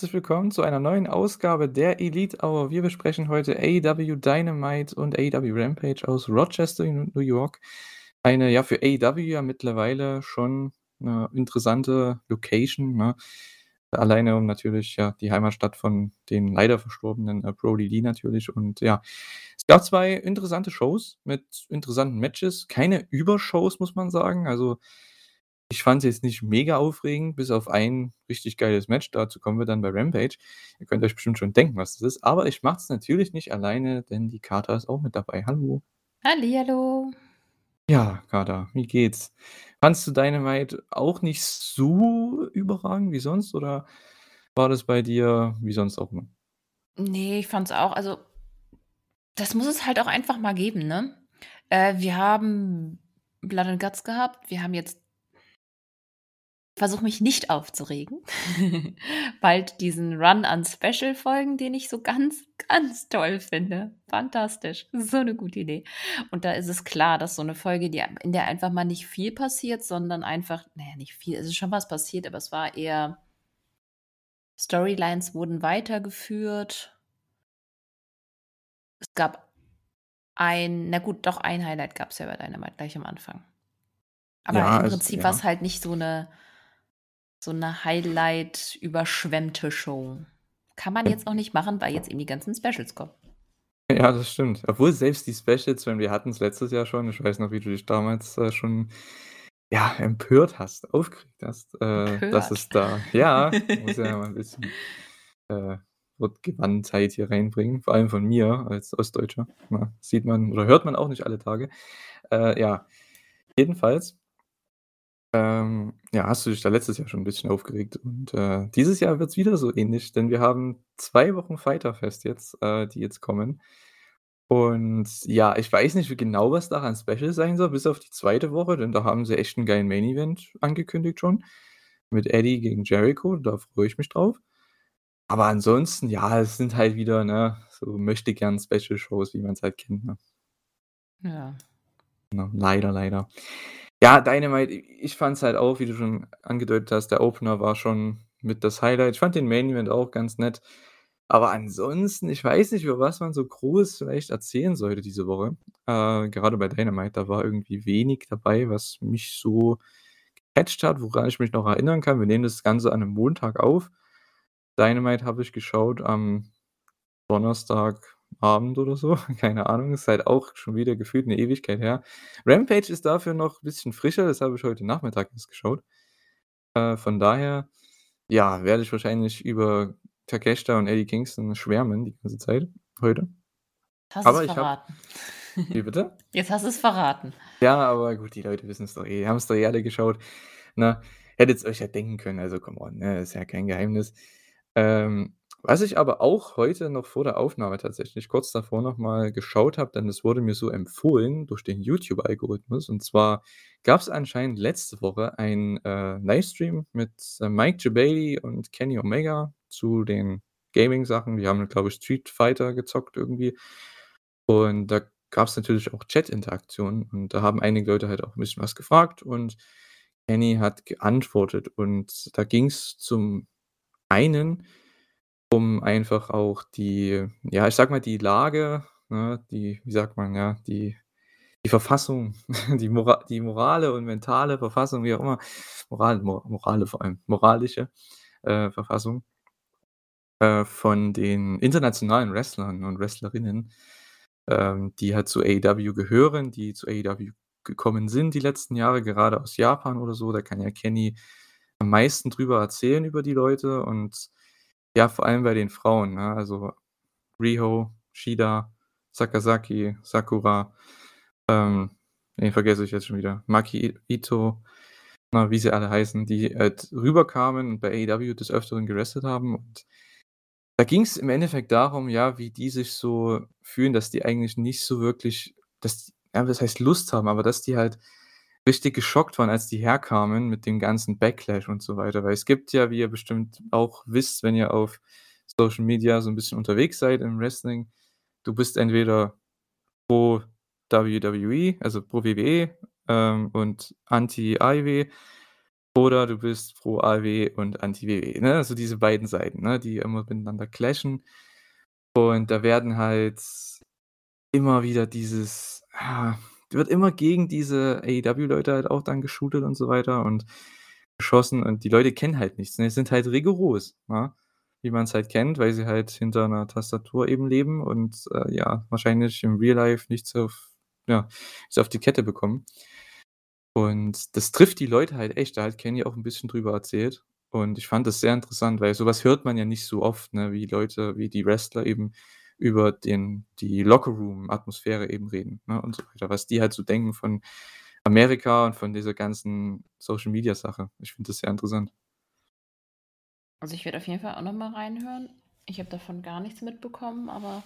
Herzlich willkommen zu einer neuen Ausgabe der Elite Hour. Wir besprechen heute AEW Dynamite und AEW Rampage aus Rochester, New York. Eine ja für AEW ja mittlerweile schon 'ne interessante Location, ne? Alleine um natürlich, ja, die Heimatstadt von den leider verstorbenen, äh, Brodie Lee natürlich und ja. Es gab 2 interessante Shows mit interessanten Matches, keine Übershows, muss man sagen. Also, ich fand's jetzt nicht mega aufregend, bis auf ein richtig geiles Match. Dazu kommen wir dann bei Rampage. Ihr könnt euch bestimmt schon denken, was das ist. Aber ich mache es natürlich nicht alleine, denn die Carta ist auch mit dabei. Hallo. Hallihallo. Ja, Carta, wie geht's? Fandst du Dynamite auch nicht so überragend wie sonst oder war das bei dir wie sonst auch immer? Ne, ich fand's auch also das muss es halt auch einfach mal geben, ne? Äh, wir haben Blood and Guts gehabt. Wir haben jetzt versuche mich nicht aufzuregen, bald diesen Run an Special-Folgen, den ich so ganz, ganz toll finde. Fantastisch. So 'ne gute Idee. Und da ist es klar, dass so 'ne Folge, die in der einfach mal nicht viel passiert, sondern einfach na ja, nicht viel, es ist schon was passiert, aber es war eher Storylines wurden weitergeführt. Es gab ein na gut, doch ein Highlight gab's ja bei Dynamite gleich am Anfang. Aber Ja, im Prinzip ja. war's halt nicht so 'ne so 'ne Highlight-überschwemmte Show. Kann man jetzt auch nicht machen, weil jetzt eben die ganzen Specials kommen. Ja, das stimmt. Obwohl selbst die Specials, wenn wir hatten's letztes Jahr schon, ich weiß noch, wie du dich damals, äh, schon, ja, empört hast, aufgeregt hast, äh, dass es da ja, muss ja mal 'n bisschen, äh, Wortgewandtheit hier reinbringen, vor allem von mir als Ostdeutscher, ne? Sieht man oder hört man auch nicht alle Tage. Äh, ja, jedenfalls ähm, ja, hast du dich da letztes Jahr schon 'n bisschen aufgeregt und, äh, dieses Jahr wird's wieder so ähnlich, denn wir haben 2 Wochen Fyter Fest jetzt, äh, die jetzt kommen. Und ja, ich weiß nicht, genau was daran special sein soll, bis auf die 2. Woche, denn da haben sie echt 'n geilen Main Event angekündigt schon mit Eddie gegen Jericho, da freue ich mich drauf. Aber ansonsten, ja, es sind halt wieder, ne, so Möchtegern Special Shows, wie man's halt kennt, ne? Ja. Ne, leider, leider. Ja, Dynamite, ich fand's halt auch, wie du schon angedeutet hast, der Opener war schon mit das Highlight. Ich fand den Main Event auch ganz nett. Aber ansonsten, ich weiß nicht, über was man so groß vielleicht erzählen sollte diese Woche. Äh, gerade bei Dynamite, da war irgendwie wenig dabei, was mich so gecatcht hat, woran ich mich noch erinnern kann. Wir nehmen das Ganze an 'nem Montag auf. Dynamite habe ich geschaut am Donnerstagabend oder so, keine Ahnung, ist halt auch schon wieder gefühlt 'ne Ewigkeit her. Rampage ist dafür noch bisschen frischer, das habe ich heute Nachmittag erst geschaut. Äh, von daher, ja, werde ich wahrscheinlich über Takeshita und Eddie Kingston schwärmen die ganze Zeit heute. Hast Aber ich habe verraten. wie bitte? Jetzt hast du's verraten. Ja, aber gut, die Leute wissen's doch eh, haben's doch eh alle geschaut, ne? Hättet's euch ja denken können, also come on, ne? Ist ja kein Geheimnis. Ähm, was ich aber auch heute noch vor der Aufnahme tatsächlich kurz davor noch mal geschaut habe, denn es wurde mir so empfohlen durch den YouTube-Algorithmus. Und zwar gab's anscheinend letzte Woche einen, äh, Livestream mit, äh, Mike Jebailey und Kenny Omega zu den Gaming-Sachen. Die haben, glaube ich, Street Fighter gezockt irgendwie. Und da gab's natürlich auch Chat-Interaktion und da haben einige Leute halt auch 'n bisschen was gefragt und Kenny hat geantwortet. Und da ging's zum einen um einfach auch die ja, ich sage mal, die Lage, ne, die wie sagt man, ja, die die Verfassung, die Mora die morale und mentale Verfassung, wie auch immer, Moral Mo Morale vor allem, moralische, äh, Verfassung äh, von den internationalen Wrestlern und Wrestlerinnen, ähm, die halt zu AEW gehören, die zu AEW gekommen sind die letzten Jahre, gerade aus Japan oder so. Da kann ja Kenny am meisten drüber erzählen über die Leute und ja, vor allem bei den Frauen, ne? Also, Riho, Shida, Sakazaki, Sakura, ähm, wen vergesse ich jetzt schon wieder? Maki I Itoh, na, wie sie alle heißen, die halt rüberkamen und bei AEW des Öfteren gewrestelt haben. Und da ging's im Endeffekt darum, ja, wie die sich so fühlen, dass die eigentlich nicht so wirklich dass ja, was heißt Lust haben, aber dass die halt richtig geschockt waren, als die herkamen mit dem ganzen Backlash und so weiter. Weil es gibt ja, wie ihr bestimmt auch wisst, wenn ihr auf Social Media so 'n bisschen unterwegs seid im Wrestling, du bist entweder pro WWE, also pro WWE, ähm, und anti AEW. oder du bist pro AEW und anti-WWE, ne? Also, diese beiden Seiten, ne, die immer miteinander clashen. Und da werden halt immer wieder dieses ah, wird immer gegen diese AEW-Leute halt auch dann geshootet und so weiter und geschossen und die Leute kennen halt nichts, ne? Sind halt rigoros, ne? Wie man's halt kennt, weil sie halt hinter 'ner Tastatur eben leben und, äh, ja, wahrscheinlich im Real Life nichts auf ja, nichts auf die Kette bekommen. Und das trifft die Leute halt echt. Da hat Kenny auch 'n bisschen drüber erzählt. Und ich fand das sehr interessant, weil so was hört man ja nicht so oft, ne, wie Leute wie die Wrestler eben über den die Locker-Room-Atmosphäre eben reden, ne, und so weiter. Was die halt so denken von Amerika und von dieser ganzen Social-Media-Sache. Ich finde das sehr interessant. Also, ich werde auf jeden Fall auch noch mal reinhören. Ich habe davon gar nichts mitbekommen, aber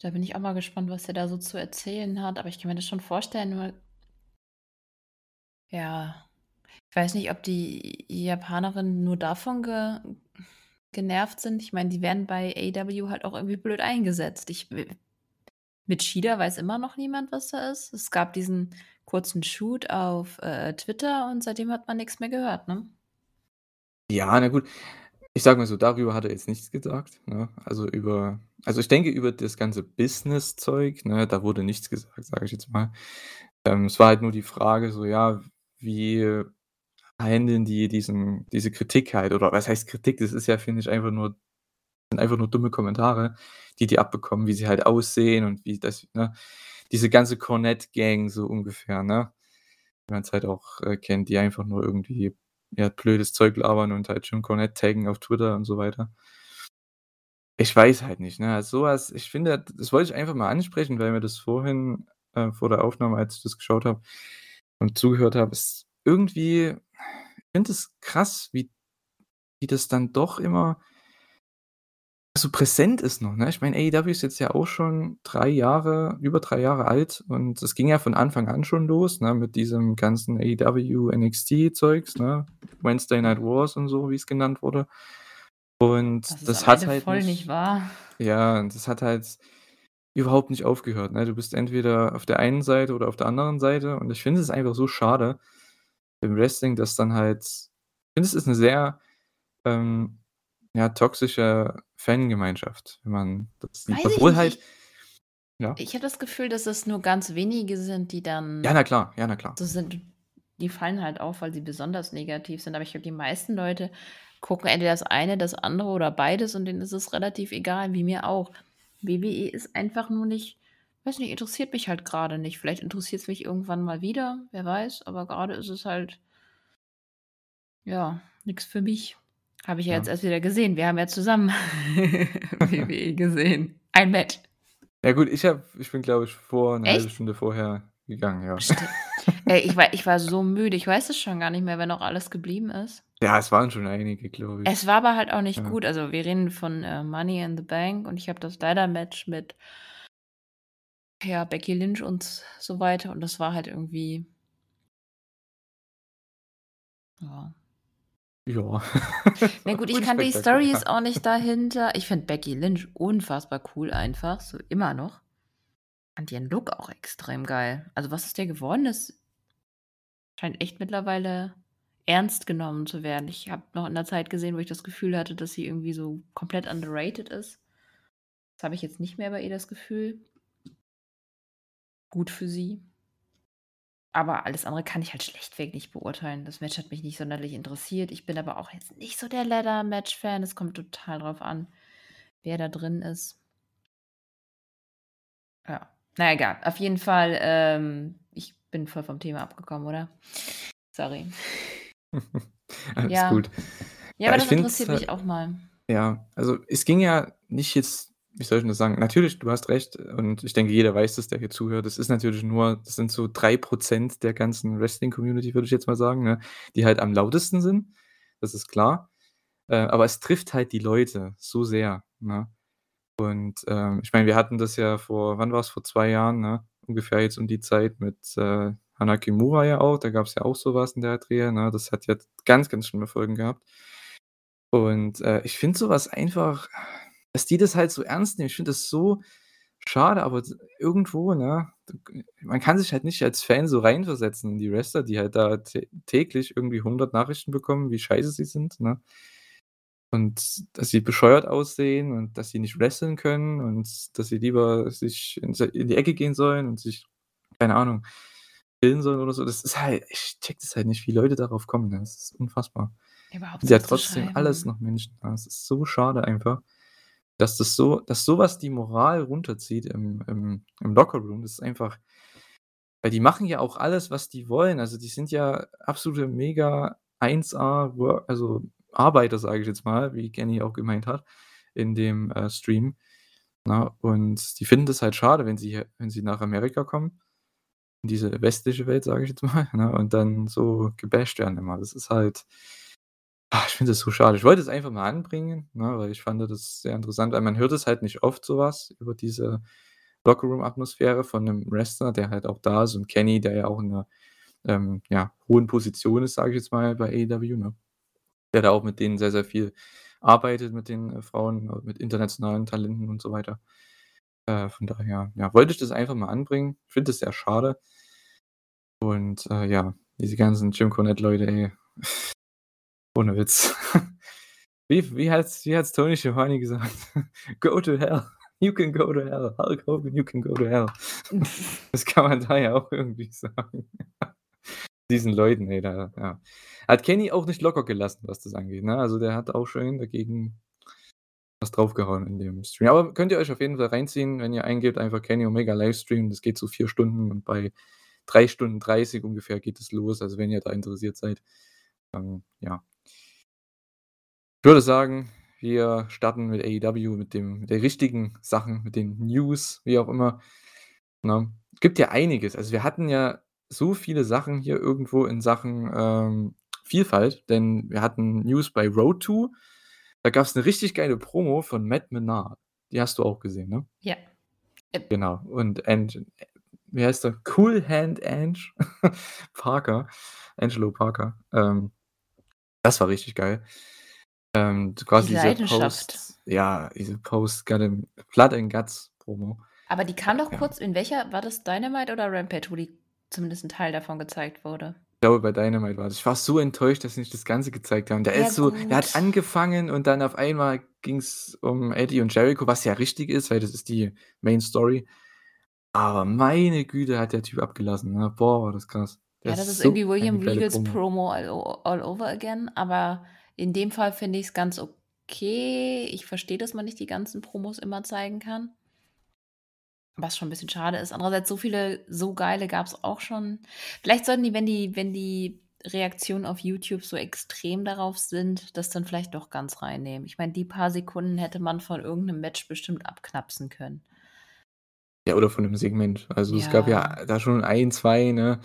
da bin ich auch mal gespannt, was er da so zu erzählen hat. Aber ich kann mir das schon vorstellen, nur ja, ich weiß nicht, ob die Japanerinnen nur davon ge genervt sind. Ich meine, die werden bei AEW halt auch irgendwie blöd eingesetzt. Ich mit Shida weiß immer noch niemand, was da ist. Es gab diesen kurzen Shoot auf, äh, Twitter und seitdem hat man nix mehr gehört, ne? Ja, na gut. Ich sage mal so, darüber hat er jetzt nichts gesagt, ne? Also, über also, ich denke, über das ganze Business-Zeug, ne, da wurde nichts gesagt, sage ich jetzt mal. Ähm, es war halt nur die Frage so, ja, wie handeln die diesen diese Kritik halt oder was heißt Kritik? Das ist ja, finde ich, einfach nur sind einfach nur dumme Kommentare, die die abbekommen, wie sie halt aussehen und wie das ne? Diese ganze Cornette-Gang so ungefähr, ne? Wie man's halt auch, äh, kennt, die einfach nur irgendwie, ja, blödes Zeug labern und halt Jim Cornette taggen auf Twitter und so weiter. Ich weiß halt nicht, ne? Also, so was ich finde, das wollte ich einfach mal ansprechen, weil mir das vorhin, äh, vor der Aufnahme, als ich das geschaut habe und zugehört habe, ist irgendwie ich finde es krass, wie wie das dann doch immer so präsent ist noch, ne? Ich meine, AEW ist jetzt ja auch schon 3 Jahre über 3 Jahre alt und es ging ja von Anfang an schon los, ne, mit diesem ganzen AEW NXT-Zeugs, ne? Wednesday Night Wars und so, wie's genannt wurde. Das Und ist das am hat halt voll nicht nicht wahr. ja, und das hat halt überhaupt nicht aufgehört, ne? Du bist entweder auf der einen Seite oder auf der anderen Seite und ich finde es einfach so schade im Wrestling, dass dann halt ich finde, es ist 'ne sehr, ähm, ja, toxische Fangemeinschaft, wenn man das sieht. Obwohl halt ja? ich habe das Gefühl, dass es nur ganz wenige sind, die Ja, dann na klar, ja, na klar. so sind. Die fallen halt auf, weil sie besonders negativ sind. Aber ich glaube, die meisten Leute gucken entweder das eine, das andere oder beides und denen ist es relativ egal, wie mir auch. WWE ist einfach nur nicht weiß nicht, interessiert mich halt grade nicht. Vielleicht interessiert's mich irgendwann mal wieder, wer weiß, aber grade ist es halt ja, nix für mich. Habe ich ja jetzt Ja. erst wieder gesehen. Wir haben ja zusammen WWE gesehen. Ein Match. Ja gut, ich habe ich bin, glaube ich, vor 'ne 1/2 Echt? Stunde vorher gegangen, ja. Ey, ich war ich war so müde. Ich weiß es schon gar nicht mehr, wer noch alles geblieben ist. Ja, es waren schon einige, glaube ich. Es war aber halt auch nicht Ja. gut. Also, wir reden von, äh, Money in the Bank und ich habe das Ladder-Match mit ja, Becky Lynch und so weiter und das war halt irgendwie ja. Ja. Na gut, ich kann die jetzt auch nicht dahinter. Ich finde Becky Lynch unfassbar cool einfach, so immer noch. Fand ihren Look auch extrem geil. Also, was aus der geworden ist scheint echt mittlerweile ernst genommen zu werden. Ich habe noch in 'ner Zeit gesehen, wo ich das Gefühl hatte, dass sie irgendwie so komplett underrated ist. Das habe ich jetzt nicht mehr bei ihr das Gefühl. Gut für sie. Aber alles andere kann ich halt schlechtweg nicht beurteilen. Das Match hat mich nicht sonderlich interessiert. Ich bin aber auch jetzt nicht so der Ladder-Match-Fan. Es kommt total drauf an, wer da drin ist. Ja, na ja, egal. Auf jeden Fall, ähm, ich bin voll vom Thema abgekommen, oder? Sorry. Alles Ja. gut. Ja, aber ich das interessiert es mich halt auch mal. ja, also, es ging ja nicht jetzt wie soll ich das sagen? Natürlich, du hast recht und ich denke, jeder weiß das, der hier zuhört. Das ist natürlich nur das sind so 3 % der ganzen Wrestling-Community, würde ich jetzt mal sagen, ne, die halt am lautesten sind. Das ist klar. Äh, aber es trifft halt die Leute so sehr, ne? Und, ähm, ich meine, wir hatten das ja vor wann war's? Vor 2 Jahren, ne? Ungefähr jetzt um die Zeit mit, äh, Hana Kimura ja auch. Da gab's ja auch so was in der Drehe, ne? Das hat ja ganz, ganz schlimme Folgen gehabt. Und, äh, ich finde so was einfach dass die das halt so ernst nehmen. Ich finde das so schade, aber irgendwo, ne, man kann sich halt nicht als Fan so reinversetzen in die Wrestler, die halt da täglich irgendwie 100 Nachrichten bekommen, wie scheiße sie sind, ne? Und dass sie bescheuert aussehen und dass sie nicht wresteln können und dass sie lieber sich in in die Ecke gehen sollen und sich, keine Ahnung, killen sollen oder so. Das ist halt ich check das halt nicht, wie Leute darauf kommen, ne? Das ist unfassbar. Überhaupt Sind ja trotzdem alles noch Menschen, ne? Es ist so schade einfach, dass das so dass so was die Moral runterzieht im im im Lockerroom. Das ist einfach weil die machen ja auch alles, was die wollen. Also, die sind ja absolute mega 1A Wor also, Arbeiter, sage ich jetzt mal, wie Kenny auch gemeint hat in dem, äh, Stream, ne? Und die finden das halt schade, wenn sie wenn sie nach Amerika kommen, in diese westliche Welt, sage ich jetzt mal, ne, und dann so gebasht werden immer. Das ist halt ah, ich finde das so schade. Ich wollte es einfach mal anbringen, ne, weil ich fand das sehr interessant, weil man hört es halt nicht oft so was über diese Lockerroom-Atmosphäre von 'nem Wrestler, der halt auch da ist und Kenny, der ja auch in 'ner, ähm, ja, hohen Position ist, sage ich jetzt mal, bei AEW, ne? Der da auch mit denen sehr, sehr viel arbeitet mit den, äh, Frauen, äh, mit internationalen Talenten und so weiter. Äh, von daher, ja, wollte ich das einfach mal anbringen. Ich finde das sehr schade. Und, äh, ja, diese ganzen Jim Cornette-Leute, ey, ohne Witz. Wie wie hat's wie hat's Tony Schiavone gesagt? „Go to hell. You can go to hell. Hulk Hogan, you can go to hell.“ Das kann man da ja auch irgendwie sagen. Diesen Leuten, ey, da ja. Hat Kenny auch nicht locker gelassen, was das angeht, ne? Also, der hat auch schön dagegen was draufgehauen in dem Stream. Aber könnt ihr euch auf jeden Fall reinziehen, wenn ihr eingebt, einfach Kenny Omega Livestream. Das geht so 4 Stunden und bei 3 Stunden 30 ungefähr geht es los. Also, wenn ihr da interessiert seid, dann ja. Ich würde sagen, wir starten mit AEW, mit dem mit den richtigen Sachen, mit den News, wie auch immer, ne? Gibt ja einiges. Also, wir hatten ja so viele Sachen hier irgendwo in Sachen, ähm, Vielfalt, denn wir hatten News bei Road to. Da gab's 'ne richtig geile Promo von Matt Menard. Die hast du auch gesehen, ne? Ja. Äh Genau. Und Ang äh, wie heißt er? Cool Hand Ange Parker Angelo Parker. Ähm, das war richtig geil. Ähm, Die quasi diese Leidenschaft. Post ja, diese Post 'em Blood and Guts Promo. Aber die kam doch Ja. kurz in welcher war das Dynamite oder Rampage, wo die zumindest 'n Teil davon gezeigt wurde? Ich glaube, bei Dynamite war das. Ich war so enttäuscht, dass sie nicht das Ganze gezeigt haben. Der Ja, ist so der hat gut. angefangen und dann auf einmal ging's um Eddie und Jericho, was ja richtig ist, weil das ist die Main Story. Aber meine Güte, hat der Typ abgelassen, ne? Boah, war das krass. Ja, Das ist ist so irgendwie William Regals Promo. All all over again, aber in dem Fall finde ich's ganz okay. Ich verstehe, dass man nicht die ganzen Promos immer zeigen kann. Was schon 'n bisschen schade ist. Andererseits so viele so geile gab's auch schon. Vielleicht sollten die, wenn die wenn die Reaktionen auf YouTube so extrem darauf sind, das dann vielleicht doch ganz reinnehmen. Ich meine, die paar Sekunden hätte man von irgend 'nem Match bestimmt abknapsen können. Ja, oder von 'nem Segment. Also, es gab Ja. ja da schon 1, 2, ne?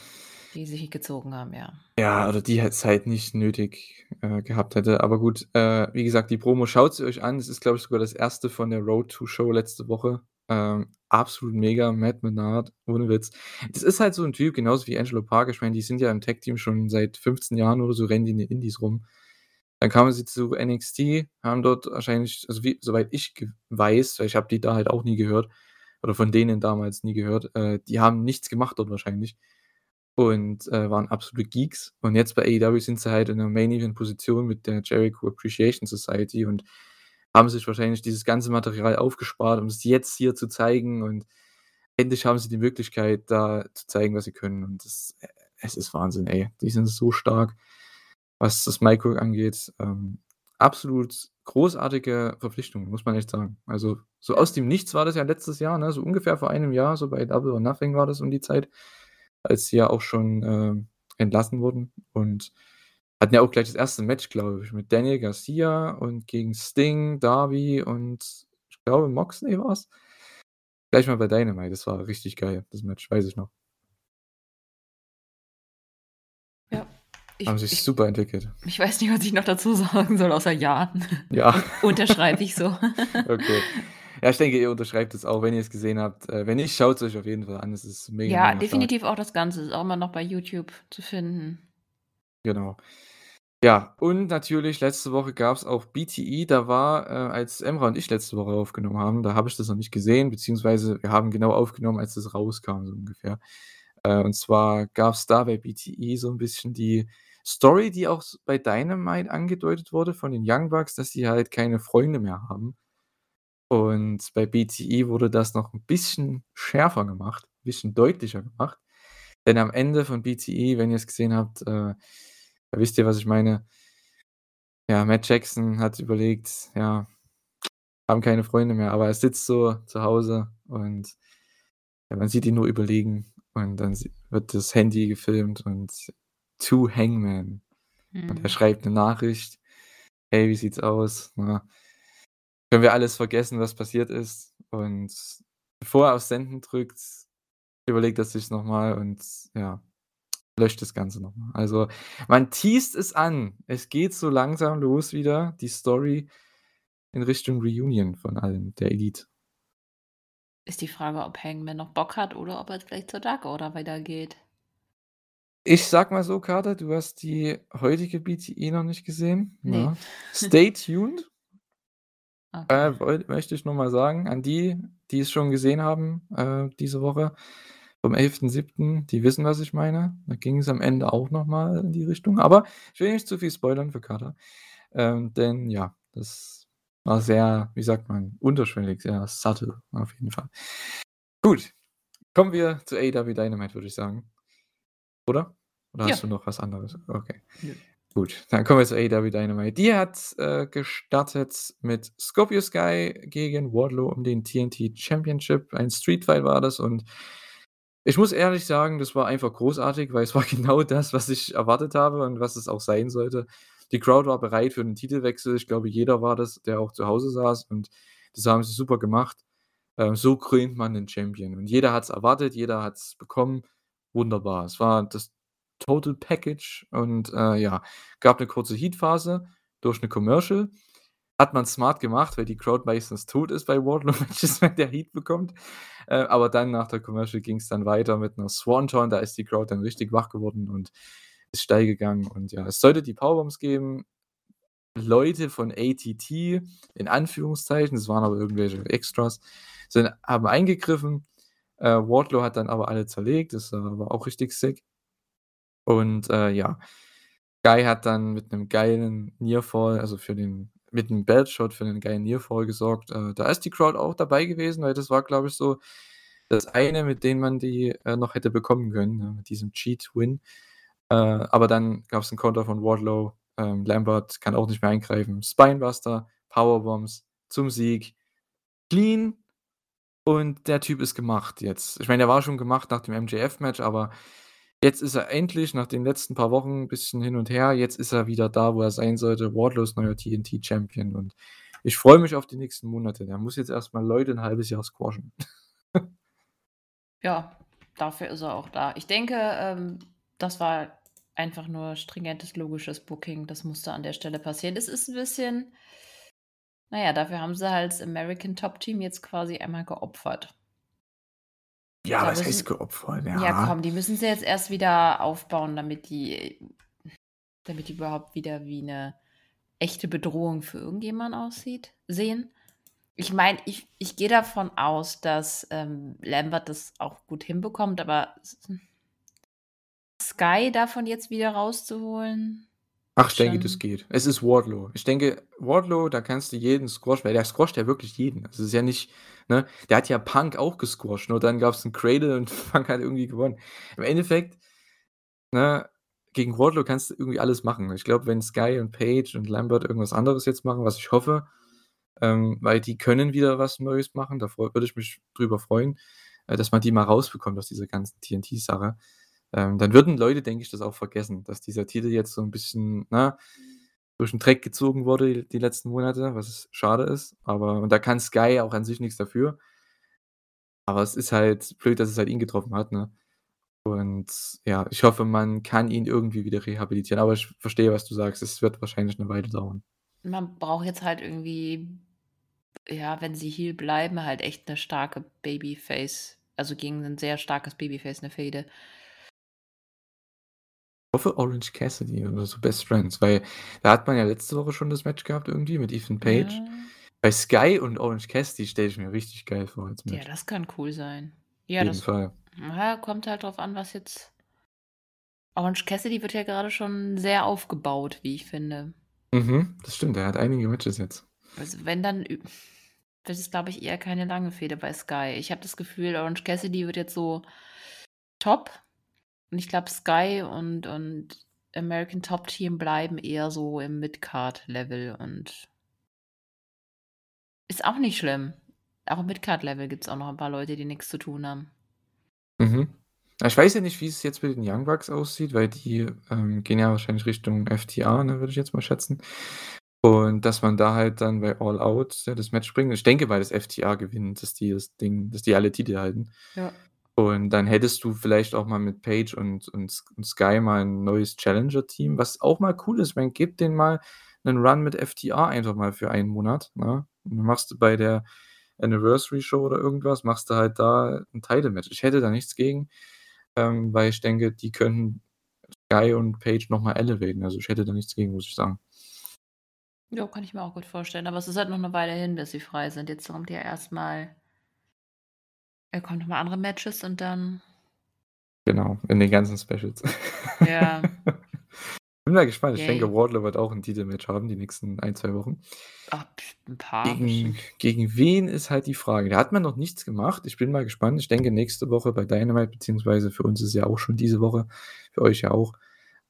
Die sich gezogen haben, ja. Ja, oder die es halt nicht nötig, äh, gehabt hätte. Aber gut, äh, wie gesagt, die Promo schaut sie euch an. Das ist, glaube ich, sogar das 1. von der Road to Show letzte Woche. Ähm, absolut mega, Matt Menard, ohne Witz. Das ist halt so 'n Typ, genauso wie Angelo Parker. Ich meine, die sind ja im Tag-Team schon seit 15 Jahren oder so, rennen die in den Indies rum. Dann kamen sie zu NXT, haben dort wahrscheinlich also, wie soweit ich weiß, weil ich habe die da halt auch nie gehört oder von denen damals nie gehört, äh, die haben nichts gemacht dort wahrscheinlich und, äh, waren absolute Geeks. Und jetzt bei AEW sind sie halt in 'ner Main-Event-Position mit der Jericho Appreciation Society und haben sich wahrscheinlich dieses ganze Material aufgespart, um es jetzt hier zu zeigen und endlich haben sie die Möglichkeit, da zu zeigen, was sie können. Und das äh, es ist Wahnsinn, ey. Die sind so stark, was das Micro angeht. Ähm, absolut großartige Verpflichtung, muss man echt sagen. Also, so aus dem Nichts war das ja letztes Jahr, ne, so ungefähr vor einem Jahr, so bei Double or Nothing war das um die Zeit, als sie ja auch schon, ähm, entlassen wurden und hatten ja auch gleich das 1. Match, glaube ich, mit Daniel Garcia und gegen Sting, Darby und ich glaube, Moxley war's. Gleich mal bei Dynamite. Das war richtig geil, das Match, weiß ich noch. Ja, ich Haben sich ich super entwickelt. ich weiß nicht, was ich noch dazu sagen soll, außer ja. Ja. Unterschreibe ich so. Okay. Ja, ich denke, ihr unterschreibt es auch, wenn ihr's gesehen habt. Äh, wenn nicht, schaut's euch auf jeden Fall an. Es ist mega, Ja, mega stark. definitiv auch das Ganze. Ist auch immer noch bei YouTube zu finden. Genau. Ja, und natürlich letzte Woche gab's auch BTE. Da war, äh, als Emra und ich letzte Woche aufgenommen haben, da habe ich das noch nicht gesehen, beziehungsweise wir haben genau aufgenommen, als das rauskam, so ungefähr. Äh, und zwar gab's da bei BTE so 'n bisschen die Story, die auch bei Dynamite angedeutet wurde von den Young Bucks, dass die halt keine Freunde mehr haben. Und bei BTE wurde das noch 'n bisschen schärfer gemacht, bisschen deutlicher gemacht. Denn am Ende von BTE, wenn ihr's gesehen habt, äh, da wisst ihr, was ich meine. Ja, Matt Jackson hat überlegt, ja, haben keine Freunde mehr, aber er sitzt so zu Hause und ja, man sieht ihn nur überlegen und dann wird das Handy gefilmt und „To Hangman“ und er Mhm. schreibt 'ne Nachricht: „Hey, wie sieht's aus, ne? Können wir alles vergessen, was passiert ist?“ Und bevor er auf Senden drückt, überlegt er sich's noch mal und ja, löscht das Ganze noch mal. Also, man teast es an. Es geht so langsam los wieder, die Story in Richtung Reunion von allen, der Elite. Ist die Frage, ob Hangman noch Bock hat oder ob er vielleicht zur Dark Order weitergeht. Ich sage mal so, Carter, du hast die heutige BTE noch nicht gesehen, Ne. ne? Stay tuned. Okay. Äh, woll möchte ich nur mal sagen an die, die es schon gesehen haben, äh, diese Woche vom 11.07., die wissen, was ich meine. Da ging's am Ende auch noch mal in die Richtung, aber ich will nicht zu viel spoilern für Carter. Ähm, denn ja, das war sehr, wie sagt man, unterschwellig, sehr subtle auf jeden Fall. Gut, kommen wir zu AEW Dynamite, würde ich sagen. Oder? Oder Ja. hast du noch was anderes? Okay. Nö. Gut, dann kommen wir zu AEW Dynamite. Die hat, äh, gestartet mit Scorpio Sky gegen Wardlow um den TNT Championship. Ein Street Fight war das und ich muss ehrlich sagen, das war einfach großartig, weil es war genau das, was ich erwartet habe und was es auch sein sollte. Die Crowd war bereit für 'nen Titelwechsel. Ich glaube, jeder war das, der auch zu Hause saß und das haben sie super gemacht. Ähm, so krönt man 'nen Champion und jeder hat's erwartet, jeder hat's bekommen. Wunderbar. Es war das Total Package und, äh, ja, gab 'ne kurze Heatphase durch 'ne Commercial. Hat man smart gemacht, weil die Crowd meistens tot ist bei Wardlow-Matches, wenn der Heat bekommt. Äh, aber dann nach der Commercial ging's dann weiter mit 'ner Swanton. Da ist die Crowd dann richtig wach geworden und ist steil gegangen und ja, es sollte die Powerbombs geben. Leute von ATT in Anführungszeichen, es waren aber irgendwelche Extras, sind haben eingegriffen. Äh, Wardlow hat dann aber alle zerlegt. Das, war auch richtig sick. Und, äh, ja, Guy hat dann mit 'nem geilen Nearfall, also für den mit 'nem Belt Shot für 'nen geilen Nearfall gesorgt. Äh, da ist die Crowd auch dabei gewesen, weil das war, glaube ich, so das eine, mit dem man die, äh, noch hätte bekommen können, ne, mit diesem Cheat Win. Äh, aber dann gab's 'n Konter von Wardlow. Ähm, Lambert kann auch nicht mehr eingreifen. Spinebuster, Powerbombs zum Sieg. Clean und der Typ ist gemacht jetzt. Ich meine, der war schon gemacht nach dem MJF-Match, aber jetzt ist er endlich nach den letzten paar Wochen bisschen hin und her jetzt ist er wieder da, wo er sein sollte. Wardlow ist neuer TNT Champion und ich freue mich auf die nächsten Monate. Der muss jetzt erst mal Leute 'n halbes Jahr squashen. Ja, dafür ist er auch da. Ich denke, ähm, das war einfach nur stringentes, logisches Booking. Das musste an der Stelle passieren. Es ist 'n bisschen na ja, dafür haben sie halt das American Top Team jetzt quasi einmal geopfert. Ja, Da was heißt geopfert? ja, Ja. komm, die müssen sie jetzt erst wieder aufbauen, damit die damit die überhaupt wieder wie 'ne echte Bedrohung für irgendjemand aussieht sehen. Ich meine, ich ich gehe davon aus, dass, ähm, Lambert das auch gut hinbekommt, aber Sky davon jetzt wieder rauszuholen, Ach, ich denke, das geht. Es ist Wardlow. Ich denke, Wardlow, da kannst du jeden squashen, weil der squasht ja wirklich jeden. Das ist ja nicht ne? Der hat ja Punk auch gesquasht, nur dann gab's 'n Cradle und Punk hat irgendwie gewonnen. Im Endeffekt, ne, gegen Wardlow kannst du irgendwie alles machen. Ich glaube, wenn Sky und Page und Lambert irgendwas anderes jetzt machen, was ich hoffe, ähm, weil die können wieder was Neues machen, da würde ich mich drüber freuen, äh, dass man die mal rausbekommt aus dieser ganzen TNT-Sache. Ähm, dann würden Leute, denke ich, das auch vergessen, dass dieser Titel jetzt so 'n bisschen, ne, durch 'n Dreck gezogen wurde die letzten Monate, was schade ist. Aber und da kann Sky auch an sich nix dafür. Aber es ist halt blöd, dass es halt ihn getroffen hat, ne? Und ja, ich hoffe, man kann ihn irgendwie wieder rehabilitieren, aber ich verstehe, was du sagst. Es wird wahrscheinlich 'ne Weile dauern. Man braucht jetzt halt irgendwie ja, wenn sie Heel bleiben, halt echt 'ne starke Babyface also gegen 'nen sehr starkes Babyface 'ne Fehde. Hoffe Orange Cassidy oder so Best Friends, weil da hat man ja letzte Woche schon das Match gehabt irgendwie mit Ethan Page. Ja. Bei Sky und Orange Cassidy stelle ich mir richtig geil vor als Ja, Match. das kann cool sein. Ja, Auf jeden das Fall. ja, kommt halt drauf an, was jetzt Orange Cassidy wird ja gerade schon sehr aufgebaut, wie ich finde. Mhm, das stimmt, er hat einige Matches jetzt. Also, wenn dann wird es, glaube ich, eher keine lange Fehde bei Sky. Ich habe das Gefühl, Orange Cassidy wird jetzt so top und ich glaube, Sky und und American Top Team bleiben eher so im Midcard-Level und ist auch nicht schlimm. Auch im Midcard-Level gibt's auch noch ein paar Leute, die nix zu tun haben. Mhm. Ich weiß ja nicht, wie es jetzt mit den Young Bucks aussieht, weil die, ähm, gehen ja wahrscheinlich Richtung FTA, ne, würde ich jetzt mal schätzen. Und dass man da halt dann bei All Out, ja, das Match bringt. Ich denke, weil das FTA gewinnt, dass die das Ding dass die alle Titel halten. Ja. Und dann hättest du vielleicht auch mal mit Page und und und Sky mal 'n neues Challenger-Team, was auch mal cool ist. Ich meine, gib denen mal 'nen Run mit FTA einfach mal für einen Monat, ne? Und dann machst du bei der Anniversary Show oder irgendwas machst du halt da 'n Title-Match. Ich hätte da nichts gegen, ähm, weil ich denke, die könnten Sky und Page noch mal elevaten. Also, ich hätte da nichts gegen, muss ich sagen. Ja, kann ich mir auch gut vorstellen, aber es ist halt noch 'ne Weile hin, bis sie frei sind. Jetzt kommt ja erst mal äh, kommen noch mal andere Matches und dann Genau, in den ganzen Specials. Ja. Bin mal gespannt. Ich Yay. denke, Wardlow wird auch 'n Titelmatch haben die nächsten 1, 2 Wochen. Ach, pf 'n paar Gegen gegen wen ist halt die Frage. Da hat man noch nichts gemacht. Ich bin mal gespannt. Ich denke, nächste Woche bei Dynamite, beziehungsweise für uns ist ja auch schon diese Woche, für euch ja auch.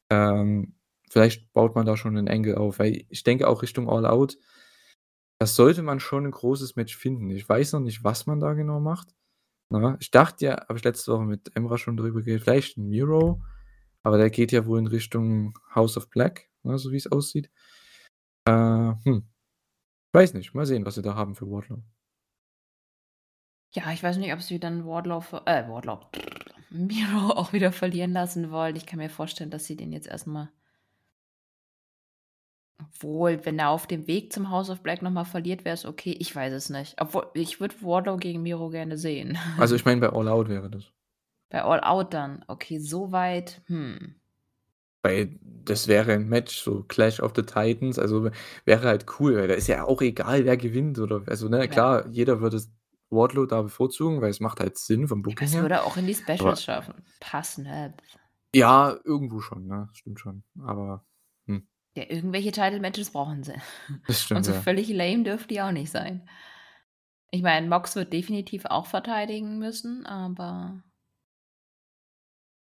Ähm, vielleicht baut man da schon 'nen Angle auf, weil ich denke auch Richtung All Out, da sollte man schon 'n großes Match finden. Ich weiß noch nicht, was man da genau macht, ne? Ich dachte ja habe ich letzte Woche mit Emrah schon drüber geredet, vielleicht 'n Miro, aber der geht ja wohl in Richtung House of Black, ne, so wie's aussieht. Äh, hm. Weiß nicht. Mal sehen, was sie da haben für Wardlow. Ja, ich weiß nicht, ob sie dann Wardlow äh, Wardlow, Miro auch wieder verlieren lassen wollen. Ich kann mir vorstellen, dass sie den jetzt erst mal obwohl, wenn er auf dem Weg zum House of Black noch mal verliert, wäre es okay. Ich weiß es nicht. Obwohl, ich würde Wardlow gegen Miro gerne sehen. Also, ich meine, bei All Out wäre das. Bei All Out dann. Okay, so weit, hm. Weil das wäre 'n Match, so Clash of the Titans, also, wäre halt cool, weil da ist ja auch egal, wer gewinnt oder also, ne, Ja. klar, jeder würde Wardlow da bevorzugen, weil es macht halt Sinn vom aber Booking her. würde auch in die Aber Specials schaffen passen, ne? Ja, irgendwo schon, ne? Stimmt schon. Aber. Ja, irgendwelche Title Matches brauchen sie. Das Und stimmt, so ja. völlig lame dürfen die auch nicht sein. Ich meine, Mox wird definitiv auch verteidigen müssen, aber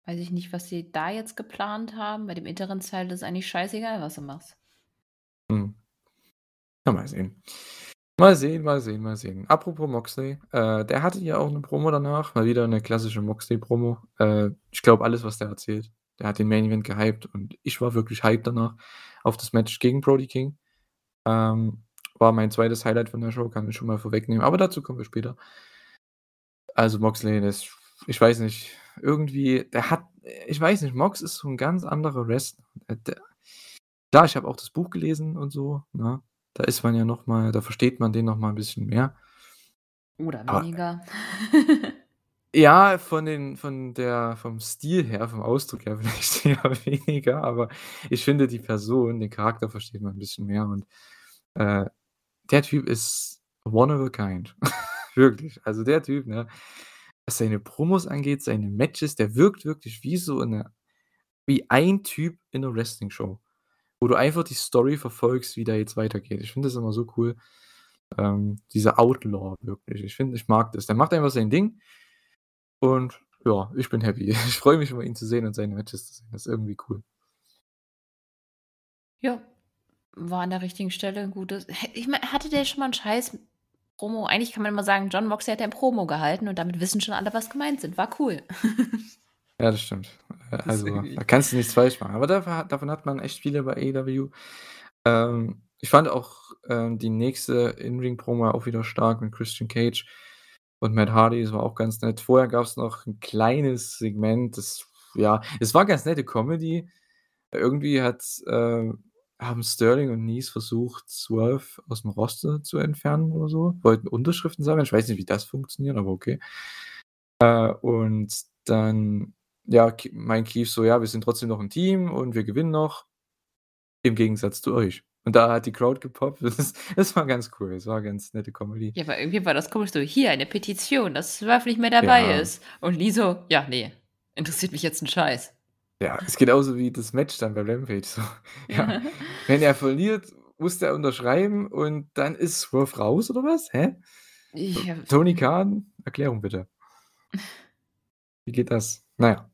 weiß ich nicht, was sie da jetzt geplant haben. Bei dem Interimstitle ist eigentlich scheißegal, was du machst. Mhm. Ja, mal sehen. Mal sehen, mal sehen, mal sehen. Apropos Moxley, äh, der hatte ja auch 'ne Promo danach, mal wieder 'ne klassische Moxley-Promo. Äh, ich glaube alles, was der erzählt. Der hat den Main Event gehypt und ich war wirklich hyped danach auf das Match gegen Brody King. Ähm, war mein zweites Highlight von der Show, kann ich schon mal vorwegnehmen, aber dazu kommen wir später. Also, Moxley, das ich weiß nicht, irgendwie der hat ich weiß nicht, Mox ist so 'n ganz anderer Wrestler. Der klar, ich habe auch das Buch gelesen und so, ne? Da ist man ja noch mal da versteht man den noch mal 'n bisschen mehr. Oder weniger. Ja, von den von der vom Stil her, vom Ausdruck her vielleicht eher weniger, aber ich finde die Person, den Charakter versteht man 'n bisschen mehr und, äh, der Typ ist one of a kind. Wirklich. Also, der Typ, ne, was seine Promos angeht, seine Matches, der wirkt wirklich wie so 'ne wie ein Typ in 'ner Wrestling-Show, wo du einfach die Story verfolgst, wie da jetzt weitergeht. Ich finde das immer so cool, ähm, dieser Outlaw wirklich. Ich finde ich mag das. Der macht einfach sein Ding und ja, ich bin happy. Ich freue mich immer, ihn zu sehen und seine Matches zu sehen. Das ist irgendwie cool. Ja, war an der richtigen Stelle 'n gutes ich meine, hatte der schon mal 'n scheiß Promo eigentlich kann man immer sagen, Jon Moxley hat ein Promo gehalten und damit wissen schon alle, was gemeint sind. War cool. Ja, das stimmt. Äh, Das also, da kannst du nichts falsch machen. Aber dafür hat davon hat man echt viele bei AEW. Ähm, ich fand auch, ähm, die nächste In-Ring-Promo auch wieder stark mit Christian Cage und Matt Hardy. War auch ganz nett. Vorher gab's noch 'n kleines Segment, das ja, es war ganz nette Comedy. Irgendwie hat äh, haben Sterling und Nice versucht, Swerve aus'm Roster zu entfernen oder so, wollten Unterschriften sammeln. Ich weiß nicht, wie das funktioniert, aber okay. Äh, und dann ja, K meint Keith so: „Ja, wir sind trotzdem noch 'n Team und wir gewinnen noch im Gegensatz zu euch.“ Und da hat die Crowd gepoppt. Das ist das war ganz cool. Das war ganz nette Comedy. Ja, aber irgendwie war das komisch so: „Hier eine Petition, dass Swerve nicht mehr dabei Ja. ist.“ Und Lee so: „Ja, ne, interessiert mich jetzt 'n Scheiß.“ Ja, ist genauso wie das Match dann bei Rampage so. Ja, wenn er verliert, musste er unterschreiben und dann ist Swerve raus oder was? Hä? Ja. Tony Khan, Erklärung bitte. Wie geht das? Na ja.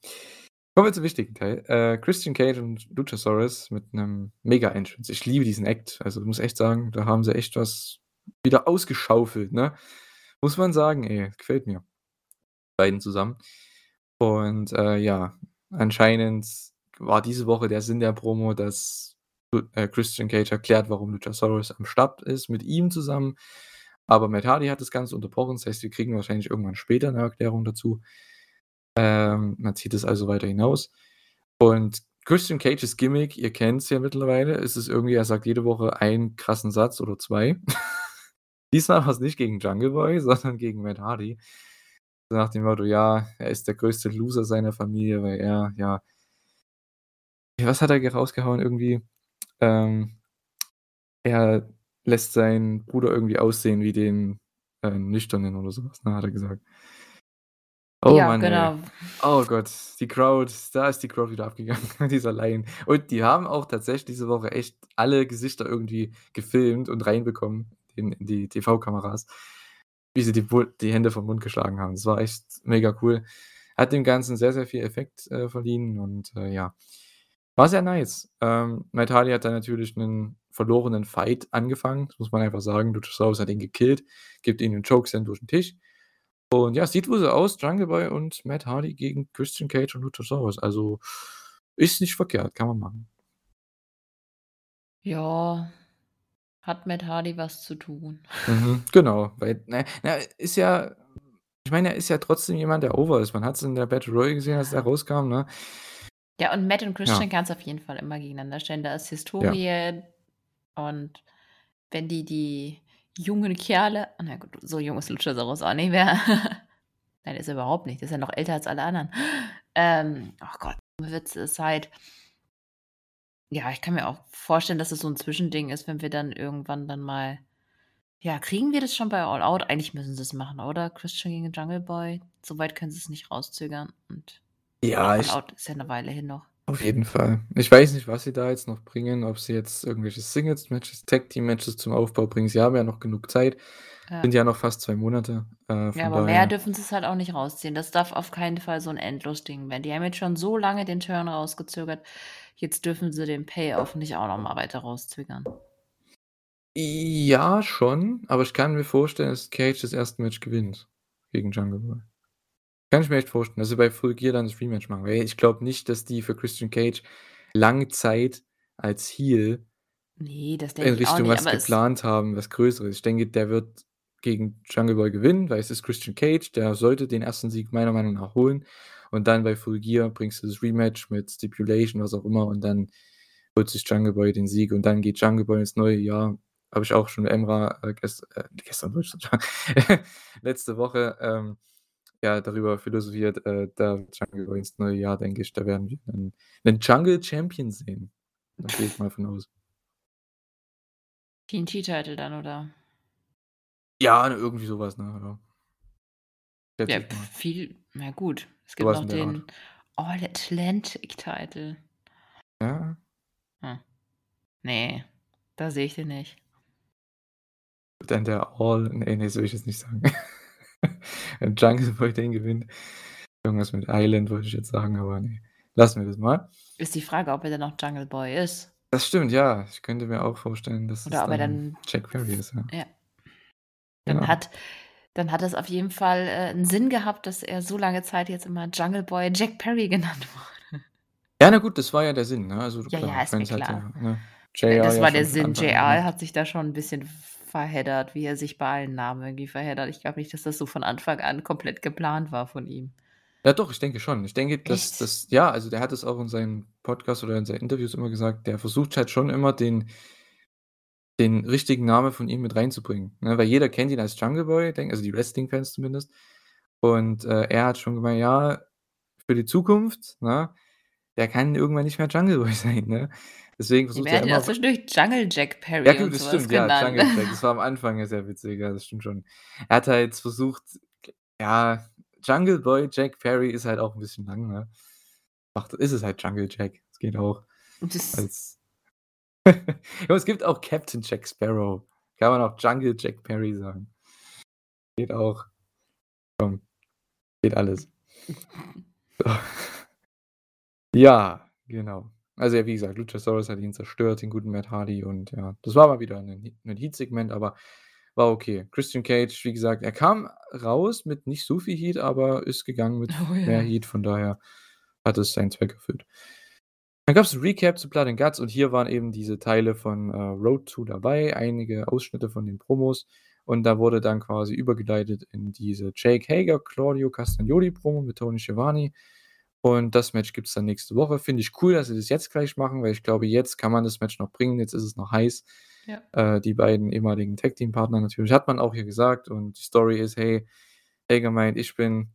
Kommen wir zum wichtigen Teil. Äh, Christian Cage und Luchasaurus mit 'nem Mega-Entrance. Ich liebe diesen Act. Also, muss echt sagen, da haben sie echt was wieder ausgeschaufelt, ne? Muss man sagen, ey, gefällt mir. Beiden zusammen. Und, äh, ja, anscheinend war diese Woche der Sinn der Promo, dass äh, Christian Cage erklärt, warum Luchasaurus am Start ist mit ihm zusammen. Aber Matt Hardy hat das Ganze unterbrochen. Das heißt, wir kriegen wahrscheinlich irgendwann später 'ne Erklärung dazu. Ähm, man zieht es also weiter hinaus. Und Christian Cages Gimmick, ihr kennt's ja mittlerweile, ist es irgendwie, er sagt jede Woche einen krassen Satz oder 2. Diesmal war's nicht gegen Jungle Boy, sondern gegen Matt Hardy. Nach dem Motto, ja, er ist der größte Loser seiner Familie, weil er, ja was hat er ge rausgehauen irgendwie? Ähm, er lässt seinen Bruder irgendwie aussehen wie den, äh, Nüchternen oder so was, ne, hat er gesagt. Oh Ja, Mann, ey. genau. Oh Gott, die Crowd, da ist die Crowd wieder abgegangen dieser Line. Und die haben auch tatsächlich diese Woche echt alle Gesichter irgendwie gefilmt und reinbekommen in in die TV-Kameras, wie sie die die Hände vom Mund geschlagen haben. Das war echt mega cool. Hat dem Ganzen sehr, sehr viel Effekt, äh, verliehen und, äh, ja, war sehr nice. Ähm, Hardy hat dann natürlich 'nen verlorenen Fight angefangen, das muss man einfach sagen. Luchasaurus hat ihn gekillt, gibt ihm 'nen Chokeslam durch 'n Tisch. Und ja, sieht wohl so aus, Jungle Boy und Matt Hardy gegen Christian Cage und Luchasaurus. Also, ist nicht verkehrt, kann man machen. Ja, hat Matt Hardy was zu tun. Mhm, genau, weil, na na, ist ja ich meine, er ist ja trotzdem jemand, der over ist. Man hat's in der Battle Royal gesehen, als Ja. rauskam, ne? Ja, und Matt und Christian Ja. kannst du auf jeden Fall immer gegeneinander stellen. Da ist Ja. Historie und wenn die die jungen Kerle na gut, so jung ist Luchasaurus auch nicht mehr. Nein, ist er überhaupt nicht. Ist ja noch älter als alle anderen. Ähm, oh Gott, Witz, ist halt ja, ich kann mir auch vorstellen, dass es so 'n Zwischending ist, wenn wir dann irgendwann dann mal ja, kriegen wir das schon bei All Out? Eigentlich müssen sie's machen, oder? Christian gegen Jungle Boy. So weit können sie's nicht rauszögern und Ja, All Out ist ja 'ne Weile hin noch. Auf jeden Fall. Ich weiß nicht, was sie da jetzt noch bringen, ob sie jetzt irgendwelche Singles-Matches, Tag-Team-Matches zum Aufbau bringen. Sie haben ja noch genug Zeit. Ja. Sind ja noch fast 2 Monate, äh, Ja, aber mehr daher dürfen sie's halt auch nicht rausziehen. Das darf auf keinen Fall so 'n Endlosding werden. Die haben jetzt schon so lange den Turn rausgezögert. Jetzt dürfen sie den Payoff nicht auch noch mal weiter rauszögern. Ja, schon, aber ich kann mir vorstellen, dass Cage das 1. Match gewinnt gegen Jungle Boy. Kann ich mir echt vorstellen, dass sie bei Full Gear dann das Rematch machen, weil ich glaube nicht, dass die für Christian Cage lange Zeit als Heel Ne, das in denke ich auch Richtung nicht, was geplant haben, was Größeres. Ich denke, der wird gegen Jungle Boy gewinnen, weil es ist Christian Cage, der sollte den 1. Sieg meiner Meinung nach holen. Und dann bei Full Gear bringst du das Rematch mit Stipulation, was auch immer, und dann holt sich Jungle Boy den Sieg und dann geht Jungle Boy ins neue Jahr. Habe ich auch schon Emra, äh, gest äh, gestern letzte Woche, ähm, ja, darüber philosophiert, äh, da Jungle ins neue Jahr, denke ich, da werden wir 'nen 'nen Jungle Champion sehen. Da gehe ich mal von aus. TNT-Title dann, oder? Ja, irgendwie so was, ne, ja. Schätze Ja, viel na gut. Es gibt was noch den All Atlantic Title. Ja. Hm. Ne, da sehe ich den nicht. Dann der All ne, ne, das will ich jetzt nicht sagen. Jungle Boy den gewinnt. Irgendwas mit Island wollte ich jetzt sagen, aber ne, lassen wir das mal. Ist die Frage, ob er dann noch Jungle Boy ist. Das stimmt, ja. Ich könnte mir auch vorstellen, dass es Oder er dann dann Jack Perry ist, ja. Ja. Dann Genau. hat dann hat es auf jeden Fall, äh, 'n Sinn gehabt, dass er so lange Zeit jetzt immer Jungle Boy Jack Perry genannt wurde. Ja, na gut, das war ja der Sinn, ne? Also Ja, klar, ja, ich ist mir es klar. ja, ne, das ja war der Sinn. JR gemacht. hat sich da schon 'n bisschen verheddert, wie er sich bei allen Namen irgendwie verheddert. Ich glaube nicht, dass das so von Anfang an komplett geplant war von ihm. Ja doch, ich denke schon. Ich denke, dass das ja, also der hat es auch in seinem Podcast oder in seinen Interviews immer gesagt, der versucht halt schon immer den den richtigen Namen von ihm mit reinzubringen, ne? Weil jeder kennt ihn als Jungle Boy, denk also die Wrestling-Fans zumindest. Und, äh, er hat schon gemeint: „Ja, für die Zukunft, ne, der kann irgendwann nicht mehr Jungle Boy sein, ne? Deswegen Ja, versucht er immer auch zwischendurch Jungle Jack Ja Perry gut, und das stimmt, ja, genannt. Jungle Jack. Das war am Anfang ja sehr witzig, ja, das stimmt schon. Er hat halt versucht ja, Jungle Boy Jack Perry ist halt auch 'n bisschen lang, ne? Ach, ist es halt Jungle Jack. Das geht auch Das Ja, es gibt auch Captain Jack Sparrow. Kann man auch Jungle Jack Perry sagen. Geht auch. Komm, geht alles. So. Ja, genau. Also, ja, wie gesagt, Luchasaurus hat ihn zerstört, den guten Matt Hardy und ja, das war mal wieder He 'nen Heat-Segment, aber war okay. Christian Cage, wie gesagt, er kam raus mit nicht so viel Heat, aber ist gegangen mit Oh mehr ja. Heat, von daher hat es seinen Zweck erfüllt. Dann gab's 'n Recap zu Blood and Guts und hier waren eben diese Teile von, äh, Road to dabei, einige Ausschnitte von den Promos und da wurde dann quasi übergeleitet in diese Jake Hager, Claudio Castagnoli Promo mit Tony Schiavone und das Match gibt's dann nächste Woche. Finde ich cool, dass sie das jetzt gleich machen, weil ich glaube, jetzt kann man das Match noch bringen. Jetzt ist es noch heiß. Ja. Äh, die beiden ehemaligen Tag-Team-Partner natürlich hat man auch hier gesagt und die Story ist: „Hey, Hager meint, ich bin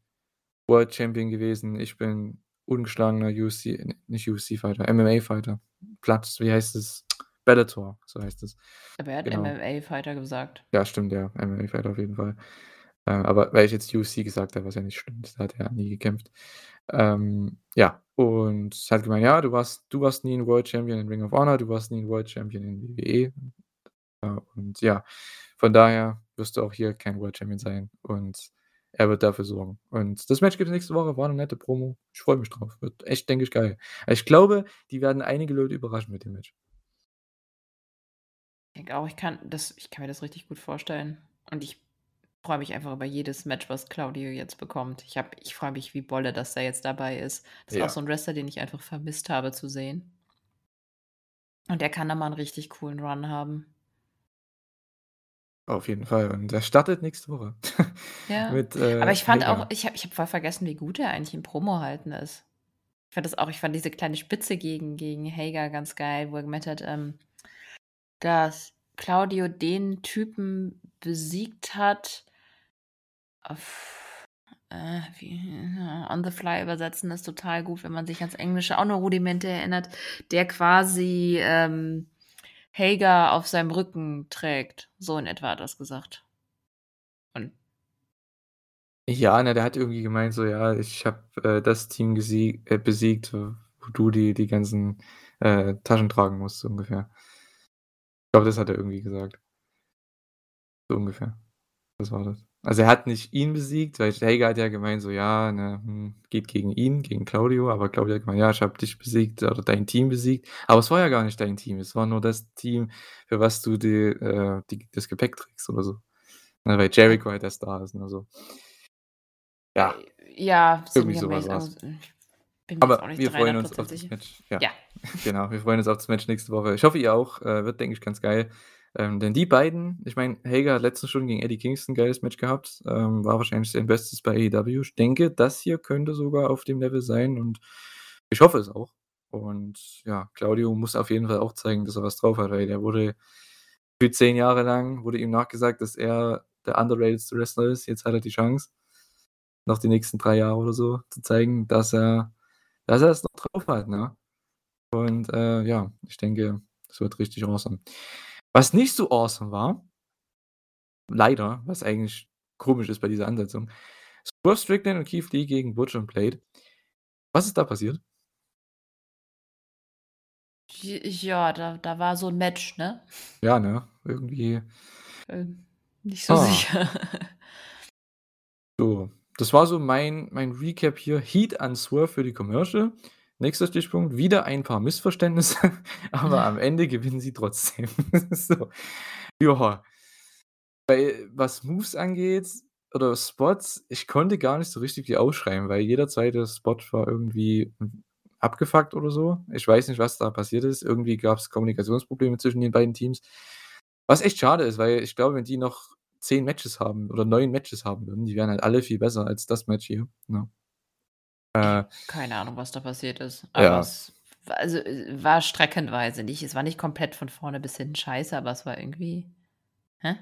World Champion gewesen. Ich bin ungeschlagener UFC nicht UFC-Fighter, MMA-Fighter. Platz wie heißt es? Bellator, so heißt es. Aber er hat Genau. MMA-Fighter gesagt. Ja, stimmt, ja, MMA-Fighter auf jeden Fall. Äh, aber weil ich jetzt UFC gesagt habe, was ja nicht stimmt, da hat er nie gekämpft. Ähm, ja, und hat gemeint: „Ja, du warst du warst nie 'n World Champion in Ring of Honor, du warst nie 'n World Champion in WWE.“ Äh, und ja, von daher wirst du auch hier kein World Champion sein und er wird dafür sorgen. Und das Match gibt's nächste Woche, war 'ne nette Promo. Ich freue mich drauf. Wird echt, denke ich, geil. Ich glaube, die werden einige Leute überraschen mit dem Match. Ich denke auch, ich kann das ich kann mir das richtig gut vorstellen und ich freue mich einfach über jedes Match, was Claudio jetzt bekommt. Ich ich freue mich wie Bolle, dass er jetzt dabei ist. Das ist Ja. auch so 'n Wrestler, den ich einfach vermisst habe zu sehen. Und der kann da mal 'n richtig coolen Run haben. Auf jeden Fall und der startet nächste Woche Ja, mit, äh, aber ich fand auch Hager. ich habe ich habe voll vergessen, wie gut er eigentlich im Promo halten ist. Ich fand das auch ich fand diese kleine Spitze gegen gegen Hager ganz geil, wo er gemeint hat, ähm, dass Claudio den Typen besiegt hat auf äh, wie on the fly übersetzen ist total gut, wenn man sich ans Englische auch nur Rudimente erinnert, der quasi, ähm, Hager auf seinem Rücken trägt. So in etwa hat er's gesagt. Und Ja, ne, der hat irgendwie gemeint so: „Ja, ich habe, äh, das Team gesieg äh, besiegt, wo du die die ganzen, äh, Taschen tragen musst“, so ungefähr. Ich glaube, das hat er irgendwie gesagt. So ungefähr. Das war das. Also, er hat nicht ihn besiegt, weil Hager hat ja gemeint so: „Ja, ne, hm, geht gegen ihn, gegen Claudio“, aber Claudio hat gemeint: „Ja, ich habe dich besiegt oder dein Team besiegt.“ Aber es war ja gar nicht dein Team. Es war nur das Team, für was du die äh, die das Gepäck trägst oder so. Ne, weil Jericho halt der Star ist, ne, so. Ja. Ja, Irgendwie ziemlich so was amazing. war's. Also, Aber wir freuen uns 300 auf das. Match. Ja, Ja. genau. Wir freuen uns auf das Match nächste Woche. Ich hoffe, ihr auch. Äh, wird, denke ich, ganz geil. Ähm, denn die beiden ich meine, Hager hat letztens schon gegen Eddie Kingston 'n geiles Match gehabt, ähm, war wahrscheinlich sein Bestes bei AEW. Ich denke, das hier könnte sogar auf dem Level sein und ich hoffe es auch. Und ja, Claudio muss auf jeden Fall auch zeigen, dass er was drauf hat, weil der wurde gefühlt 10 Jahre lang wurde ihm nachgesagt, dass er der underratedste Wrestler ist. Jetzt hat er die Chance, noch die nächsten 3 Jahre oder so zu zeigen, dass er dass er es noch drauf hat, ne? Und, äh, ja, ich denke, das wird richtig awesome. Was nicht so awesome war leider, was eigentlich komisch ist bei dieser Ansetzung, Swerve Strickland und Keith Lee gegen Butcher und Blade. Was ist da passiert? Ja, da da war so 'n Match, ne? Ja, ne? Irgendwie Ähm, nicht so Ah. sicher. So, das war so mein mein Recap hier. Heat an Swerve für die Commercial. Nächster Stichpunkt, wieder ein paar Missverständnisse, aber am Ende gewinnen sie trotzdem. So. Ja. Bei was Moves angeht oder Spots, ich konnte gar nicht so richtig die ausschreiben, weil jeder zweite Spot war irgendwie, abgefuckt oder so. Ich weiß nicht, was da passiert ist. Irgendwie gab's Kommunikationsprobleme zwischen den beiden Teams. Was echt schade ist, weil ich glaube, wenn die noch 10 Matches haben oder 9 Matches haben würden, die wären halt alle viel besser als das Match hier, ne? Äh Keine Ahnung, was da passiert ist, aber Ja. es war also, äh, war streckenweise nicht es war nicht komplett von vorne bis hinten scheiße, aber es war irgendwie hä?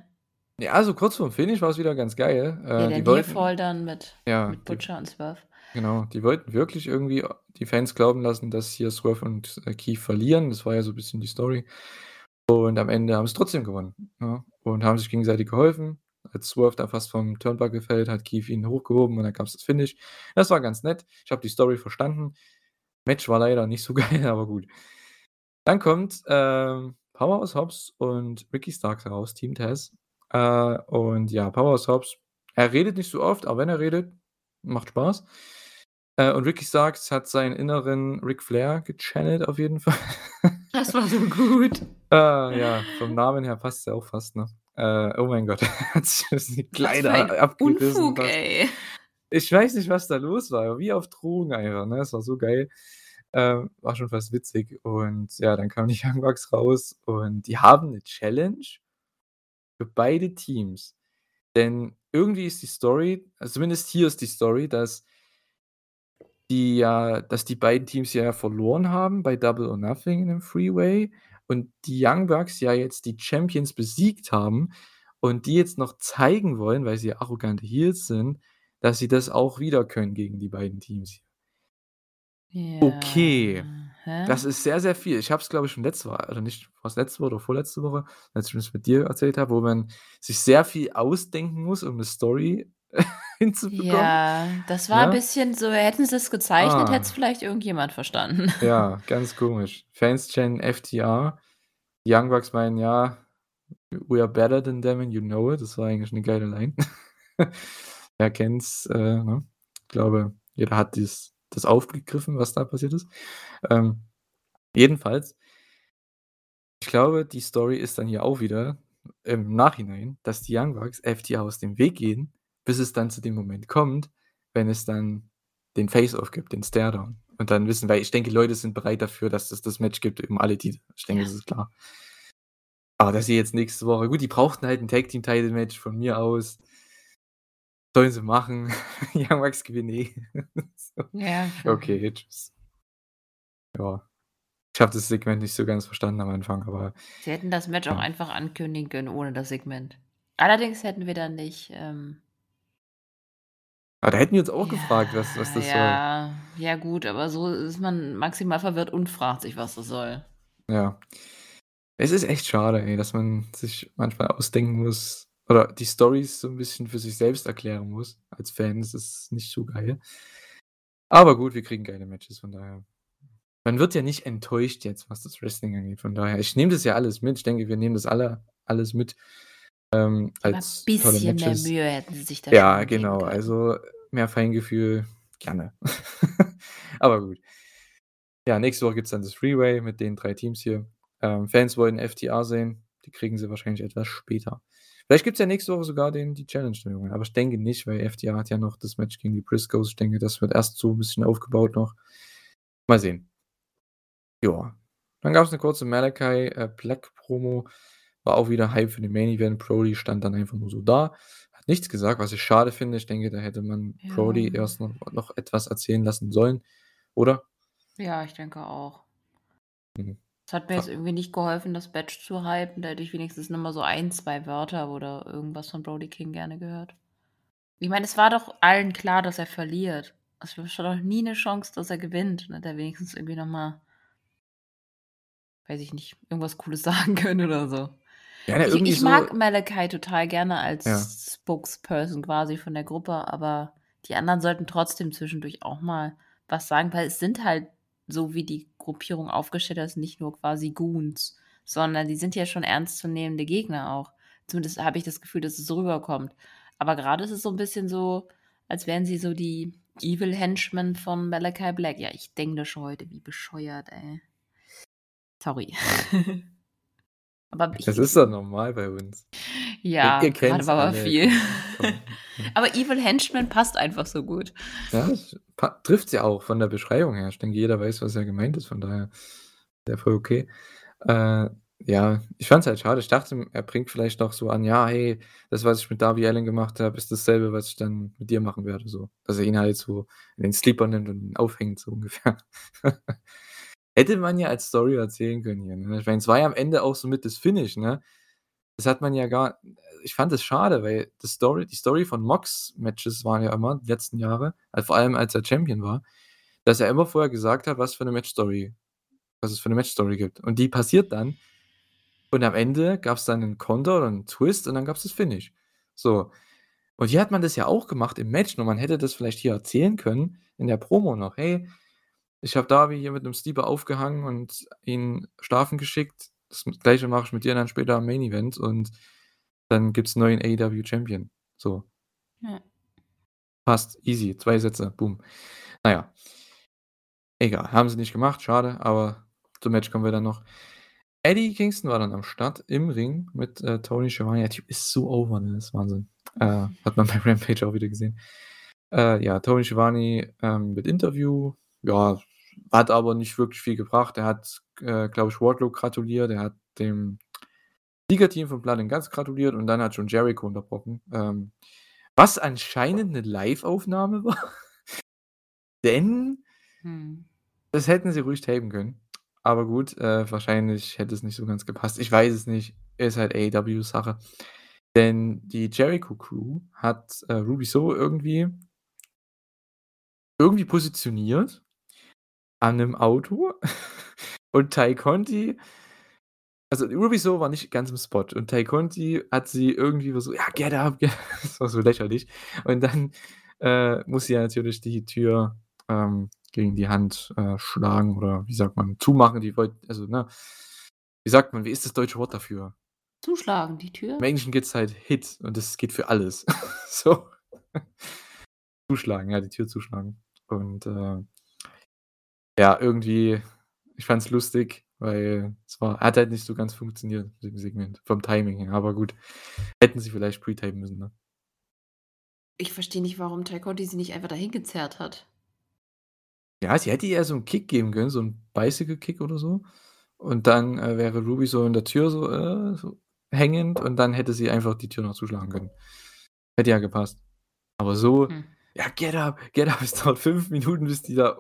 Ja, also kurz vorm Finish war's wieder ganz geil. Ja, Äh, der die wollten Nearfall dann mit ja, mit die Butcher und Swerve. genau, die wollten wirklich irgendwie die Fans glauben lassen, dass hier Swerve und, äh, Keith verlieren. Das war ja so 'n bisschen die Story. Und am Ende haben sie trotzdem gewonnen, ne? Und haben sich gegenseitig geholfen. Als Swerve da fast vom Turnbuckle fällt, hat Keith ihn hochgehoben und dann gab's das Finish. Das war ganz nett. Ich habe die Story verstanden. Match war leider nicht so geil, aber gut. Dann kommt, ähm, Powerhouse Hobbs und Ricky Starks raus, Team Taz. Äh, und ja, Powerhouse Hobbs, er redet nicht so oft, aber wenn er redet, macht Spaß. Äh, und Ricky Starks hat seinen inneren Ric Flair gechannelt auf jeden Fall. Das war so gut. Ah, ja, vom Namen her passt's ja auch fast, ne? Äh, oh mein Gott, hat sich die Kleider abgerissen Unfug, fast. ey. Ich weiß nicht, was da los war, wie auf Drogen einfach, ne? Es war so geil. Ähm, war schon fast witzig und ja, dann kamen die Young Bucks raus und die haben 'ne Challenge für beide Teams. Denn irgendwie ist die Story also zumindest hier ist die Story, dass die ja dass die beiden Teams ja verloren haben bei Double or Nothing in dem Freeway und die Young Bucks ja jetzt die Champions besiegt haben und die jetzt noch zeigen wollen, weil sie arrogante Heels sind, dass sie das auch wieder können gegen die beiden Teams. Okay, Ja. das Hä? ist sehr, sehr viel. Ich habe es, glaube ich, schon letzte Woche oder nicht war's letzte Woche oder vorletzte Woche, als ich das mit dir erzählt habe, wo man sich sehr viel ausdenken muss, um 'ne Story hinzubekommen, Ja, das war 'n ne? bisschen so hätten sie's gezeichnet, hätte es Ah. vielleicht irgendjemand verstanden. Ja, ganz komisch. Fans channeln FTR. Die Young Bucks meinen: „Ja, we are better than them and you know it.“ Das war eigentlich 'ne geile Line. Wer kennt's, äh, ne? Ich glaube, jeder hat dies das aufgegriffen, was da passiert ist. Ähm, jedenfalls ich glaube, die Story ist dann hier auch wieder im Nachhinein, dass die Young Bucks FTR aus dem Weg gehen, bis es dann zu dem Moment kommt, wenn es dann den Face-Off gibt, den Staredown. Und dann wissen weil ich denke, Leute sind bereit dafür, dass es das Match gibt um alle Titel. Ich denke, Ja. das ist klar. Aber dass sie jetzt nächste Woche gut, die brauchten halt 'n Tag-Team-Title-Match von mir aus. Sollen sie machen. Young Bucks gewinnen eh. So. Ja, Okay, tschüss. Ja. Ich habe das Segment nicht so ganz verstanden am Anfang, aber Sie hätten das Match auch ja. einfach ankündigen können ohne das Segment. Allerdings hätten wir dann nicht, ähm Aber da hätten wir uns auch Ja, gefragt, was was das soll. ja, ja gut, aber so ist man maximal verwirrt und fragt sich, was das soll. Ja. Es ist echt schade, ey, dass man sich manchmal ausdenken muss oder die Storys so 'n bisschen für sich selbst erklären muss. Als Fan ist es nicht so geil. Aber gut, wir kriegen geile Matches, von daher. Man wird ja nicht enttäuscht jetzt, was das Wrestling angeht, von daher. Ich nehme das ja alles mit. Ich denke, wir nehmen das alle alles mit, ähm, als tolle bisschen mehr Matches. Mühe hätten sie sich da Ja, schon geben genau. können. Also, mehr Feingefühl, gerne. Aber gut. Ja, nächste Woche gibt's dann das Freeway mit den 3 Teams hier. Ähm, Fans wollen FTR sehen. Die kriegen sie wahrscheinlich etwas später. Vielleicht gibt's ja nächste Woche sogar den die Challenge Division, aber ich denke nicht, weil FTR hat ja noch das Match gegen die Briscoes. Ich denke, das wird erst so 'n bisschen aufgebaut noch. Mal sehen. Ja. Dann gab's 'ne kurze Malachi, äh, Black Promo. War auch wieder Hype für den Main Event. Brody stand dann einfach nur so da, hat nichts gesagt, was ich schade finde. Ich denke, da hätte man Brody Ja. erst noch noch etwas erzählen lassen sollen, oder? Ja, ich denke auch. Mhm. Es hat mir jetzt irgendwie nicht geholfen, das Match zu hypen. Da hätte ich wenigstens noch mal so 1, 2 Wörter oder irgendwas von Brody King gerne gehört. Ich meine, es war doch allen klar, dass er verliert. Es bestand doch nie 'ne Chance, dass er gewinnt. Dann hätte er wenigstens irgendwie noch mal weiß ich nicht, irgendwas Cooles sagen können oder so. Ja, ne, Ich ich so mag Malachi total gerne Ja. als Spokesperson quasi von der Gruppe, aber die anderen sollten trotzdem zwischendurch auch mal was sagen, weil es sind halt so, wie die Gruppierung aufgestellt ist, nicht nur quasi Goons, sondern die sind ja schon ernstzunehmende Gegner auch. Zumindest habe ich das Gefühl, dass es so rüberkommt. Aber grade ist es so 'n bisschen so, als wären sie so die Evil Henchmen von Malachi Black. Ja, ich englische heute wie bescheuert, ey. Sorry. Aber ich Das ist doch normal bei uns. Ja, ihr war aber viel. Aber Evil Henchman passt einfach so gut. Ja, trifft's ja auch von der Beschreibung her. Ich denke, jeder weiß, was ja gemeint ist, von daher ja voll okay. Äh, ja, ich fand's halt schade. Ich dachte, er bringt vielleicht noch so an: „Ja, hey, das, was ich mit Darby Allin gemacht habe, ist dasselbe, was ich dann mit dir machen werde“, so. Dass er ihn halt so in den Sleeper nimmt und ihn aufhängt, so ungefähr. Hätte man ja als Story erzählen können hier, ne? Ich meine, es war ja am Ende auch so mit das Finish, ne? Das hat man ja gar ich fand es schade, weil die Story die Story von Mox-Matches waren ja immer die letzten Jahre, also vor allem als er Champion war, dass er immer vorher gesagt hat, was für 'ne Matchstory was es für 'ne Matchstory gibt. Und die passiert dann und am Ende gab's dann 'nen Konter oder 'n Twist und dann gab's das Finish. So. Und hier hat man das ja auch gemacht im Match, nur man hätte das vielleicht hier erzählen können in der Promo noch: „Hey, ich habe Darby hier mit 'nem Steeper aufgehangen und ihn schlafen geschickt. Das Gleiche mache ich mit dir dann später im Main Event und dann gibt's 'n neuen AEW Champion.“ So. Ja. Passt, easy, 2 Sätze, boom. Na ja. Egal, haben sie nicht gemacht, schade, aber zum Match kommen wir dann noch. Eddie Kingston war dann am Start im Ring mit, äh, Tony Schiavone. Der Typ ist so over, ne? Das ist Wahnsinn. Äh, hat man bei Rampage auch wieder gesehen. Äh, ja, Tony Schiavone, ähm, mit Interview, ja, hat aber nicht wirklich viel gebracht. Er hat, äh, glaube ich, Wardlow gratuliert, er hat dem Siegerteam von Blood Guts gratuliert und dann hat schon Jericho unterbrochen, ähm, was anscheinend 'ne Liveaufnahme war. Denn Mhm. das hätten sie ruhig tapen können. Aber gut, äh, wahrscheinlich hätte es nicht so ganz gepasst. Ich weiß es nicht. Ist halt AEW-Sache. Denn die Jericho Crew hat, äh, Ruby Soho irgendwie irgendwie positioniert an 'nem Auto und Tay Conti also, Ruby Soho war nicht ganz im Spot und Tay Conti hat sie irgendwie versucht: „Ja, get up, get“ das war so lächerlich. Und dann, äh, muss sie ja natürlich die Tür, ähm, gegen die Hand, äh, schlagen oder wie sagt man, zumachen. Die wollt also, ne wie sagt man, wie ist das deutsche Wort dafür? Zuschlagen, die Tür? Im Englischen gibt's halt Hit und das geht für alles. So. Zuschlagen, ja, die Tür zuschlagen. Und, äh ja, irgendwie ich fand's lustig, weil es war hat halt nicht so ganz funktioniert mit dem Segment vom Timing her, aber gut. Hätten sie vielleicht pre-tapen müssen, ne? Ich verstehe nicht, warum Conti sie nicht einfach dahin gezerrt hat. Ja, sie hätte ihr so 'n Kick geben können, so 'n Bicycle Kick oder so. Und dann, äh, wäre Ruby so in der Tür so, äh, so hängend und dann hätte sie einfach die Tür noch zuschlagen können. Hätte ja gepasst. Aber so: Hm. „Ja, get up, get up.“ Es dauert 5 Minuten, bis die da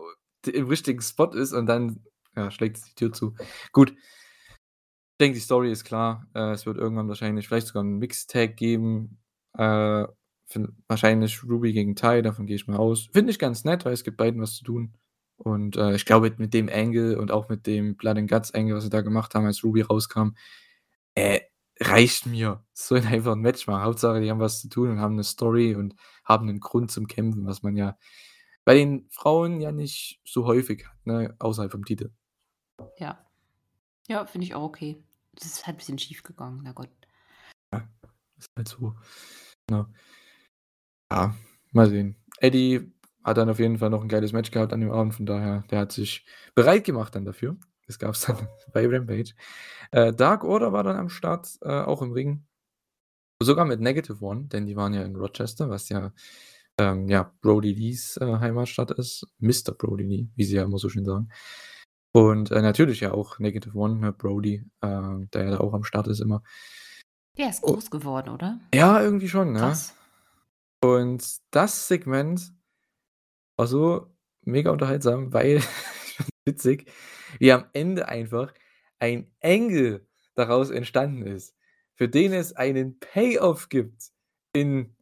im richtigen Spot ist und dann, ja, schlägt sie die Tür zu. Gut. Ich denke, die Story ist klar. Äh, es wird irgendwann wahrscheinlich vielleicht sogar 'n Mixed-Tag geben. Äh, wahrscheinlich Ruby gegen Tay, davon gehe ich mal aus. Finde ich ganz nett, weil es gibt beiden was zu tun. Und, äh, ich glaube, mit dem Angle und auch mit dem Blood and Guts Angle, was sie da gemacht haben, als Ruby rauskam, äh, reicht mir. Sollen einfach 'n Match machen. Hauptsache, die haben was zu tun und haben 'ne Story und haben 'nen Grund zum Kämpfen, was man ja bei den Frauen ja nicht so häufig hat, ne, außerhalb vom Titel. Ja. Ja, finde ich auch okay. Das ist halt bisschen schiefgegangen, na Gott. Ja, ist halt so, ne? Ja, mal sehen. Eddie hat dann auf jeden Fall noch 'n geiles Match gehabt an dem Abend, von daher der hat sich bereit gemacht dann dafür. Das gab's dann bei Rampage. Äh, Dark Order war dann am Start, äh, auch im Ring. Sogar mit Negative One, denn die waren ja in Rochester, was ja, ähm, ja, Brodie Lees, äh, Heimatstadt ist. Mister Brodie Lee, wie sie ja immer so schön sagen. Und, äh, natürlich ja auch Negative One, ne, Brodie, äh, der ja auch am Start ist immer. Der ist Oh groß geworden, oder? Ja, irgendwie schon, ne? Krass. Und das Segment war so mega unterhaltsam, weil witzig, wie am Ende einfach ein Angle daraus entstanden ist, für den es einen Payoff gibt in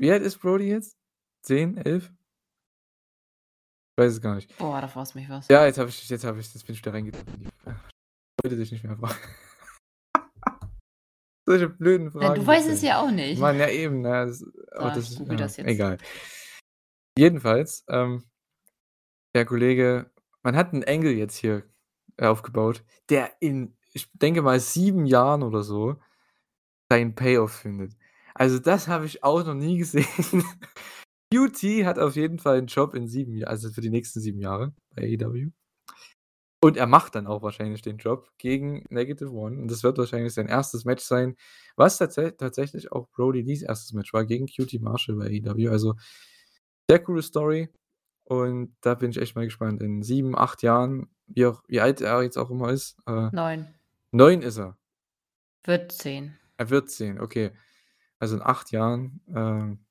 wie alt ist Brodie jetzt? 10, 11? Ich weiß es gar nicht. Boah, da fragst mich was. Ja, jetzt habe ich jetzt habe ich jetzt bin ich wieder reingetappt in die wollte dich nicht mehr fragen. Solche blöden Ja, Fragen du weißt es ja ja auch nicht. Mann, ja eben, ne? Das aber So, das ich google ja, das jetzt. egal. Jedenfalls, ähm, der Kollege man hat 'n Angle jetzt hier aufgebaut, der in, ich denke mal, 7 Jahren oder so seinen Payoff findet. Also, das habe ich auch noch nie gesehen. QT hat auf jeden Fall 'n Job in 7 Jahren also, für die nächsten 7 Jahre bei AEW. Und er macht dann auch wahrscheinlich den Job gegen Negative One und das wird wahrscheinlich sein 1. Match sein, was tatsä tatsächlich auch Brodie Lees 1. Match war gegen QT Marshall bei AEW. Also, sehr coole Story und da bin ich echt mal gespannt. In 7, 8 Jahren, wie auch wie alt er jetzt auch immer ist, äh 9. 9 ist er. Wird 10. Er wird 10, okay. Also, in 8 Jahren, ähm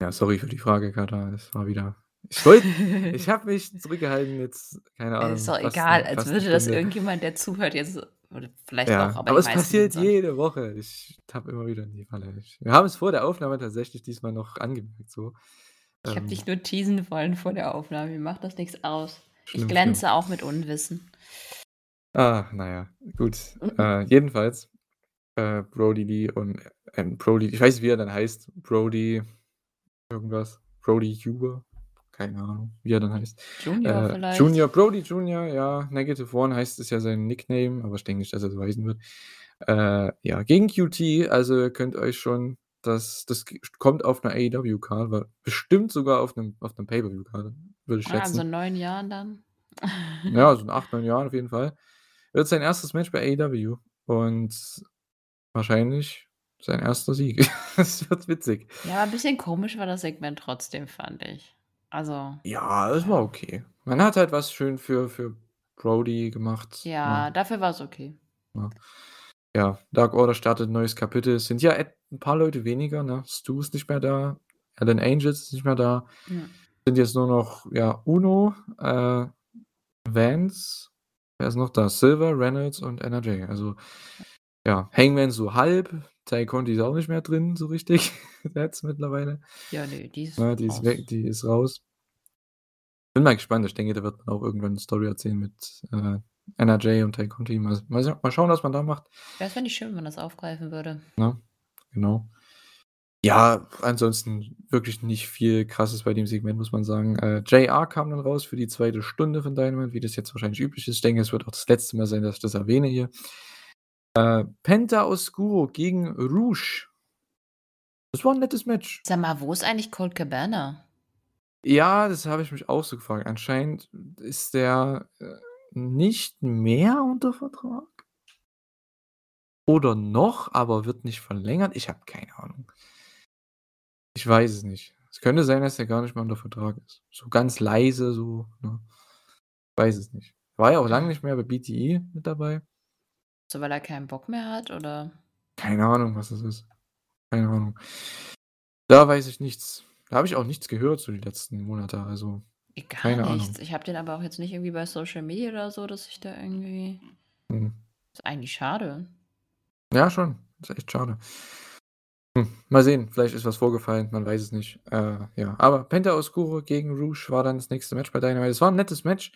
ja, sorry für die Frage, Katha. Das war wieder ich wollte ich habe mich zurückgehalten, jetzt, keine Ahnung, Ist doch fast egal, 'ne als fast würde das Stunde. irgendjemand, der zuhört, jetzt Oder vielleicht Ja, auch, aber aber es passiert jede Woche. Ich tappe immer wieder in die Falle. Ich wir haben es vor der Aufnahme tatsächlich diesmal noch angemerkt so. Ich habe Ähm dich nur teasen wollen vor der Aufnahme. Mir macht das nix aus. Ich Schlimm, schlimm. glänze auch mit Unwissen. Ah, na ja, gut. Äh, jedenfalls, äh, Brodie Lee und ähm, Brodie ich weiß nicht, wie er dann heißt. Brodie irgendwas. Brodie Huber? Keine Ahnung, wie er dann heißt. Junior Äh, vielleicht? Junior, Brodie Junior, ja. Negative One heißt es ja sein Nickname, aber ich denke nicht, dass er so heißen wird. Äh, ja, gegen QT, also ihr könnt euch schon das das kommt auf 'ner AEW-Card, war bestimmt sogar auf 'nem auf 'nem Pay-per-view-Card, würde ich Ah, in so schätzen. 9 Jahren dann? Ja, so in 8, 9 Jahren auf jeden Fall. Wird sein 1. Match bei AEW und wahrscheinlich sein 1. Sieg. Es wird witzig. Ja, aber bisschen komisch war das Segment trotzdem, fand ich. Also Ja, es war okay. Man hat halt was schön für für Brodie gemacht, Ja, ne? dafür war's okay. Ja. Ja, Dark Order startet 'n neues Kapitel. Es sind ja et 'n paar Leute weniger, ne? Stu ist nicht mehr da, Alan Angels ist nicht mehr da. Ja. Sind jetzt nur noch, ja, Uno, äh, Vance, wer ist noch da? Silver, Reynolds und NRJ. Also, ja, Hangman so halb, Tay Conti ist auch nicht mehr drin so richtig jetzt mittlerweile. Ja, ne, die ist Ne, die ist weg raus. die ist raus. Bin mal gespannt. Ich denke, da wird man auch irgendwann 'ne Story erzählen mit, äh, NRJ und Tay Conti. Mal mal sa mal schauen, was man da macht. Ja, das fände ich schön, wenn man das aufgreifen würde. Ne? Genau. Ja, ansonsten wirklich nicht viel Krasses bei dem Segment, muss man sagen. Äh, JR kam dann raus für die 2. Stunde von Dynamite, wie das jetzt wahrscheinlich üblich ist. Ich denke, es wird auch das letzte Mal sein, dass ich das erwähne hier. Äh, Penta Oscuro gegen Rush. Das war 'n nettes Match. Sag mal, wo ist eigentlich Colt Cabana? Ja, das habe ich mich auch so gefragt. Anscheinend ist der, äh, nicht mehr unter Vertrag? Oder noch, aber wird nicht verlängert? Ich habe keine Ahnung. Ich weiß es nicht. Es könnte sein, dass der gar nicht mehr unter Vertrag ist. So ganz leise so, ne? Weiß es nicht. War ja auch lange nicht mehr bei BTE mit dabei. So, weil er keinen Bock mehr hat, oder? Keine Ahnung, was das ist. Keine Ahnung. Da weiß ich nichts. Da habe ich auch nichts gehört so die letzten Monate, also gar keine nichts. Ahnung. Ich habe den aber auch jetzt nicht irgendwie bei Social Media oder so, dass ich da irgendwie Mhm. ist eigentlich schade. Ja, schon. Ist echt schade. Hm, mal sehen, vielleicht ist was vorgefallen, man weiß es nicht. Äh, ja, aber Penta Oscuro gegen Rush war dann das nächste Match bei Dynamite. Es war 'n nettes Match,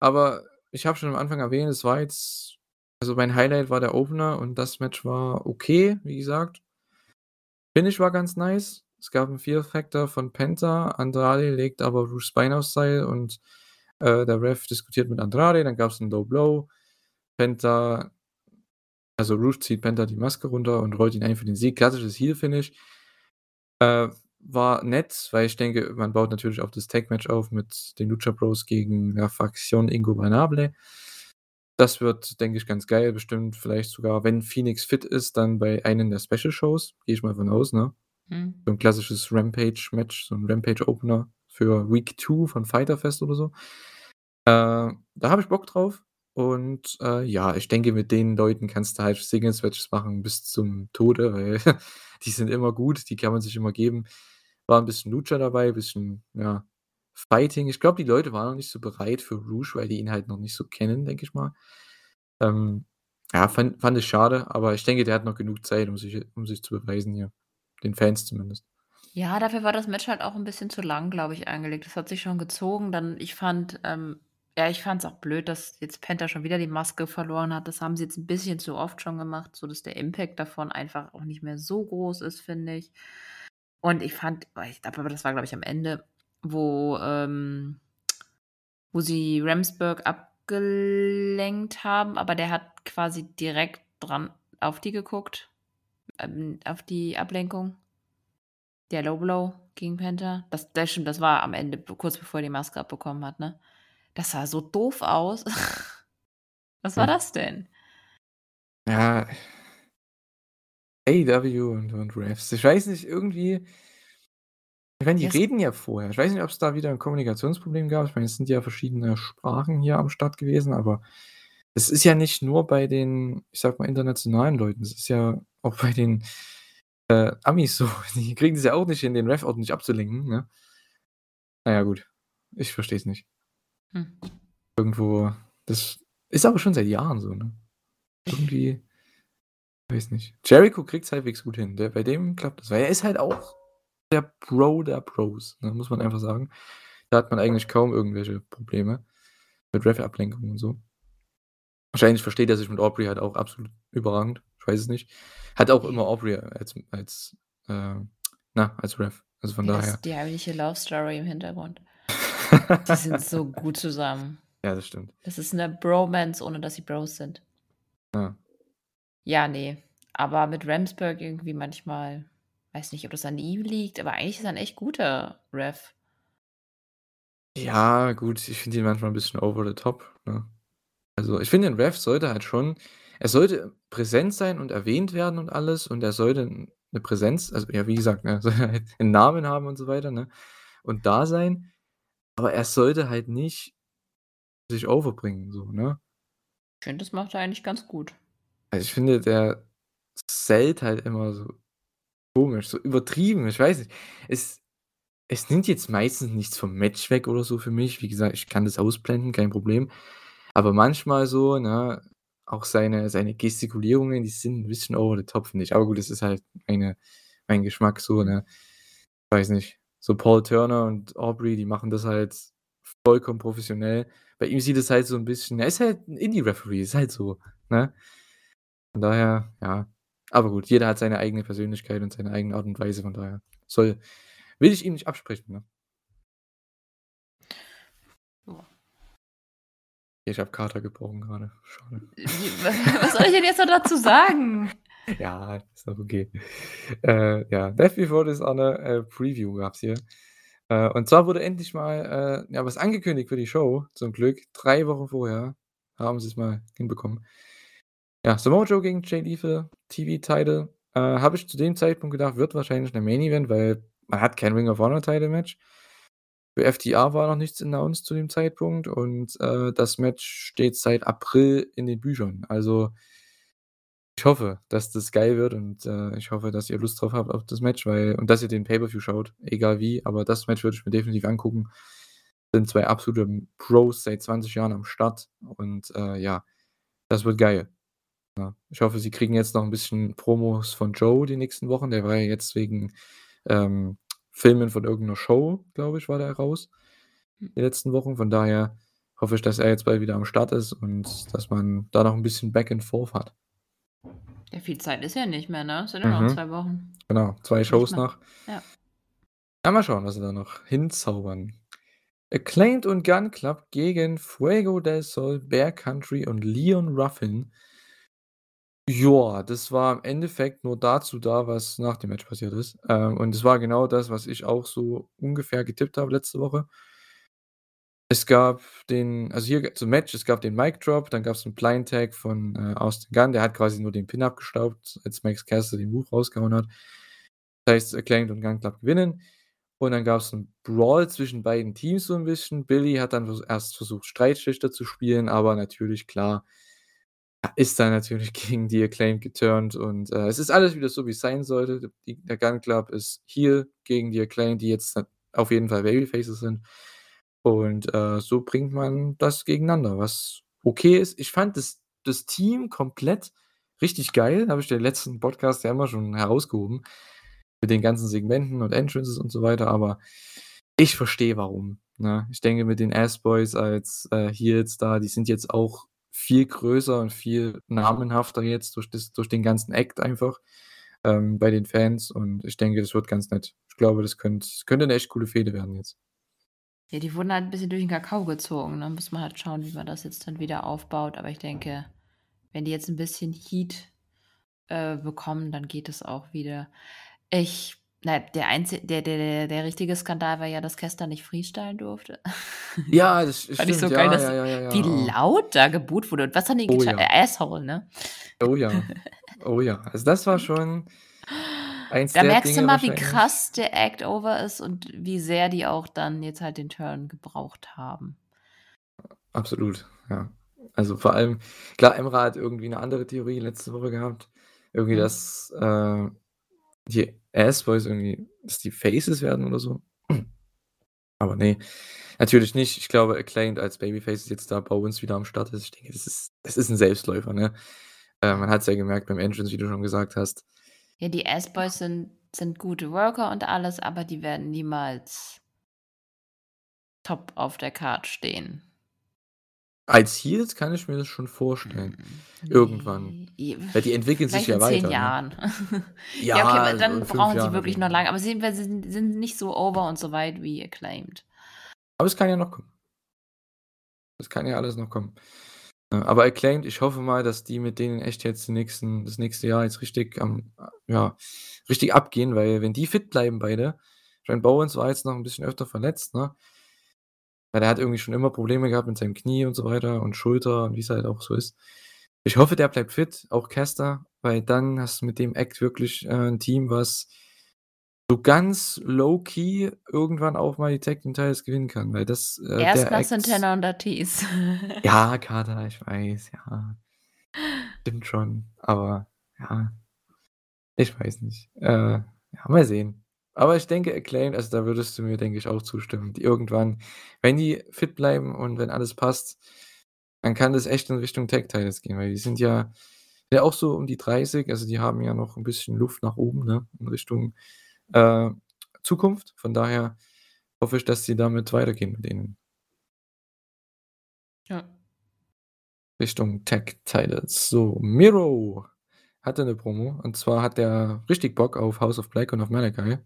aber ich habe schon am Anfang erwähnt, es war jetzt also mein Highlight war der Opener und das Match war okay, wie gesagt. Finish war ganz nice. Es gab 'n Fear Factor von Penta. Andrade legt aber Rushs Bein aufs Seil und, äh, der Ref diskutiert mit Andrade. Dann gab's 'n Low Blow. Penta also Rush zieht Penta die Maske runter und rollt ihn ein für den Sieg. Klassisches Heel-Finish. Äh, war nett, weil ich denke, man baut natürlich auf das Tag-Match auf mit den Lucha Bros gegen La Facción Ingobernable. Das wird, denke ich, ganz geil. Bestimmt vielleicht sogar, wenn Phoenix fit ist, dann bei einem der Special-Shows. Gehe ich mal von aus, ne? Mhm. So 'n klassisches Rampage-Match, so 'n Rampage-Opener für Week 2 von Fyter Fest oder so. Äh, da habe ich Bock drauf und, äh, ja, ich denke, mit den Leuten kannst du halt Singles-Matches machen bis zum Tode, weil die sind immer gut, die kann man sich immer geben. War 'n bisschen Lucha dabei, bisschen, ja, Fighting. Ich glaube, die Leute waren noch nicht so bereit für Rush, weil die ihn halt noch nicht so kennen, denke ich mal. Ähm, ja, fand fand ich schade, aber ich denke, der hat noch genug Zeit, um sich um sich zu beweisen hier. Den Fans zumindest. Ja, dafür war das Match halt auch 'n bisschen zu lang, glaube ich, angelegt. Das hat sich schon gezogen. Dann ich fand, ähm ja, ich fand's auch blöd, dass jetzt Penta schon wieder die Maske verloren hat. Das haben sie jetzt 'n bisschen zu oft schon gemacht, sodass der Impact davon einfach auch nicht mehr so groß ist, finde ich. Und ich fand aber, das war, glaube ich, am Ende, wo, ähm wo sie Ramsburg abgelenkt haben, aber der hat quasi direkt dran auf die geguckt, ähm, auf die Ablenkung. Der Low Blow gegen Penta. Das das stimmt, das war am Ende, kurz bevor er die Maske abbekommen hat, ne? Das sah so doof aus. Was war Hm. das denn? Ja. AEW und und Refs. Ich weiß nicht, irgendwie ich meine, die Ja, es reden ja vorher. Ich weiß nicht, ob's da wieder 'n Kommunikationsproblem gab. Ich meine, es sind ja verschiedene Sprachen hier am Start gewesen, aber es ist ja nicht nur bei den, ich sage mal, internationalen Leuten. Es ist ja auch bei den, äh, Amis so. Die kriegen es ja auch nicht hin, den Ref ordentlich abzulenken, ne? Na ja, gut. Ich verstehe es nicht. Hm. Irgendwo das ist aber schon seit Jahren so, ne? Irgendwie weiß nicht. Jericho kriegt's halbwegs gut hin. Der bei dem klappt das, weil er ist halt auch der Pro der Pros, ne, muss man einfach sagen. Da hat man eigentlich kaum irgendwelche Probleme mit Ref-Ablenkung und so. Wahrscheinlich versteht er sich mit Aubrey halt auch absolut überragend. Ich weiß es nicht. Hat auch immer Aubrey als als, äh, na, als Ref. Also von Ja, daher. das die heimliche Love Story im Hintergrund. Die sind so gut zusammen. Ja, das stimmt. Das ist 'ne Bromance, ohne dass sie Bros sind. Ja. Ja, ne. Aber mit Ramsberg irgendwie manchmal weiß nicht, ob das an ihm liegt, aber eigentlich ist er 'n echt guter Ref. Ja, gut, ich finde ihn manchmal 'n bisschen over the top, ne? Also, ich finde, 'n Ref sollte halt schon er sollte präsent sein und erwähnt werden und alles und er sollte 'n 'ne Präsenz also, ja, wie gesagt, ne, soll halt 'n Namen haben und so weiter, ne, und da sein, aber er sollte halt nicht sich overbringen so, ne? Ich finde, das macht er eigentlich ganz gut. Also, ich finde, der sellt halt immer so komisch, so übertrieben, ich weiß nicht. Es es nimmt jetzt meistens nichts vom Match weg oder so für mich. Wie gesagt, ich kann das ausblenden, kein Problem. Aber manchmal so, ne, auch seine seine Gestikulierungen, die sind 'n bisschen over the top, finde ich. Aber gut, das ist halt meine mein Geschmack so, ne? Weiß nicht. So Paul Turner und Aubrey, die machen das halt vollkommen professionell. Bei ihm sieht es halt so 'n bisschen er ist halt 'n Indie-Referee, ist halt so, ne? Von daher, ja. Aber gut, jeder hat seine eigene Persönlichkeit und seine eigene Art und Weise, von daher soll will ich ihm nicht absprechen, ne? Ich habe Kater gebrochen grade. Schade. Was soll ich denn jetzt noch dazu sagen? Ja, ist doch okay. Äh, ja, Death Before Dishonor, äh, Preview gab's hier. Äh, und zwar wurde endlich mal, äh, ja, was angekündigt für die Show, zum Glück. 3 Wochen vorher haben sie's mal hinbekommen. Ja, Samoa Joe gegen Jay Lethal, TV-Title. Äh, habe ich zu dem Zeitpunkt gedacht, wird wahrscheinlich 'ne Main Event, weil man hat kein Ring of Honor Title Match. Für FTR war noch nichts announced zu dem Zeitpunkt und, äh, das Match steht seit April in den Büchern. Also ich hoffe, dass das geil wird und, äh, ich hoffe, dass ihr Lust drauf habt auf das Match, weil und dass ihr den Pay-per-View schaut, egal wie, aber das Match würde ich mir definitiv angucken. Sind 2 absolute Pros seit 20 Jahren am Start und, äh, ja, das wird geil. Ja. Ich hoffe, sie kriegen jetzt noch 'n bisschen Promos von Joe die nächsten Wochen. Der war ja jetzt wegen, ähm, Filmen von irgend 'ner Show, glaube ich, war der raus die letzten Wochen. Von daher hoffe ich, dass er jetzt bald wieder am Start ist und dass man da noch 'n bisschen Back and Forth hat. Ja, viel Zeit ist ja nicht mehr, ne? Sind ja noch Mhm. 2 Wochen. Genau, 2 Nicht Shows noch. Ja. Ja, mal schauen, was sie da noch hinzaubern. Acclaimed und Gunn Club gegen Fuego del Sol, Bear Country und Leon Ruffin. Ja, das war im Endeffekt nur dazu da, was nach dem Match passiert ist. Ähm, und es war genau das, was ich auch so ungefähr getippt habe letzte Woche. Es gab den also hier zum Match, es gab den Mic Drop, dann gab's 'n Blind Tag von, äh, Austin Gunn, der hat quasi nur den Pin abgestaubt, als Max Caster den Move rausgehauen hat. Das heißt, Acclaimed und Gunn Club gewinnen. Und dann gab's 'n Brawl zwischen beiden Teams so 'n bisschen. Billy hat dann erst versucht, Streitschlichter zu spielen, aber natürlich, klar, ist dann natürlich gegen die Acclaimed geturnt und, äh, es ist alles wieder so, wie's sein sollte. Die der Gunn Club ist Heel gegen die Acclaimed, die jetzt auf jeden Fall Babyfaces sind. Und, äh, so bringt man das gegeneinander, was okay ist. Ich fand das das Team komplett richtig geil, habe ich dir letzten Podcast ja immer schon herausgehoben mit den ganzen Segmenten und Entrances und so weiter, aber ich verstehe warum, ne? Ich denke, mit den Ass Boys als, äh, Heels da, die sind jetzt auch viel größer und viel namenhafter jetzt durch das durch den ganzen Act einfach, ähm, bei den Fans und ich denke, das wird ganz nett. Ich glaube, das könnt könnte 'ne echt coole Fehde werden jetzt. Ja, die wurden halt 'n bisschen durch den Kakao gezogen, ne? Muss man halt schauen, wie man das jetzt dann wieder aufbaut. Aber ich denke, wenn die jetzt 'n bisschen Heat, äh, bekommen, dann geht es auch wieder. Ich na der einzi der der der der richtige Skandal war ja, dass Caster nicht freestylen durfte. Ja, das Fand ich so stimmt. geil, Ja, dass ja, ja, wie laut da geboot wurde. Und was haben die Oh ja. äh, Asshole, ne? Oh ja. Oh ja. Also, das war schon eins Da der merkst du Dinge mal, wie krass der Act over ist und wie sehr die auch dann jetzt halt den Turn gebraucht haben. Absolut, ja. Also, vor allem klar, Emra hat irgendwie 'ne andere Theorie letzte Woche gehabt. Irgendwie, Mhm. dass, äh, die Ass Boys irgendwie dass die Faces werden oder so. Aber ne, natürlich nicht. Ich glaube, Acclaimed als Babyface ist jetzt da bei uns wieder am Start ist. Ich denke, das ist das ist 'n Selbstläufer, ne? Äh, man hat's ja gemerkt beim Entrance, wie du schon gesagt hast. Ja, die S-Boys sind sind gute Worker und alles, aber die werden niemals top auf der Card stehen. Als Heels kann ich mir das schon vorstellen. Hm, Irgendwann. ne, Weil die entwickeln sich ja in weiter, 10 ne? Jahren. Ja, Ja, okay, aber dann in 5 brauchen sie Jahren wirklich noch lange. Aber sie sind sind nicht so over und so weit wie Acclaimed. Aber es kann ja noch kommen. Es kann ja alles noch kommen. Aber Acclaimed, ich hoffe mal, dass die mit denen echt jetzt nächsten das nächste Jahr jetzt richtig am ja, richtig abgehen, weil wenn die fit bleiben beide Trent Bowens war jetzt noch 'n bisschen öfter verletzt, ne? Weil der hat irgendwie schon immer Probleme gehabt mit seinem Knie und so weiter und Schulter und wie's halt auch so ist. Ich hoffe, der bleibt fit, auch Caster, weil dann hast du mit dem Act wirklich, äh, 'n Team, was so ganz low key irgendwann auch mal die Tag Team Titles gewinnen kann, weil das, äh, Erst nach Act Santana und Ortiz. Ja, Carter, ich weiß, ja. Stimmt schon, aber ja. Ich weiß nicht. Äh, ja, mal sehen. Aber ich denke, Acclaimed also, da würdest du mir, denke ich, auch zustimmen. Die irgendwann wenn die fit bleiben und wenn alles passt, dann kann das echt in Richtung Tag Titles gehen, weil die sind ja ja auch so um die 30, also, die haben ja noch 'n bisschen Luft nach oben, ne, in Richtung, äh, Zukunft. Von daher hoffe ich, dass sie damit weitergehen mit denen. Ja. Richtung Tag Titles. So, Miro hatte 'ne Promo und zwar hat der richtig Bock auf House of Black und auf Malachi.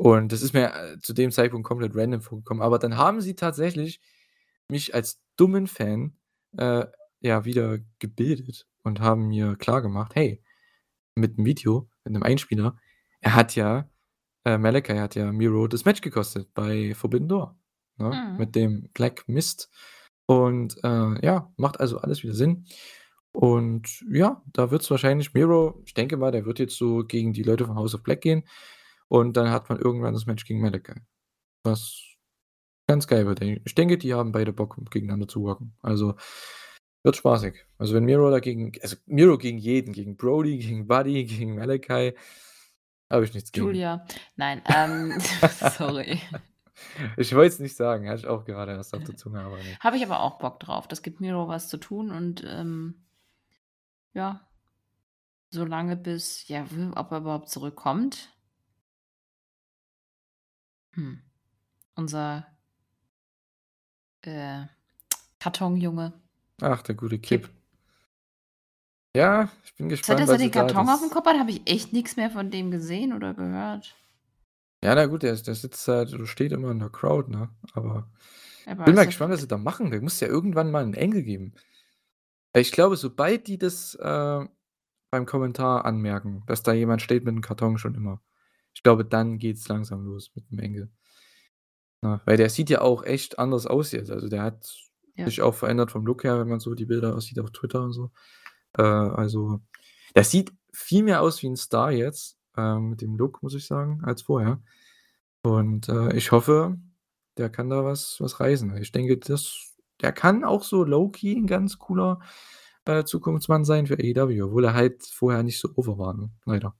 Und das ist mir, äh, zu dem Zeitpunkt komplett random vorgekommen, aber dann haben sie tatsächlich mich als dummen Fan, äh, ja, wieder gebildet und haben mir klargemacht: „Hey, mit 'm Video, mit 'nem Einspieler, er hat ja äh, Malachi hat ja Miro das Match gekostet bei Forbidden Door, ne, Mhm. mit dem Black Mist.“ Und, äh, ja, macht also alles wieder Sinn. Und ja, da wird's wahrscheinlich Miro ich denke mal, der wird jetzt so gegen die Leute von House of Black gehen und dann hat man irgendwann das Match gegen Malachi. Was ganz geil wird, ich. Denke, die haben beide Bock, gegeneinander zu worken. Also, wird spaßig. Also, wenn Miro dagegen also, Miro gegen jeden, gegen Brody, gegen Buddy, gegen Malachi, habe ich nichts gegen. Julia. Nein, ähm, sorry. Ich wollte es nicht sagen, hatte ich auch gerade erst auf der Zunge, aber ne. Habe ich aber auch Bock drauf. Das gibt Miro was zu tun und, ähm ja, solange bis ja, ob er überhaupt zurückkommt. Hm. Unser äh, Kartonjunge. Ach, der gute Kip. Kip. Ja, ich bin Seit gespannt, was er den Karton das auf'm Kopf hat, habe ich echt nix mehr von dem gesehen oder gehört. Ja, na gut, der der sitzt halt oder steht immer in der Crowd, ne? Aber Aber bin mal gespannt, was sie da machen. Da musst ja irgendwann mal 'n Angle geben. Weil ich glaube, sobald die das, äh, beim Kommentar anmerken, dass da jemand steht mit 'nem Karton schon immer, ich glaube, dann geht's langsam los mit 'nem Angle. Ne, weil der sieht ja auch echt anders aus jetzt. Also, der hat Ja. sich auch verändert vom Look her, wenn man so die Bilder aussieht auf Twitter und so. Äh, also, der sieht viel mehr aus wie 'n Star jetzt, ähm, mit dem Look, muss ich sagen, als vorher. Und, äh, ich hoffe, der kann da was was reißen. Ich denke, das der kann auch so low key 'n ganz cooler, äh, Zukunftsmann sein für AEW, obwohl er halt vorher nicht so over war, ne, leider.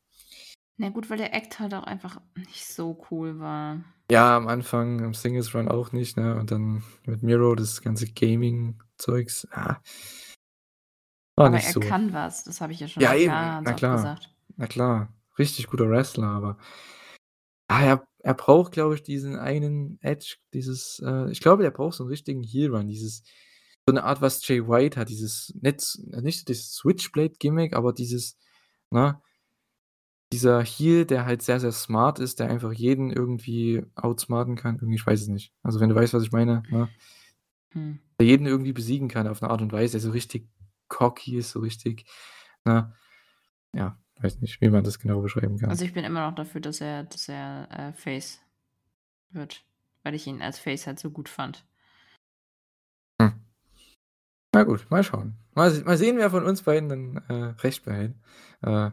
Na gut, weil der Act halt auch einfach nicht so cool war. Ja, am Anfang im Singles Run auch nicht, ne? Und dann mit Miro das ganze Gaming-Zeugs, ah. War Aber nicht er so. kann was, das habe ich ja schon Ja, eben, na klar. gesagt. Na klar, richtig guter Wrestler, aber ah, er er braucht, glaube ich, diesen einen Edge, dieses, äh ich glaube, der braucht so 'n richtigen Heel Run, dieses so 'ne Art, was Jay White hat, dieses nicht nicht dieses Switchblade-Gimmick, aber dieses, ne dieser Heel, der halt sehr, sehr smart ist, der einfach jeden irgendwie outsmarten kann. Irgendwie, ich weiß es nicht. Also, wenn du weißt, was ich meine, ne? Hm. Der jeden irgendwie besiegen kann auf 'ne Art und Weise, der so richtig cocky ist, so richtig, ne? Ja, weiß nicht, wie man das genau beschreiben kann. Also, ich bin immer noch dafür, dass er dass er, äh, Face wird, weil ich ihn als Face halt so gut fand. Hm. Na gut, mal schauen. Mal mal sehen, wer von uns beiden dann, äh, recht behält. Äh,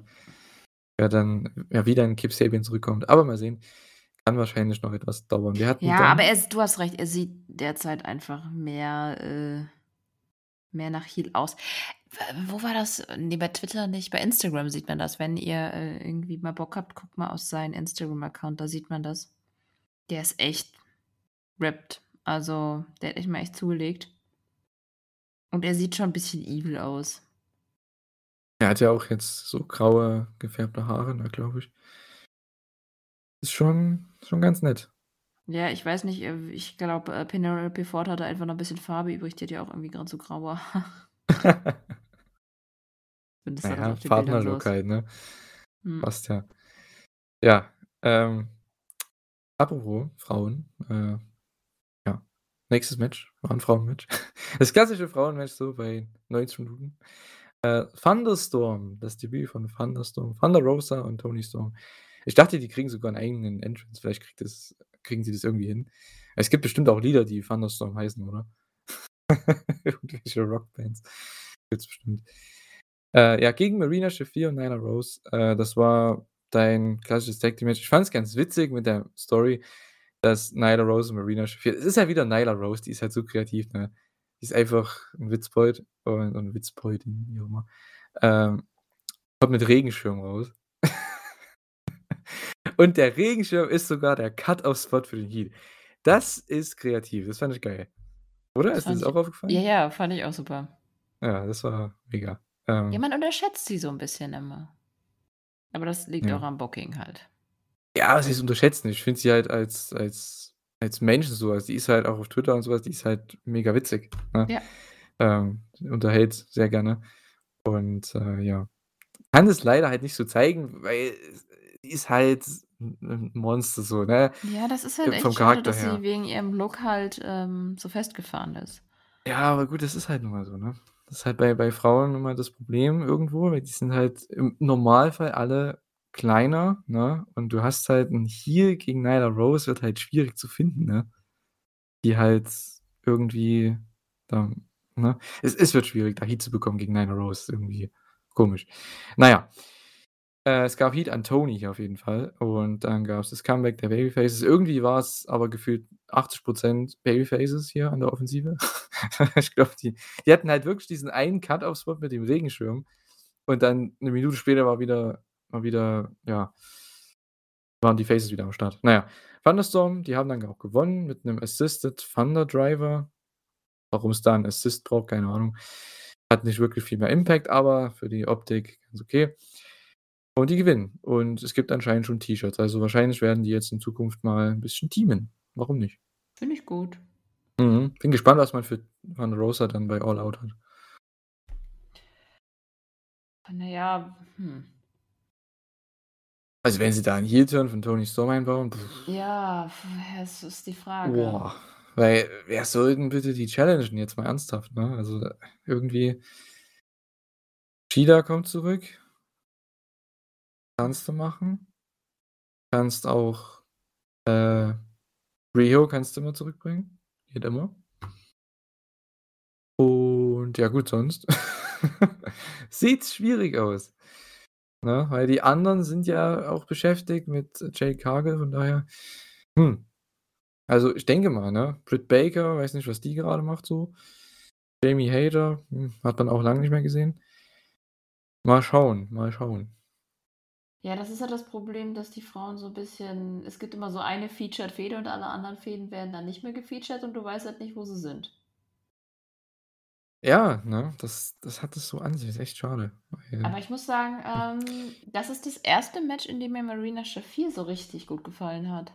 wer dann ja, wie dann Kip Sabian zurückkommt. Aber mal sehen. Kann wahrscheinlich noch etwas dauern. Wir hatten Ja, aber er du hast recht, er sieht derzeit einfach mehr, äh mehr nach Heel aus. Wo war das? Ne, bei Twitter nicht, bei Instagram sieht man das. Wenn ihr, äh, irgendwie mal Bock habt, guckt mal auf seinen Instagram-Account, da sieht man das. Der ist echt ripped. Also, der hat echt mal echt zugelegt. Und er sieht schon 'n bisschen evil aus. Er hat ja auch jetzt so graue, gefärbte Haare, ne, glaube ich. Ist schon schon ganz nett. Ja, ich weiß nicht, äh, ich glaube, äh, Penelope Ford hatte einfach noch 'n bisschen Farbe übrig. Die hat ja auch irgendwie grad so graue Haare. Zumindest Na sah das ja, auf den Bildern so Farbner-Look aus. halt, ne? Mhm. Passt ja. Ja, ähm, apropos Frauen, äh, ja, nächstes Match war 'n Frauenmatch. Das klassische Frauenmatch so bei 90 Minuten. Äh, Thunderstorm, das Debüt von Thunderstorm, Thunder Rosa und Toni Storm. Ich dachte, die kriegen sogar 'n eigenen Entrance. Vielleicht kriegt das kriegen sie das irgendwie hin. Es gibt bestimmt auch Lieder, die Thunderstorm heißen, oder? Irgendwelche Rockbands gibt's bestimmt. Äh, ja, gegen Marina Shafir und Nyla Rose. Äh, das war dein klassisches Tag Team Match. Ich fand's ganz witzig mit der Story, dass Nyla Rose und Marina Shafir es ist ja wieder Nyla Rose, die ist halt so kreativ, ne? Die ist einfach 'n Witzbold und und Witzboldin, wie auch immer. Ähm, kommt mit Regenschirm raus. Und der Regenschirm ist sogar der Cut-Off-Spot für den Heat. Das ist kreativ, das fand ich geil. Oder? Das Ist dir das auch ja, aufgefallen? ja, fand ich auch super. Ja, das war mega. Ja, Ähm man unterschätzt sie so 'n bisschen immer. Aber das liegt auch Ja. am Booking halt. Ja, was heißt unterschätzen? Ich finde sie halt als als als Mensch so also, die ist halt auch auf Twitter und so was, die ist halt mega witzig, ne? Ja. Ähm, unterhält sehr gerne und, äh, ja. Kann es leider halt nicht so zeigen, weil die ist halt 'n 'n Monster so, ne, Ja, das ist halt äh, echt vom schade, dass sie her. wegen ihrem Look halt, ähm, so festgefahren ist. Ja, aber gut, das ist halt nun mal so, ne? Das ist halt bei bei Frauen mal das Problem irgendwo, weil die sind halt im Normalfall alle kleiner, ne? Und du hast halt 'n Heel gegen Nyla Rose wird halt schwierig zu finden, ne? Die halt irgendwie da ne? Es es wird schwierig, da Heat zu bekommen gegen Nyla Rose, irgendwie komisch. Na ja. Äh, es gab Heat an Toni auf jeden Fall und dann gab's das Comeback der Babyfaces. Irgendwie war's aber gefühlt 80 % Babyfaces hier an der Offensive. Ich glaube, die die hatten halt wirklich diesen einen Cut-Off-Spot mit dem Regenschirm und dann 'ne Minute später war wieder war wieder, ja waren die Faces wieder am Start. Na ja, Thunderstorm, die haben dann auch gewonnen mit 'nem Assisted Thunder Driver. Warum's da 'n Assist braucht, keine Ahnung. Hat nicht wirklich viel mehr Impact, aber für die Optik ganz okay. Und die gewinnen. Und es gibt anscheinend schon T-Shirts. Also, wahrscheinlich werden die jetzt in Zukunft mal 'n bisschen teamen. Warum nicht? Finde ich gut. Mhm. Bin gespannt, was man für Thunder Rosa dann bei All Out hat. Na ja, hm. Also, wenn sie da 'n Heel-Turn von Toni Storm einbauen. Ja, es ist die Frage. Boah, weil wer soll denn bitte die challengen jetzt mal ernsthaft, ne? Also, irgendwie Shida kommt zurück. Kannst du machen. Kannst auch, äh, Riho kannst du immer zurückbringen. Geht immer. Und ja gut, sonst sieht schwierig aus, ne? Weil die anderen sind ja auch beschäftigt mit Jade Cargill, von daher, hm. Also, ich denke mal, ne, Britt Baker, weiß nicht, was die gerade macht so. Jamie Hayter, hm, hat man auch lang nicht mehr gesehen. Mal schauen, mal schauen. Ja, das ist ja das Problem, dass die Frauen so 'n bisschen es gibt immer so eine Featured-Fehde und alle anderen Fehden werden dann nicht mehr gefeatured und du weißt halt nicht, wo sie sind. Ja, ne, das das hat es so an sich, ist echt schade, weil Aber ich muss sagen, ähm, das ist das 1. Match, in dem mir Marina Shafir so richtig gut gefallen hat.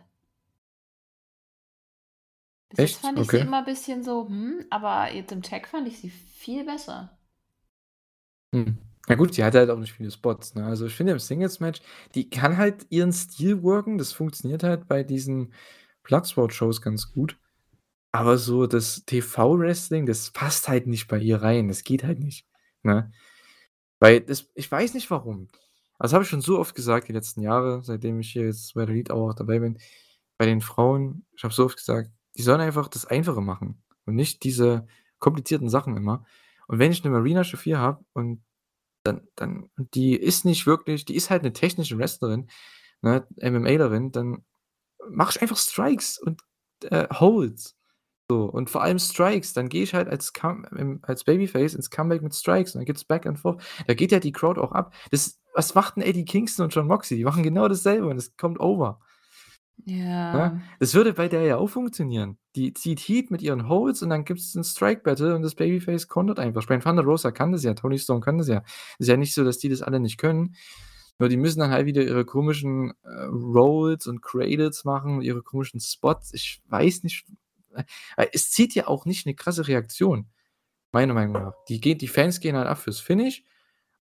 Bis jetzt Echt? fand ich sie Okay. immer bisschen so, hm, aber jetzt im Tag fand ich sie viel besser. Mhm. Ja gut, die hat halt auch nicht viele Spots, ne? Also, ich finde im Singles-Match, die kann halt ihren Stil worken, das funktioniert halt bei diesen Bloodsport-Shows ganz gut. Aber so das TV-Wrestling, das passt halt nicht bei ihr rein. Das geht halt nicht, ne? Weil das ich weiß nicht warum. Das habe ich schon so oft gesagt die letzten Jahre, seitdem ich hier jetzt bei der Elite auch dabei bin. Bei den Frauen, ich habe so oft gesagt, die sollen einfach das Einfache machen und nicht diese komplizierten Sachen immer. Und wenn ich 'ne Marina Shafir habe und dann dann die ist nicht wirklich die ist halt 'ne technische Wrestlerin, ne, MMAlerin, dann mache ich einfach Strikes und, äh, Holds. So, und vor allem Strikes, dann gehe ich halt als Come als Babyface ins Comeback mit Strikes und dann gibt's Back and Forth. Da geht ja die Crowd auch ab. Das was macht 'n Eddie Kingston und Jon Moxley? Die machen genau dasselbe und es kommt over. Ja. Ne? Das würde bei der ja auch funktionieren. Die zieht Heat mit ihren Holds und dann gibt's 'n Strike Battle und das Babyface kontert einfach. Ich meine, Thunder Rosa kann das ja, Toni Storm kann das ja. Ist ja nicht so, dass die das alle nicht können. Nur die müssen dann halt wieder ihre komischen, äh, Rolls und Cradles machen, ihre komischen Spots. Ich weiß nicht, es zieht ja auch nicht 'ne krasse Reaktion, meiner Meinung nach. Die geht die Fans gehen halt ab fürs Finish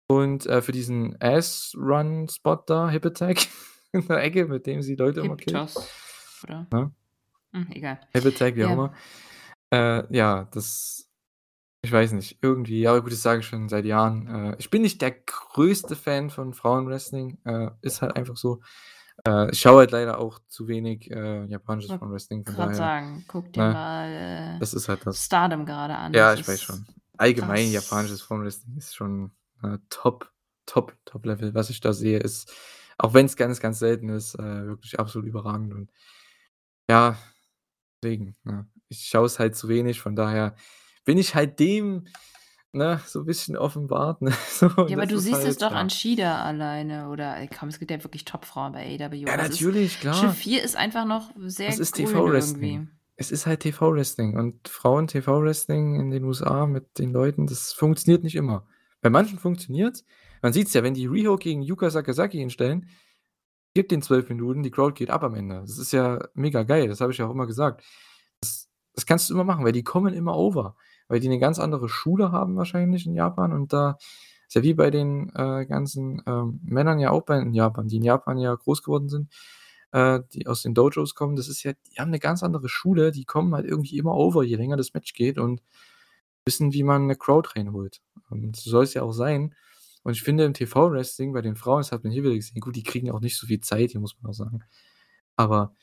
und, äh, für diesen Ass-Run-Spot da, Hip Attack in der Ecke, mit dem sie Leute immer. Toss, oder? Ne? Hm, egal. Hip Attack, wie auch Ja. immer. Äh, ja, das ich weiß nicht, irgendwie aber gut, das sage ich schon seit Jahren. Äh, ich bin nicht der größte Fan von Frauenwrestling, äh, ist halt einfach so. Äh, ich schaue halt leider auch zu wenig, äh, japanisches Wollte Frauenwrestling, von grad daher, sagen, guck dir ne? mal, äh, Das ist halt das. Stardom grade an. Ja, ich weiß schon. Allgemein japanisches das Frauenwrestling ist schon, äh, top, top, Top-Level. Was ich da sehe, ist, auch wenn's ganz, ganz selten ist, äh, wirklich absolut überragend und ja, deswegen, ne? Ich schaue es halt zu wenig, von daher bin ich halt dem, ne, so 'n bisschen offenbart, ne, so Ja, aber das du siehst es halt doch ja. an Shida alleine oder ey, komm, es gibt ja wirklich Topfrauen bei AEW. Ja, Aber es ist natürlich, klar. Schiff 4 ist einfach noch sehr Das ist TV-Wrestling. irgendwie. Es ist halt TV-Wrestling und Frauen-TV-Wrestling in den USA mit den Leuten, das funktioniert nicht immer. Bei manchen funktioniert's. Man sieht's ja, wenn die Riho gegen Yuka Sakazaki hinstellen, gib den 12 Minuten, die Crowd geht ab am Ende. Das ist ja mega geil, das habe ich ja auch immer gesagt. Das das kannst du immer machen, weil die kommen immer over, weil die 'ne ganz andere Schule haben wahrscheinlich in Japan und da ist ja wie bei den, äh, ganzen, ähm, Männern ja auch bei in Japan, die in Japan ja groß geworden sind, äh, die aus den Dojos kommen. Das ist ja die haben 'ne ganz andere Schule, die kommen halt irgendwie immer over, je länger das Match geht und wissen, wie man 'ne Crowd reinholt. Und so soll's ja auch sein. Und ich finde im TV-Wrestling bei den Frauen, das hat man hier wieder gesehen gut, die kriegen auch nicht so viel Zeit hier, muss man auch sagen. Aber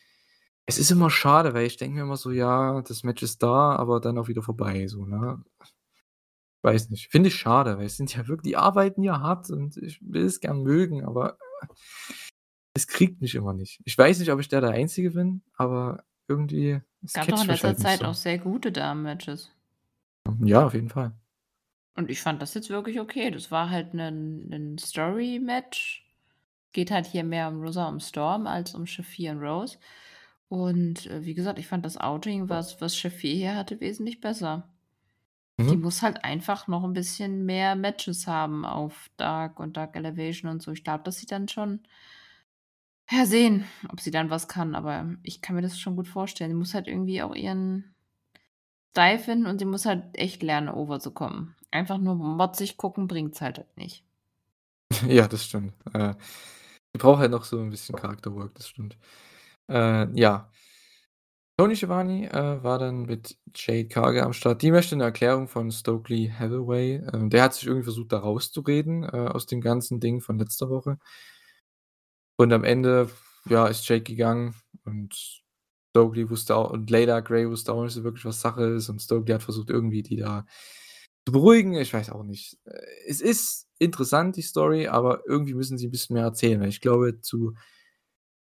es ist immer schade, weil ich denke mir immer so: „Ja, das Match ist da, aber dann auch wieder vorbei“, so, ne? Weiß nicht. Finde ich schade, weil es sind ja wirk die arbeiten ja hart und ich will es gern mögen, aber es kriegt mich immer nicht. Ich weiß nicht, ob ich da der Einzige bin, aber irgendwie es Gab doch in letzter halt Zeit so. auch sehr gute Damen-Matches. Ja, auf jeden Fall. Und ich fand das jetzt wirklich okay. Das war halt 'nen 'nen Story-Match. Geht halt hier mehr um Rosa und Storm als um 4 und Rose. Und, äh, wie gesagt, ich fand das Outing, was was 4 hier hatte, wesentlich besser. Die Mhm. muss halt einfach noch 'n bisschen mehr Matches haben auf Dark und Dark Elevation und so. Ich glaube, dass sie dann schon ja, sehen, ob sie dann was kann, aber ich kann mir das schon gut vorstellen. Sie muss halt irgendwie auch ihren Style finden und sie muss halt echt lernen, over zu kommen. Einfach nur motzig gucken bringt's halt halt nicht. Ja, das stimmt. Äh, die braucht halt noch so 'n bisschen Charakterwork, das stimmt. Äh, ja. Tony Schiavone, äh, war dann mit Jade Cargill am Start. Die möchte 'ne Erklärung von Stokely Hathaway. Ähm, der hat sich irgendwie versucht, da rauszureden, äh, aus dem ganzen Ding von letzter Woche. Und am Ende, ja, ist Jade gegangen und Stokely wusste auch und Layla Gray wusste auch nicht so wirklich, was Sache ist und Stokely hat versucht, irgendwie die da zu beruhigen. Ich weiß auch nicht. Äh, es ist interessant, die Story, aber irgendwie müssen sie 'n bisschen mehr erzählen, weil ich glaube, zu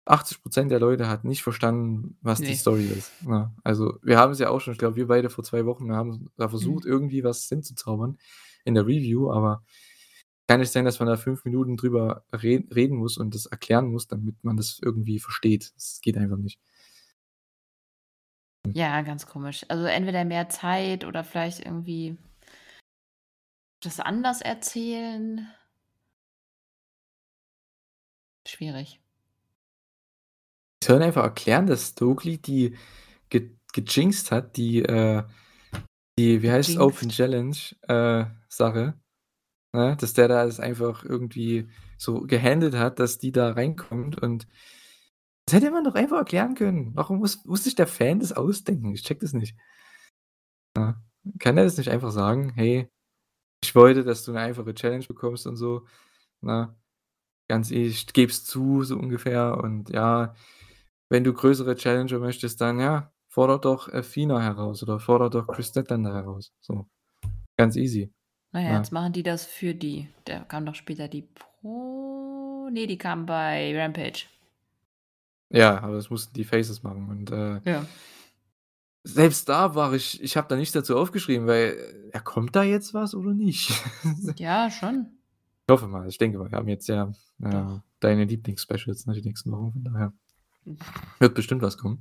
80% der Leute hat nicht verstanden, was die Ne. Story ist, ne? Also, wir haben es ja auch schon ich glaube, wir beide vor 2 Wochen haben da versucht, Mhm. irgendwie was hinzuzaubern in der Review, aber kann nicht sein, dass man da 5 Minuten drüber red reden muss und das erklären muss, damit man das irgendwie versteht. Das geht einfach nicht. Ja, ganz komisch. Also, entweder mehr Zeit oder vielleicht irgendwie das anders erzählen. Schwierig. Sollen einfach erklären, dass Stokely die ge gejinxt hat, die, äh die wie heißt's, Open Jinxed. Challenge, äh, Sache, ne? Dass der da das einfach irgendwie so gehandelt hat, dass die da reinkommt und das hätte man doch einfach erklären können. Warum muss muss sich der Fan das ausdenken? Ich checke das nicht. Ja. Kann er das nicht einfach sagen: „Hey, ich wollte, dass du 'ne einfache Challenge bekommst und so, ne? Ganz ehrlich, ich gebe es zu“, so ungefähr und ja, wenn du größere Challenger möchtest, dann ja, fordere doch Athena heraus oder fordere doch Kris Statlander heraus, so. Ganz easy, Na ja, jetzt machen die das für die. Da kam doch später die Pro ne, die kam bei Rampage. Ja, aber das mussten die Faces machen und, äh Ja. selbst da war ich ich habe da nichts dazu aufgeschrieben, weil ja, kommt da jetzt was oder nicht? Ja, schon. Ich hoffe mal. Ich denke mal, wir haben jetzt ja, Doch. deine Lieblings-Specials, ne, die nächsten Wochen, von daher Wird bestimmt was kommen.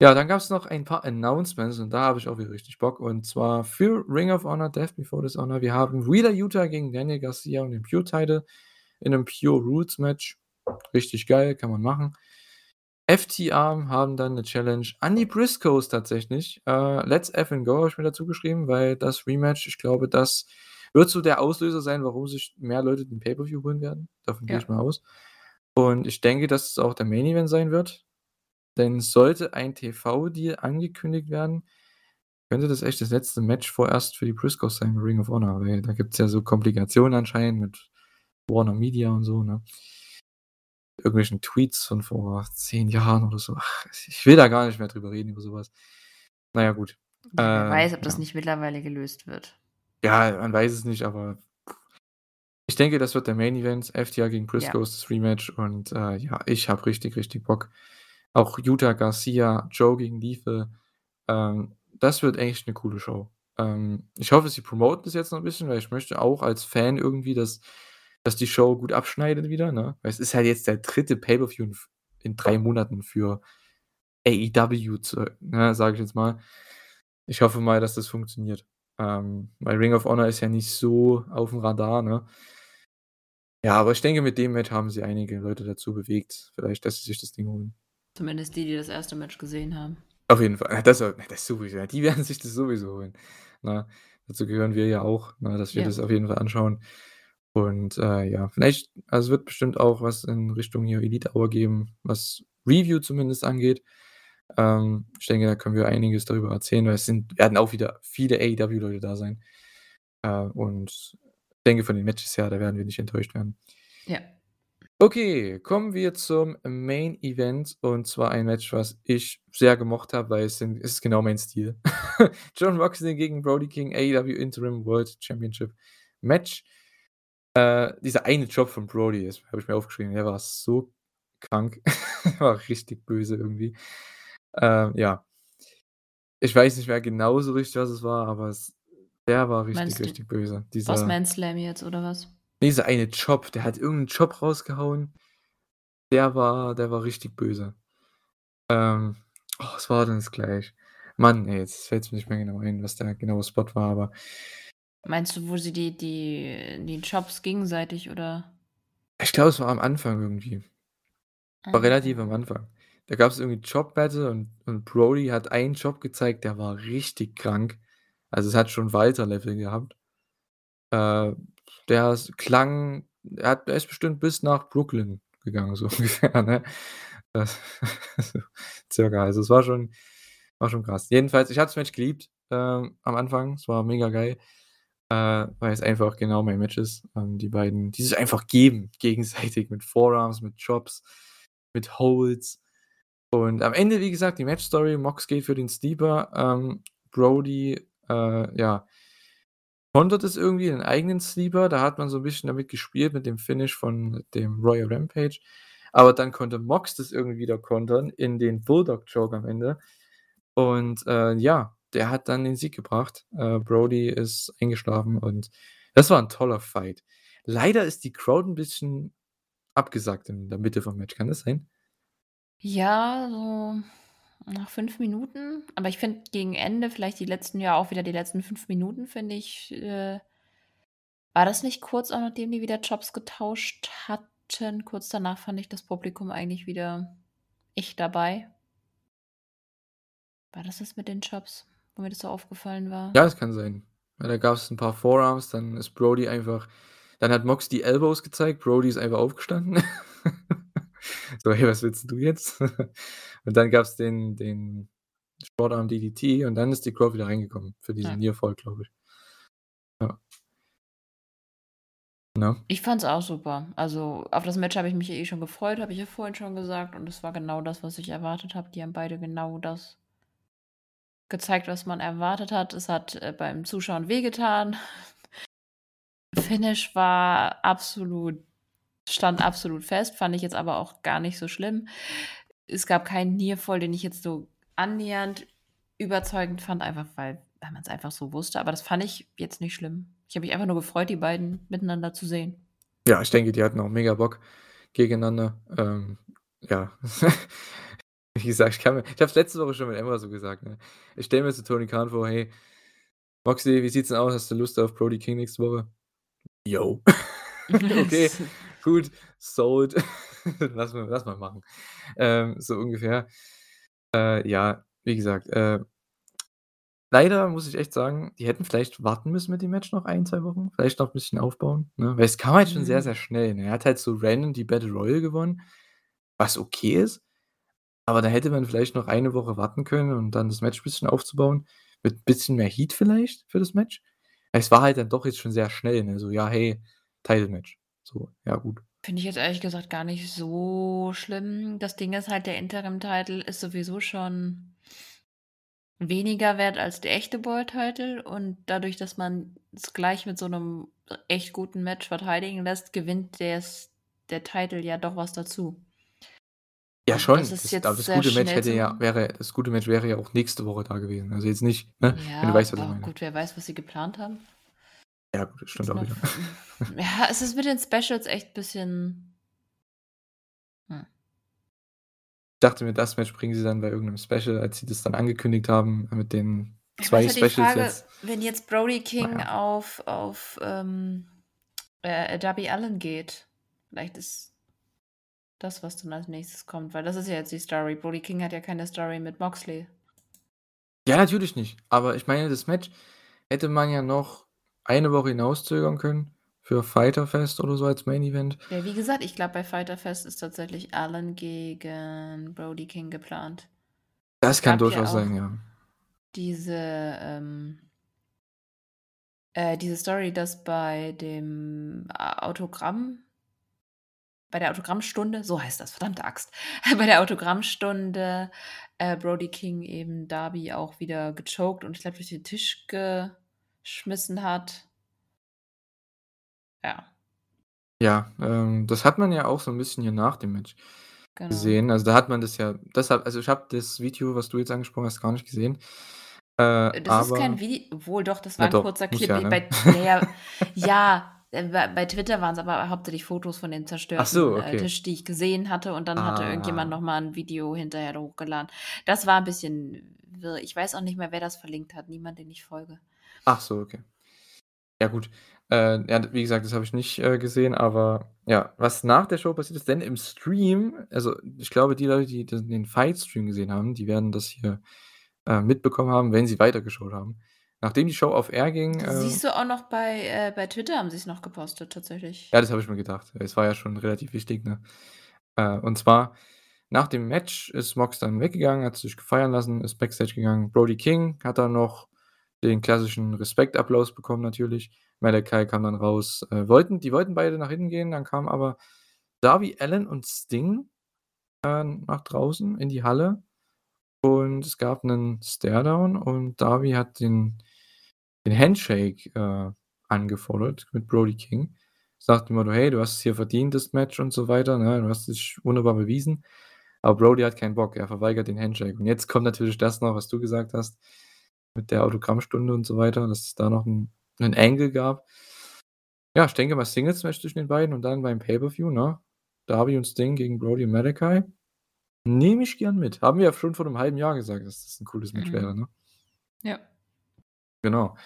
Ja, dann gab's noch ein paar Announcements und da habe ich auch wieder richtig Bock und zwar für Ring of Honor, Death Before Dishonor. Wir haben Wheeler Yuta gegen Daniel Garcia und den Pure Title in 'nem Pure Rules Match. Richtig geil, kann man machen. FTR haben dann 'ne Challenge an die Briscoes tatsächlich. Äh, Let's Effing Go habe ich mir dazu geschrieben, weil das Rematch, ich glaube, das wird so der Auslöser sein, warum sich mehr Leute den Pay-per-View holen werden. Davon gehe ich Ja. mal aus. Und ich denke, dass es auch der Main Event sein wird. Denn sollte ein TV-Deal angekündigt werden, könnte das echt das letzte Match vorerst für die Briscoes sein Ring of Honor, weil da gibt's ja so Komplikationen anscheinend mit Warner Media und so, ne? Irgendwelchen Tweets von vor 10 Jahren oder so. Ach, ich will da gar nicht mehr drüber reden, über so was. Na ja, gut. Wer Ähm, weiß, ob das ja. nicht mittlerweile gelöst wird. Ja, man weiß es nicht, aber ich denke, das wird der Main Event. FTR gegen Ja. Briscoes, das Rematch und, äh, ja, ich habe richtig, richtig Bock. Auch Yuta, Garcia, Joe gegen Lethal. Ähm, das wird echt 'ne coole Show. Ähm, ich hoffe, sie promoten das jetzt noch 'n bisschen, weil ich möchte auch als Fan irgendwie, dass dass die Show gut abschneidet wieder, ne? Weil es ist halt jetzt der 3. Pay-per-View in in 3 Monaten für AEW ne, sage ich jetzt mal. Ich hoffe mal, dass das funktioniert. Ähm, weil Ring of Honor ist ja nicht so aufm Radar, ne? Ja, aber ich denke, mit dem Match haben sie einige Leute dazu bewegt, vielleicht, dass sie sich das Ding holen. Zumindest die, die das erste Match gesehen haben. Auf jeden Fall. Das das sowieso, die werden sich das sowieso holen, ne? Dazu gehören wir ja auch, ne, dass wir Ja. das auf jeden Fall anschauen. Und, äh, ja, vielleicht also, es wird bestimmt auch was in Richtung hier Elite Hour geben, was Review zumindest angeht. Ähm, ich denke, da können wir einiges darüber erzählen, weil es sind werden auch wieder viele AEW-Leute da sein. Äh, und denke, von den Matches her, da werden wir nicht enttäuscht werden. Ja. Okay, kommen wir zum Main Event und zwar ein Match, was ich sehr gemocht habe, weil es sind es ist genau mein Stil. Jon Moxley gegen Brody King, AEW Interim World Championship Match. Äh, dieser eine Job von Brody, das habe ich mir aufgeschrieben, der war so krank. War richtig böse irgendwie. Ähm, ja. Ich weiß nicht mehr genau so richtig, was es war, aber es der war richtig, Meinst du richtig böse. Dieser Bossman Slam jetzt oder was? dieser eine Job, der hat irgend 'n Job rausgehauen. Der war der war richtig böse. Ähm, oh, was war denn das gleich? Mann, ey, jetzt fällt's mir nicht mehr genau ein, was der genaue Spot war, aber Meinst du, wo sie die die die Jobs gegenseitig oder? ich glaube, es war am Anfang irgendwie. War relativ am Ah. Anfang. Da gab's irgendwie Job-Battle und und Brody hat einen Job gezeigt, der war richtig krank. Also, es hat schon Walter-Level gehabt. Äh, der klang er hat der ist bestimmt bis nach Brooklyn gegangen, so ungefähr, ne? Das so circa. Also, es war schon war schon krass. Jedenfalls, ich habe das Match geliebt, ähm, am Anfang. Es war mega geil, äh, weil es einfach genau mein Match ist. Ähm, die beiden, die sich einfach geben gegenseitig mit Forearms, mit Chops, mit Holds. Und am Ende, wie gesagt, die Match-Story, Mox geht für den Sleeper, ähm, Brody, äh, ja kontert es irgendwie, den eigenen Sleeper. Da hat man so 'n bisschen damit gespielt mit dem Finish von dem Royal Rampage. Aber dann konnte Mox das irgendwie wieder kontern in den Bulldog Choke am Ende. Und, äh, ja, der hat dann den Sieg gebracht. Äh, Brody ist eingeschlafen und das war 'n toller Fight. Leider ist die Crowd 'n bisschen abgesackt in der Mitte vom Match. Kann das sein? Ja, so nach 5 Minuten. Aber ich finde gegen Ende, vielleicht die letzten ja, auch wieder die letzten 5 Minuten, finde ich, äh war das nicht kurz auch nachdem die wieder Jobs getauscht hatten? Kurz danach fand ich das Publikum eigentlich wieder echt dabei. War das das mit den Jobs, wo mir das so aufgefallen war? Ja, das kann sein. Weil da gab's 'n paar Forearms, dann ist Brody einfach dann hat Mox die Elbows gezeigt, Brody ist einfach aufgestanden. So: „Hey, was willst du jetzt?“ Und dann gab's den den Short-Arm DDT und dann ist die Crowd wieder reingekommen für diesen Ja. Nearfall, glaube ich. Ja. Ne? Ich fand's auch super. Also, auf das Match habe ich mich eh schon gefreut, habe ich ja vorhin schon gesagt und es war genau das, was ich erwartet habe. Die haben beide genau das gezeigt, was man erwartet hat. Es hat, äh, beim Zuschauen wehgetan. Finish war absolut stand absolut fest, fand ich jetzt aber auch gar nicht so schlimm. Es gab keinen Nearfall, den ich jetzt so annähernd überzeugend fand, einfach weil weil man's einfach so wusste, aber das fand ich jetzt nicht schlimm. Ich habe mich einfach nur gefreut, die beiden miteinander zu sehen. Ja, ich denke, die hatten auch mega Bock gegeneinander. Ähm, ja. Wie gesagt, ich kann mir ich habe es letzte Woche schon mit Emma so gesagt, ne? Ich stelle mir so Tony Khan vor: „Hey, Moxley, wie sieht's denn aus? Hast du Lust auf Brody King nächste Woche?“ „Jo.“ „Okay, gut, sold. Lass mal lass mal machen.“ Ähm, so ungefähr. Äh, ja, wie gesagt, äh leider muss ich echt sagen, die hätten vielleicht warten müssen mit dem Match noch 1, 2 Wochen, vielleicht noch 'n bisschen aufbauen, ne? Weil es kam halt schon sehr, Mhm. sehr schnell, ne? Er hat halt so random die Battle Royal gewonnen, was okay ist, aber da hätte man vielleicht noch eine Woche warten können und dann das Match bisschen aufzubauen, mit bisschen mehr Heat vielleicht für das Match. Es war halt dann doch jetzt schon sehr schnell, ne? So: „Ja, hey, Title Match.“ So, ja gut. Finde ich jetzt ehrlich gesagt gar nicht so schlimm. Das Ding ist halt, der Interim Title ist sowieso schon weniger wert als der echte World Title und dadurch, dass man es gleich mit so 'nem echt guten Match verteidigen lässt, gewinnt des der Title ja doch was dazu. Ja das schon, ist das aber das sehr gute Match hätte ja wäre das gute Match wäre ja auch nächste Woche da gewesen. Also jetzt nicht ne, wenn du Ja, weißt, was ich aber meine. gut, wer weiß, was sie geplant haben. Ja gut, das stimmt auch wieder. ja, es ist mit den Specials echt bisschen hm. Ich dachte mir, das Match bringen sie dann bei irgend 'nem Special, als sie das dann angekündigt haben mit den Ich meine, 2 ist halt Specials Frage, jetzt. wenn jetzt Brody King ja. auf auf, ähm, äh, Darby Allin geht, vielleicht ist das, was dann als Nächstes kommt, weil das ist ja jetzt die Story. Brody King hat ja keine Story mit Moxley. Ja, natürlich nicht. Aber ich meine, das Match hätte man ja noch eine Woche hinauszögern können für Fyter Fest oder so als Main Event. Ja, wie gesagt, ich glaube, bei Fyter Fest ist tatsächlich Allin gegen Brody King geplant. Das kann ja durchaus auch sein, ja. diese, ähm äh, diese Story, dass bei dem Autogramm bei der Autogrammstunde, so heißt das, verdammte Axt, bei der Autogrammstunde, äh, Brody King eben Darby auch wieder gechoked und ich glaube, durch den Tisch geschmissen hat. Ja. Ja, ähm, das hat man ja auch so 'n bisschen hier nach dem Match Genau. gesehen. Also, da hat man das ja deshalb also, ich habe das Video, was du jetzt angesprochen hast, gar nicht gesehen. Äh, Äh, das ist kein aber Vi obwohl doch, das war Ja 'n doch, kurzer Clip ja, ne? bei ja, ja, äh, bei bei Twitter waren's aber hauptsächlich Fotos von dem Ach so, zerstörten, äh, okay. Tisch, die ich gesehen hatte und dann hatte irgendjemand Ah. noch mal 'n Video hinterher hochgeladen. Das war 'n bisschen wirr. Ich weiß auch nicht mehr, wer das verlinkt hat. Niemand, den ich folge. Ach so, okay. Ja gut. Äh, ja, wie gesagt, das habe ich nicht, äh, gesehen, aber ja, was nach der Show passiert ist denn im Stream also, ich glaube, die Leute, die den Fight-Stream gesehen haben, die werden das hier, äh, mitbekommen haben, wenn sie weitergeschaut haben. Nachdem die Show off air ging, Das äh siehst du auch noch bei äh, bei Twitter haben sie's noch gepostet tatsächlich. Ja, das habe ich mir gedacht. Es war ja schon relativ wichtig, ne? Äh, und zwar nach dem Match ist Mox dann weggegangen, hat sich feiern lassen, ist Backstage gegangen. Brody King hat dann noch den klassischen Respektapplaus bekommen natürlich. Malakai kam dann raus. Äh, wollten die wollten beide nach hinten gehen, dann kamen aber Darby Allin und Sting, äh, nach draußen in die Halle und es gab 'nen Staredown und Darby hat den den Handshake, äh, angefordert mit Brody King. Dem Motto: „Hey, du hast es hier verdient, das Match“ und so weiter, ne? „Du hast dich wunderbar bewiesen.“ Aber Brody hat keinen Bock. Er verweigert den Handshake. Und jetzt kommt natürlich das noch, was du gesagt hast mit der Autogrammstunde und so weiter, dass es da noch 'n 'nen Angle gab. Ja, ich denke mal Singles-Match zwischen den beiden und dann beim Pay-per-View, ne? Darby und Sting gegen Brody und Malakai. Nehme ich gern mit. Haben wir ja schon vor 'nem halben Jahr gesagt, dass das 'n cooles Match wäre, Mhm. ne? Ja. Genau.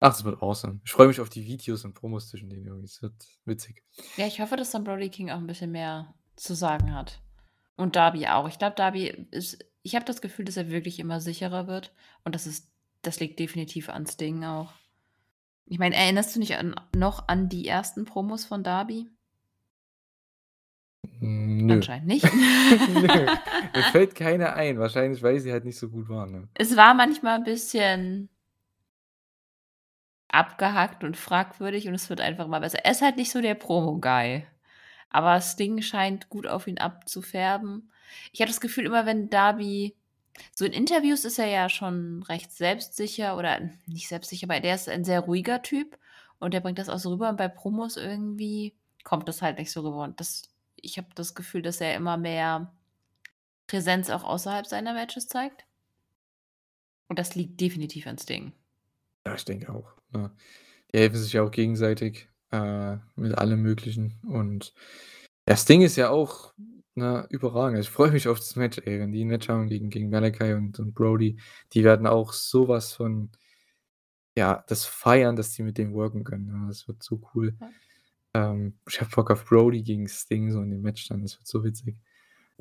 Ach, das wird awesome. Ich freue mich auf die Videos und Promos zwischen denen irgendwie. Es wird witzig. Ja, ich hoffe, dass dann Brody King auch 'n bisschen mehr zu sagen hat. Und Darby auch. Ich glaube, Darby ist ich habe das Gefühl, dass er wirklich immer sicherer wird und das ist das liegt definitiv an Sting auch. Ich meine, erinnerst du dich an noch an die ersten Promos von Darby? Hm, nö. Anscheinend nicht. Nö. Mir fällt keine ein. Wahrscheinlich, weil sie halt nicht so gut waren, ne? Es war manchmal bisschen abgehackt und fragwürdig und es wird einfach immer besser. Er ist halt nicht so der Promo-Guy, aber Sting scheint gut auf ihn abzufärben. Ich habe das Gefühl, immer wenn Darby so in Interviews ist er ja schon recht selbstsicher oder nicht selbstsicher, aber der ist ein sehr ruhiger Typ und der bringt das auch so rüber und bei Promos irgendwie kommt das halt nicht so rüber und das ich habe das Gefühl, dass er immer mehr Präsenz auch außerhalb seiner Matches zeigt. Und das liegt definitiv an Sting. Ja, ich denke auch, ne? Die helfen sich ja auch gegenseitig, äh, mit allem Möglichen und ja, Sting ist ja auch ne, überragend. Ich freue mich auf das Match, ey, wenn die 'n Match haben gegen gegen Malakai und und Brody. Die werden auch so was von ja, das feiern, dass die mit dem worken können, ne? Das wird so cool. Ja. Ähm, ich habe Bock auf Brody gegen Sting so in dem Match dann, das wird so witzig.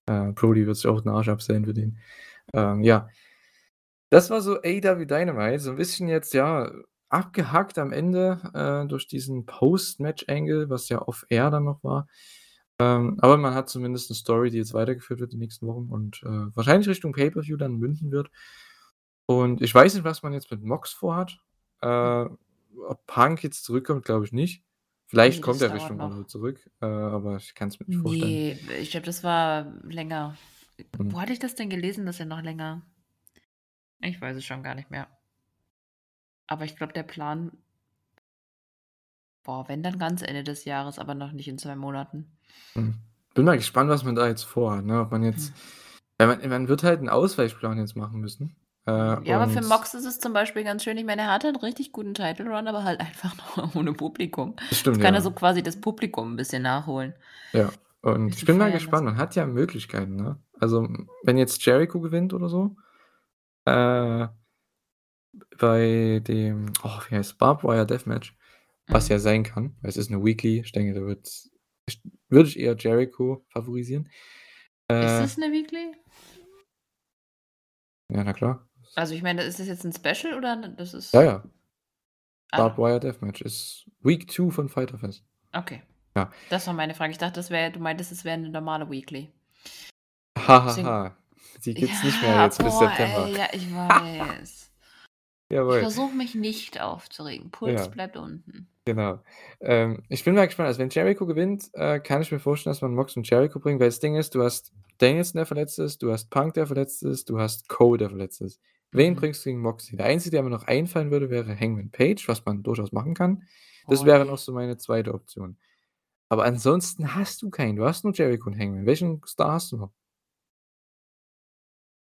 Äh, Brody wird sich auch 'n Arsch absellen für den. Ähm, ja. Das war so AEW Dynamite, so 'n bisschen jetzt, ja, abgehackt am Ende, äh, durch diesen Post-Match-Angle, was ja off-air dann noch war. Ähm, aber man hat zumindest 'ne Story, die jetzt weitergeführt wird die nächsten Wochen und, äh, wahrscheinlich Richtung Pay-per-View dann münden wird. Und ich weiß nicht, was man jetzt mit Mox vorhat. Äh, ob Punk jetzt zurückkommt, glaube ich nicht. Vielleicht Ne, kommt er Richtung noch. Zurück, äh, aber ich kann's mir nicht vorstellen. Ne, ich glaube, das war länger. Mhm. Wo hatte ich das denn gelesen, dass er noch länger ich weiß es schon gar nicht mehr. Aber ich glaube, der Plan boah, wenn, dann ganz Ende des Jahres, aber noch nicht in 2 Monaten. Mhm. Bin mal gespannt, was man da jetzt vorhat, ne? Ob man jetzt Hm. man man wird halt 'n Ausweichplan jetzt machen müssen. Äh, Ja, aber für Mox ist es zum Beispiel ganz schön ich meine, er hatte 'n richtig guten Title Run, aber halt einfach nur ohne Publikum. Das stimmt, Jetzt kann er ja. so quasi das Publikum 'n bisschen nachholen. Ja, und ich bin mal gespannt. Man hat ja Möglichkeiten, ne? Also, wenn jetzt Jericho gewinnt oder so, äh, bei dem oh, wie heißt's? Barbed Wire Deathmatch, was Mhm. ja sein kann, weil es ist 'ne Weekly. Ich denke, da wird's ich würde ich eher Jericho favorisieren. Ist Äh es 'ne Weekly? Ja, na klar. Also, ich meine, ist das jetzt 'n Special oder das ist Ja, ja. Ah. Barbed Wire Deathmatch ist Week 2 von Fyter Fest. Okay. Ja. Das war meine Frage. Ich dachte, das wäre du meintest, es wäre 'ne normale Weekly. Ha, ha, ha. Die gibt's nicht mehr Ja, jetzt bis boah, September. ey, ja, ich weiß. Ich Jawohl. versuche mich nicht aufzuregen. Puls Ja. bleibt unten. Genau. Ähm, ich bin mal gespannt. Also, wenn Jericho gewinnt, äh, kann ich mir vorstellen, dass man Mox und Jericho bringt, weil das Ding ist, du hast Danielson, der verletzt ist, du hast Punk, der verletzt ist, du hast Cole, der verletzt ist. Wen Mhm. bringst du gegen Moxley? Der Einzige, der mir noch einfallen würde, wäre Hangman Page, was man durchaus machen kann. Das wäre noch so meine 2. Option. Aber ansonsten hast du keinen. Du hast nur Jericho und Hangman. Welchen Star hast du noch?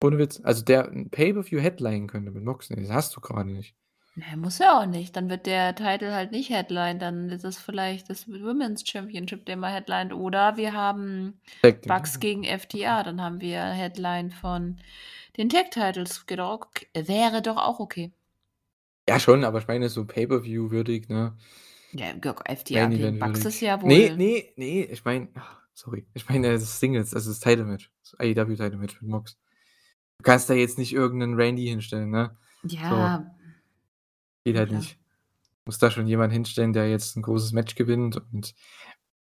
Ohne Witz. Also, der Pay-per-View headlinen könnte mit Moxley, das hast du grade nicht. Ne, muss er auch nicht. Dann wird der Title halt nicht Headline, dann ist es vielleicht das Women's Championship, den man headlined. Oder wir haben Tag Bucks gegen FTR, dann haben wir Headline von den Tag Titles. Geht auch ok wäre doch auch okay. Ja, schon, aber ich meine so Pay-per-View würdig, ne? Ja, g FTR Main gegen Bucks würdig. ist ja wohl ne, ne, ich meine sorry. Ich meine das Singles, also das Title Match, das AEW Title Match mit Mox. Du kannst da jetzt nicht irgend 'nen Randy hinstellen, ne? So. Ja. Geht Na halt klar. nicht. Muss da schon jemand hinstellen, der jetzt 'n großes Match gewinnt und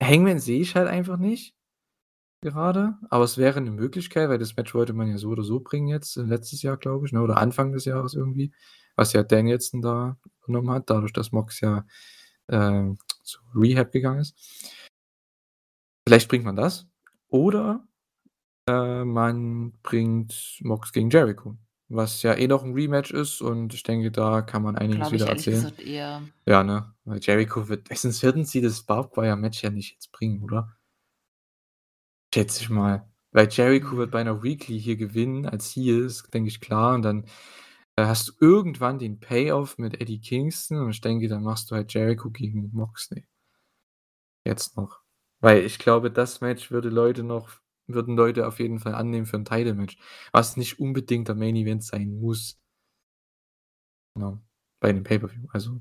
Hangman sehe ich halt einfach nicht gerade, aber es wäre 'ne Möglichkeit, weil das Match wollte man ja so oder so bringen jetzt, letztes Jahr, glaube ich, ne, oder Anfang des Jahres irgendwie, was ja Danielson da übernommen hat, dadurch, dass Mox ja, ähm, zur Rehab gegangen ist. Vielleicht bringt man das oder, äh, man bringt Mox gegen Jericho, was ja eh noch 'n Rematch ist und ich denke, da kann man einiges Glaube ich wieder ehrlich erzählen. gesagt eher. Ja, ne? Weil Jericho wird sonst würden sie das Barbed Wire Match ja nicht jetzt bringen, oder? Schätze ich mal. Weil Jericho wird bei 'ner Weekly hier gewinnen als Heel, ist, denke ich, klar und dann, äh, hast du irgendwann den Payoff mit Eddie Kingston und ich denke, dann machst du halt Jericho gegen Moxley. Jetzt noch. Weil ich glaube, das Match würde Leute noch würden Leute auf jeden Fall annehmen für 'n Title Match, was nicht unbedingt der Main Event sein muss. Genau. Bei 'nem Pay-per-View, also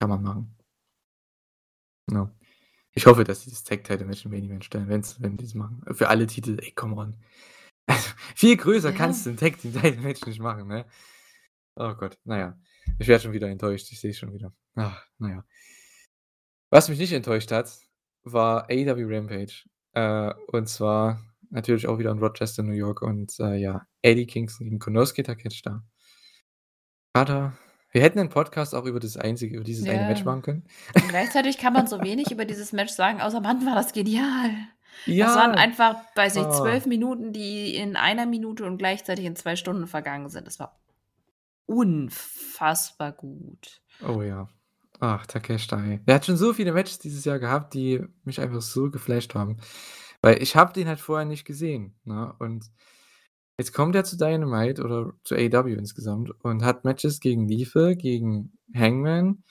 kann man machen. Ja. Ich hoffe, dass sie das Tag Title Match im Main Event stellen, wenn's wenn die's machen. Für alle Titel, ey, come on. Also, viel größer Ja. kannst du 'n Tag Team Title Match nicht machen, ne? Oh Gott, na ja. Ich werde schon wieder enttäuscht, ich sehe es schon wieder. Ach, na ja. Was mich nicht enttäuscht hat, war AEW Rampage. Äh, und zwar natürlich auch wieder in Rochester, New York und, äh, ja, Eddie Kingston gegen Konosuke Takeshita. Vater, wir hätten 'nen Podcast auch über das einzige über dieses eine Match Ja. machen können. Und gleichzeitig kann man so wenig über dieses Match sagen, außer: „Mann, war das genial.“ Das waren Ja. einfach, weiß nicht, Oh. 12 Minuten, die in 1 Minute und gleichzeitig in 2 Stunden vergangen sind. Das war unfassbar gut. Oh ja. Ach, Takeshita, ey. Der hat schon so viele Matches dieses Jahr gehabt, die mich einfach so geflasht haben. Weil ich habe den halt vorher nicht gesehen, ne? Und jetzt kommt er zu Dynamite oder zu AEW insgesamt und hat Matches gegen Lethal, gegen Hangman.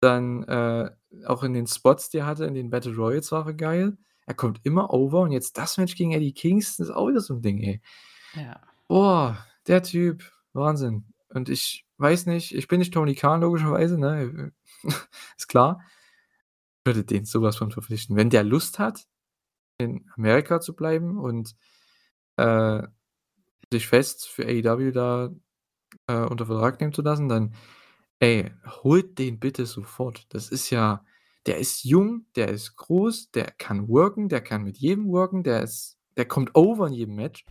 Dann, äh, auch in den Spots, die er hatte, in den Battle Royals war er geil. er kommt immer over und jetzt das Match gegen Eddie Kingston ist auch wieder so 'n Ding, ey. Ja. Boah, der Typ, Wahnsinn. Und ich weiß nicht, ich bin nicht Tony Khan logischerweise, ne? Ist klar. Würde den so was von verpflichten. Wenn der Lust hat, in Amerika zu bleiben und, äh, sich fest für AEW da, äh, unter Vertrag nehmen zu lassen, dann, ey, holt den bitte sofort. Das ist ja der ist jung, der ist groß, der kann worken, der kann mit jedem worken, der ist der kommt over in jedem Match.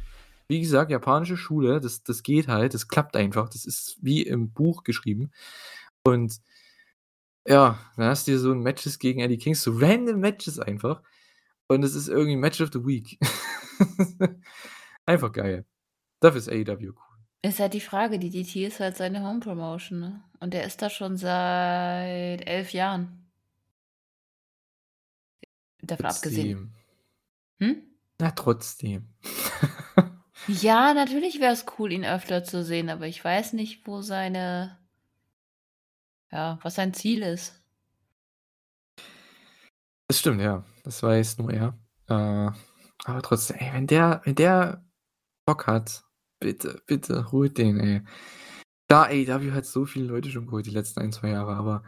Wie gesagt, japanische Schule, das das geht halt, das klappt einfach. Das ist wie im Buch geschrieben. Und ja, dann hast du hier so 'n Matches gegen Eddie Kingston, so random Matches einfach. Und es ist irgendwie Match of the Week. Einfach geil. Dafür ist AEW cool. Ist halt die Frage, die DT ist halt seine Home Promotion, ne? Und der ist da schon seit 11 Jahren. Davon abgesehen. Trotzdem. Hm? Na, trotzdem. Ja, natürlich wäre es cool, ihn öfter zu sehen, aber ich weiß nicht, wo seine ja, was sein Ziel ist. Das stimmt, ja. Das weiß nur er. Äh, aber trotzdem, ey, wenn der wenn der Bock hat, bitte, bitte holt den, ey. Klar, AEW hat so viele Leute schon geholt die letzten 1, 2 Jahre, aber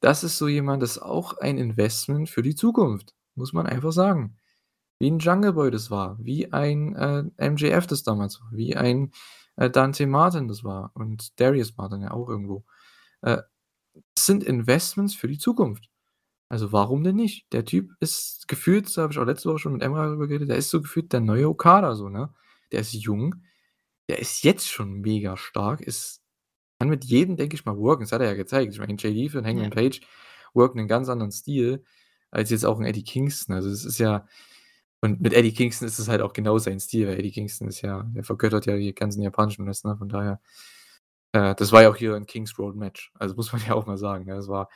das ist so jemand das ist auch ein Investment für die Zukunft, muss man einfach sagen. Wie 'n Jungle Boy das war, wie ein, äh, MJF das damals war, wie ein, äh, Dante Martin das war und Darius Martin ja auch irgendwo. Äh, das sind Investments für die Zukunft. Also, warum denn nicht? Der Typ ist gefühlt, da habe ich auch letzte Woche schon mit Emma drüber geredet, der ist so gefühlt der neue Okada so, ne? Der ist jung, der ist jetzt schon mega stark, ist kann mit jedem, denke ich mal, worken. Das hat er ja gezeigt. Ich meine, Jay Lethal und Hangman Ja. Page worken 'nen ganz anderen Stil als jetzt auch 'n Eddie Kingston. Also, das ist ja und mit Eddie Kingston ist es halt auch genau sein Stil, weil Eddie Kingston ist ja der vergöttert ja die ganzen japanischen Wrestler, von daher äh, das war ja auch hier 'n Kings Road Match. Also, muss man ja auch mal sagen, ne? Das war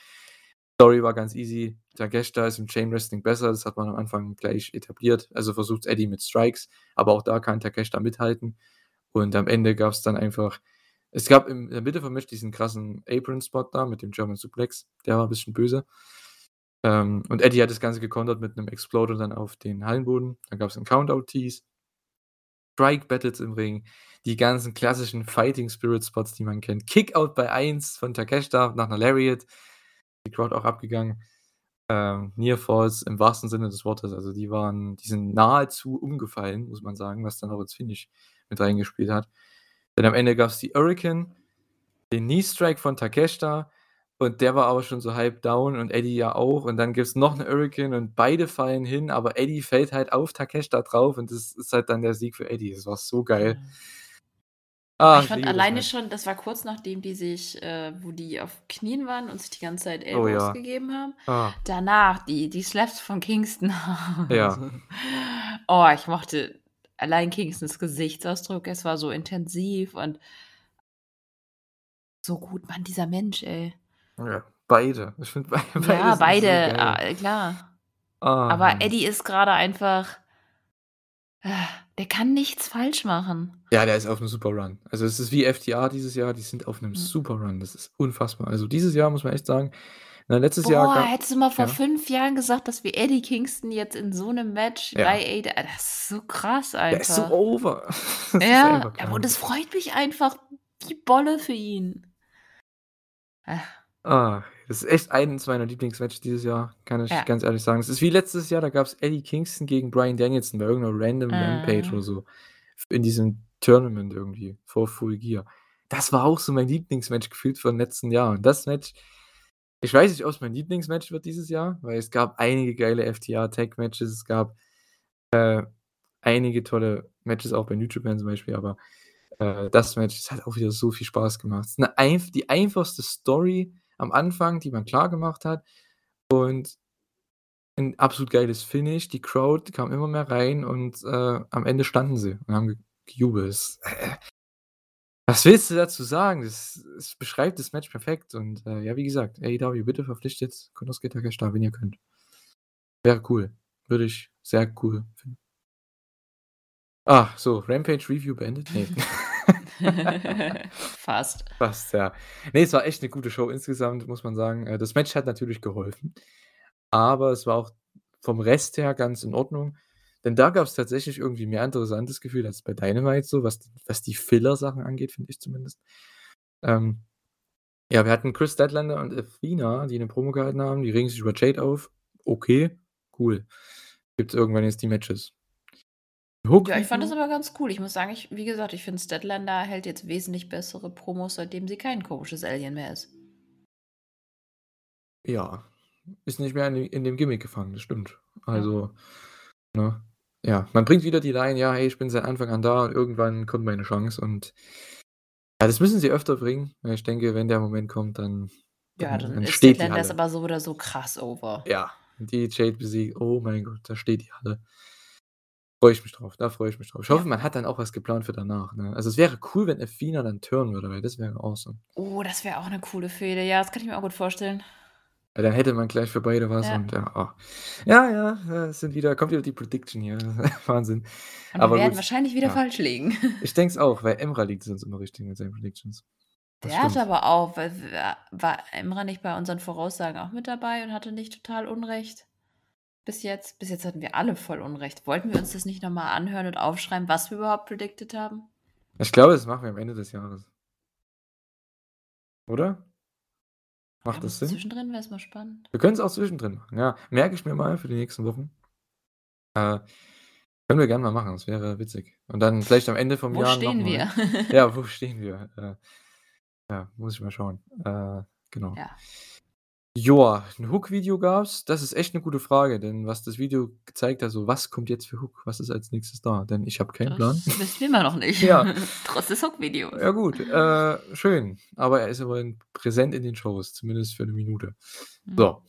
Story war ganz easy. Takeshita ist im Chain Wrestling besser, das hat man am Anfang gleich etabliert. Also, versucht's Eddie mit Strikes, aber auch da kann Takeshita mithalten. Und am Ende gab's dann einfach es gab in der Mitte vom Match diesen krassen Apron Spot da mit dem German Suplex, der war 'n bisschen böse. Ähm, und Eddie hat das Ganze gekontert mit 'nem Exploder dann auf den Hallenboden. Dann gab's 'n Countout Tease. Strike Battles im Ring, die ganzen klassischen Fighting Spirit Spots, die man kennt. Kickout bei 1 von Takeshita nach 'ner Lariat. Die Crowd auch abgegangen. Ähm, Near Falls im wahrsten Sinne des Wortes. Also, die waren die sind nahezu umgefallen, muss man sagen, was dann auch ins Finish mit reingespielt hat. Dann am Ende gab's die Hurricane, den Knee Strike von Takeshita und der war aber schon so halb down und Eddie ja auch. Und dann gibt's noch 'ne Hurricane und beide fallen hin, aber Eddie fällt halt auf Takeshita drauf und das ist halt dann der Sieg für Eddie. Das war so geil. Ja. Ah, Ich fand liebe das alleine Match. schon das war kurz nachdem die sich äh, wo die auf Knien waren und sich die ganze Zeit Oh Elbows ja. gegeben haben. Ah. Danach die die Slaps von Kingston. Ja. Oh, ich mochte allein Kingstons Gesichtsausdruck. Es war so intensiv und so gut, Mann, dieser Mensch, ey. Ja, beide. Ich finde bei beide Ja, beide, ah, klar. Ah, Aber Mann. Eddie ist grade einfach der kann nichts falsch machen. Ja, der ist auf 'nem super Run. Also, es ist wie FTA dieses Jahr, die sind auf 'nem Mhm. super Run. Das ist unfassbar. Also, dieses Jahr muss man echt sagen ne, letztes Boah, Jahr ga hättest du mal vor ja? 5 Jahren gesagt, dass wir Eddie Kingston jetzt in so 'nem Match Ja. bei AEW das ist so krass Der ist so over. Das Ja, aber krank. das freut mich einfach wie Bolle für ihn. Ah, das ist echt eines meiner Lieblingsmatches dieses Jahr, kann ich Ja. ganz ehrlich sagen. Es ist wie letztes Jahr, da gab's Eddie Kingston gegen Bryan Danielson bei irgend 'ner random Rampage Mhm. oder so. In diesem Tournament irgendwie vor Full Gear. Das war auch so mein Lieblingsmatch gefühlt von letzten Jahr. Und das Match ich weiß nicht, ob's mein Lieblingsmatch wird dieses Jahr, weil es gab einige geile FTA Tag Matches. Es gab, äh, einige tolle Matches auch bei New Japan zum Beispiel, aber, äh, das Match, das hat auch wieder so viel Spaß gemacht. Es ist 'ne einf die einfachste Story am Anfang, die man klargemacht hat und 'n absolut geiles Finish. Die Crowd kam immer mehr rein und, äh, am Ende standen sie und haben ge gejubelt. Äh, was willst du dazu sagen? Das es beschreibt das Match perfekt und, äh, ja, wie gesagt, AEW, bitte verpflichtet Konosuke Takeshita, wenn ihr könnt. Wäre cool. Würde ich sehr cool finden. Ah, so, Rampage Review beendet? Ne. Fast. Fast, ja. Ne, es war echt 'ne gute Show insgesamt, muss man sagen. Äh, das Match hat natürlich geholfen, aber es war auch vom Rest her ganz in Ordnung. Denn da gab es tatsächlich irgendwie mehr interessantes Gefühl als bei Dynamite so, was was die Filler-Sachen angeht, finde ich zumindest. Ähm, ja, wir hatten Chris Statlander und Athena, die 'ne Promo gehalten haben, die regen sich über Jade auf. Okay, cool. Gibt's irgendwann jetzt die Matches. Ja, ich fand das aber ganz cool. Ich muss sagen, ich wie gesagt, ich finde Statlander hält jetzt wesentlich bessere Promos, seitdem sie kein komisches Alien mehr ist. Ja, ist nicht mehr in in dem Gimmick gefangen, das stimmt. Also, ne? Ja, man bringt wieder die Line: „Ja, hey, ich bin seit Anfang an da und irgendwann kommt meine Chance“ und ja, das müssen sie öfter bringen, weil ich denke, wenn der Moment kommt, dann Ja, dann dann dann ist steht Statlander aber so oder so krass over. Ja, die Jade besiegt, oh mein Gott, da steht die Halle. Freue ich mich drauf, da freue ich mich drauf. Ich hoffe, Ja. man hat dann auch was geplant für danach, ne? Also, es wäre cool, wenn Athena dann turnen würde, weil das wäre awesome. Oh, das wäre auch 'ne coole Fehde. Ja, das kann ich mir auch gut vorstellen. Weil dann hätte man gleich für beide was Ja. und ja, oh. Ja, ja, ja, es sind wieder kommt wieder die Prediction hier. Wahnsinn. Und Aber wir werden gut, wahrscheinlich wieder ja. falsch liegen. Ich denke es auch, weil Emra liegt sonst immer richtig mit seinen Predictions. Das Der stimmt. aber auch war Emra nicht bei unseren Voraussagen auch mit dabei und hatte nicht total Unrecht? Bis jetzt? Bis jetzt hatten wir alle voll Unrecht. Wollten wir uns das nicht noch mal anhören und aufschreiben, was wir überhaupt predicted haben? Ich glaube, das machen wir am Ende des Jahres. Oder? Macht das Sinn? zwischendrin wäre es mal spannend. Wir können's auch zwischendrin machen, ja. Merke ich mir mal für die nächsten Wochen. Äh, können wir gerne mal machen, das wäre witzig. Und dann vielleicht am Ende vom Wo Jahr stehen noch wir? Ja, wo stehen wir? Äh, ja, muss ich mal schauen. Äh, genau. Ja. Joa, 'n Hook-Video gab's. Das ist echt 'ne gute Frage, denn was das Video gezeigt hat, so was kommt jetzt für Hook? Was ist als Nächstes da? Denn ich habe keinen Plan. Das wissen wir immer noch nicht. Ja. Trotz des Hook-Videos. Ja gut, äh, schön. Aber er ist immerhin präsent in den Shows, zumindest für 'ne Minute. Mhm. So.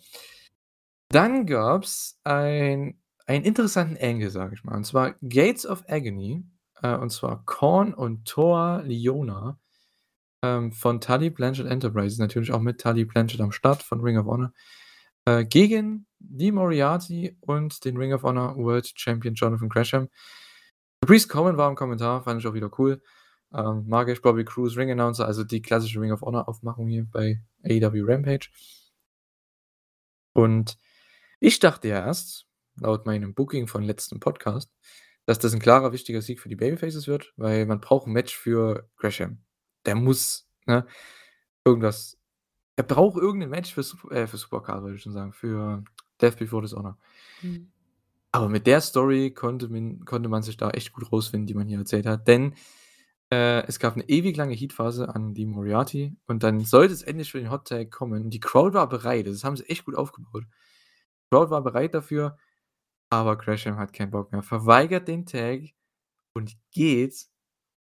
Dann gab's ein einen interessanten Angle, sage ich mal, und zwar Gates of Agony, äh, und zwar Korn und Thor Liona, ähm, von Tully Blanchard Enterprises, natürlich auch mit Tully Blanchard am Start von Ring of Honor, äh, gegen Lee Moriarty und den Ring of Honor World Champion Jonathan Gresham. Fabrice Cohen war im Kommentar, fand ich auch wieder cool. Ähm, mag ich, Bobby Cruz, Ring Announcer, also die klassische Ring of Honor Aufmachung hier bei AEW Rampage. Und ich dachte ja erst, laut meinem Booking von letztem Podcast, dass das 'n klarer, wichtiger Sieg für die Babyfaces wird, weil man braucht 'n Match für Gresham. Der muss, ne, irgendwas er braucht irgend 'nen Match für Sup äh, für Supercard, wollte ich schon sagen, für Death Before Dishonor. Mhm. Aber mit der Story konnte min konnte man sich da echt gut rausfinden, die man hier erzählt hat, denn, äh, es gab 'ne ewig lange Heatphase an Lee Moriarty und dann sollte es endlich für den Hot Tag kommen. Die Crowd war bereit, das haben sie echt gut aufgebaut. Die Crowd war bereit dafür, aber Gresham hat keinen Bock mehr, verweigert den Tag und geht,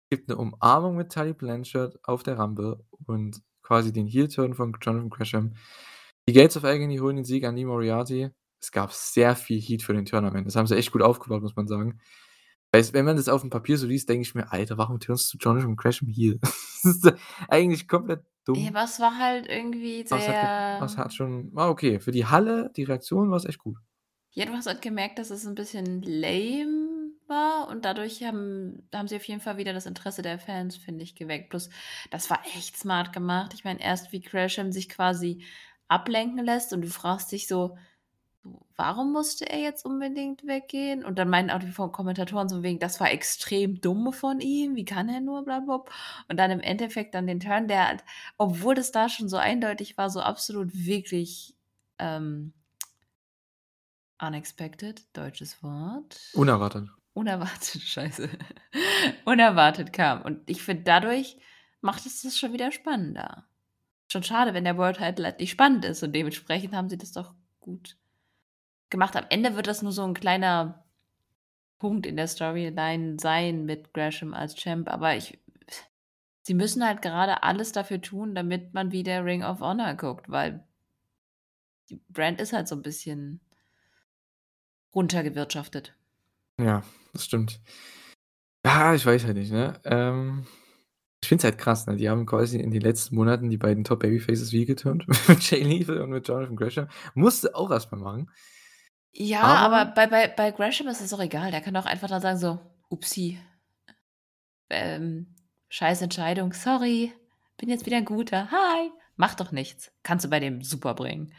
gibt 'ne Umarmung mit Tully Blanchard auf der Rampe und quasi den Heel-Turn von Jonathan Gresham. Die Gates of Agony holen den Sieg an Lee Moriarty. Es gab sehr viel Heat für den Turn am Ende. Das haben sie echt gut aufgebaut, muss man sagen. Weil's wenn man das aufm Papier so liest, denke ich mir: „Alter, warum turnst du Jonathan Gresham heel?“ Das ist eigentlich komplett dumm. Ja, aber es war halt irgendwie Aber es hat es hat schon war okay. Für die Halle, die Reaktion war's echt gut. Ja, du hast halt gemerkt, dass es 'n bisschen lame war und dadurch haben haben sie auf jeden Fall wieder das Interesse der Fans, finde ich, geweckt. Plus, das war echt smart gemacht. Ich meine, erst wie Gresham sich quasi ablenken lässt und du fragst dich so: „Warum musste er jetzt unbedingt weggehen?“ Und dann meinen auch die Kommentatoren so wegen: „Das war extrem dumm von ihm. Wie kann er nur bla blub?“ Und dann im Endeffekt dann den Turn, der halt obwohl das da schon so eindeutig war, so absolut wirklich, ähm unexpected, deutsches Wort. Unerwartet. Unerwartet, scheiße. Unerwartet kam. Und ich finde, dadurch macht es das schon wieder spannender. Schon schade, wenn der World Title halt nicht spannend ist und dementsprechend haben sie das doch gut gemacht. Am Ende wird das nur so 'n kleiner Punkt in der Storyline sein mit Gresham als Champ, aber ich sie müssen halt gerade alles dafür tun, damit man wieder Ring of Honor guckt, weil die Brand ist halt so 'n bisschen runtergewirtschaftet. Ja, das stimmt. Ja, ich weiß halt nicht, ne? Ähm, ich finde es halt krass, ne? Die haben quasi in den letzten Monaten die beiden Top Babyfaces heel geturnt mit Jay Lethal und mit Jonathan Gresham. Musste auch erst mal machen. Ja, Aber aber bei bei bei Gresham ist es doch egal. Der kann doch einfach dann sagen so: „Upsi. Ähm, scheiß Entscheidung. Sorry. Bin jetzt wieder 'n Guter. Hi.“ Macht doch nichts. Kannst du bei dem super bringen.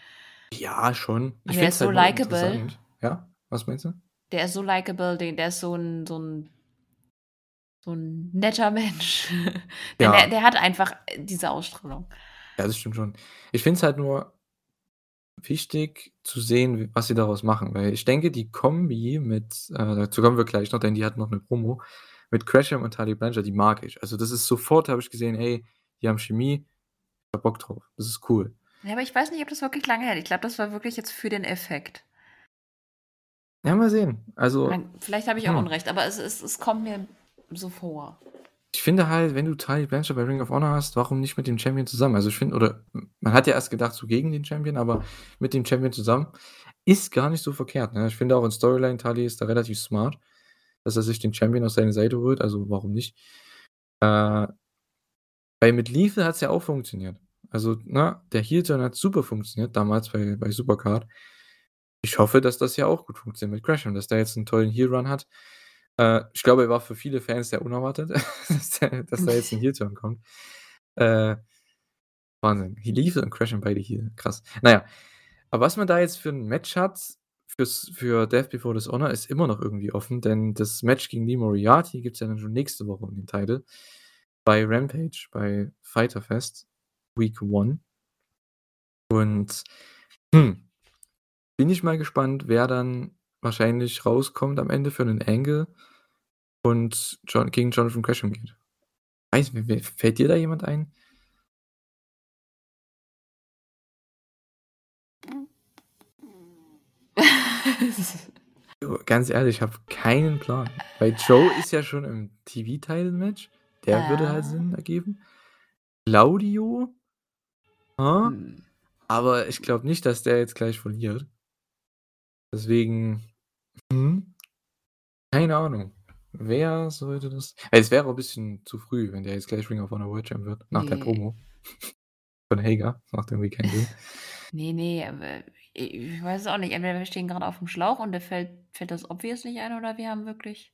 Ja, schon. Ich finde es so halt nur likable. interessant. Ja? Was meinst du? Der ist so likable, der ist so 'n so 'n so 'n netter Mensch. Denn der Ja. der hat einfach, diese Ausstrahlung. Ja, das stimmt schon. Ich finde es halt nur wichtig zu sehen, was sie daraus machen, weil ich denke, die Kombi mit äh, dazu kommen wir gleich noch, denn die hat noch 'ne Promo, mit Gresham und Tully Blanchard, die mag ich. Also, das ist sofort habe ich gesehen: „Ey, die haben Chemie, ich habe Bock drauf. Das ist cool.“ Ja, aber ich weiß nicht, ob das wirklich lange hält. Ich glaube, das war wirklich jetzt für den Effekt. Ja, mal sehen. Also Mein vielleicht habe ich auch hm. Unrecht, aber es es es kommt mir so vor. Ich finde halt, wenn du Tully Blanchard bei Ring of Honor hast, warum nicht mit dem Champion zusammen? Also, ich finde oder man hat ja erst gedacht, so gegen den Champion, aber mit dem Champion zusammen ist gar nicht so verkehrt, ne? Ich finde auch in Storyline, Tully ist da relativ smart, dass er sich den Champion auf seine Seite holt, also warum nicht? Äh weil mit Lethal hat's ja auch funktioniert. Also, ne, der Heel-Turn hat super funktioniert damals bei bei Supercard. Ich hoffe, dass das hier auch gut funktioniert mit Gresham, dass der jetzt 'n tollen Heel-Run hat. Äh, ich glaube, er war für viele Fans sehr unerwartet, dass der dass da jetzt 'n Heel-Turn kommt. Äh, Wahnsinn. Lethal und Gresham beide Heel, krass. Na ja, aber was man da jetzt für 'n Match hat fürs für Death Before Dishonor ist immer noch irgendwie offen, denn das Match gegen Lee Moriarty gibt's ja dann schon nächste Woche um den Title bei Rampage, bei Fyter Fest Week 1. Und, hm, bin ich mal gespannt, wer dann wahrscheinlich rauskommt am Ende für 'nen Angle und Jon gegen Jonathan Gresham geht. Weiß fällt dir da jemand ein? Ganz ehrlich, ich habe keinen Plan. Weil Joe ist ja schon im TV-Title-Match. Der würde halt. Sinn ergeben. Claudio? Hm. Aber ich glaube nicht, dass der jetzt gleich verliert. Deswegen, hm, keine Ahnung. Wer sollte das es wäre auch 'n bisschen zu früh, wenn der jetzt gleich Ring of Honor World Champ wird, nach der. Promo von Hager. Das macht irgendwie keinen Sinn. Ne, ne, aber i ich weiß es auch nicht. Entweder wir stehen grade aufm Schlauch und dir fällt fällt das Obvious nicht ein oder wir haben wirklich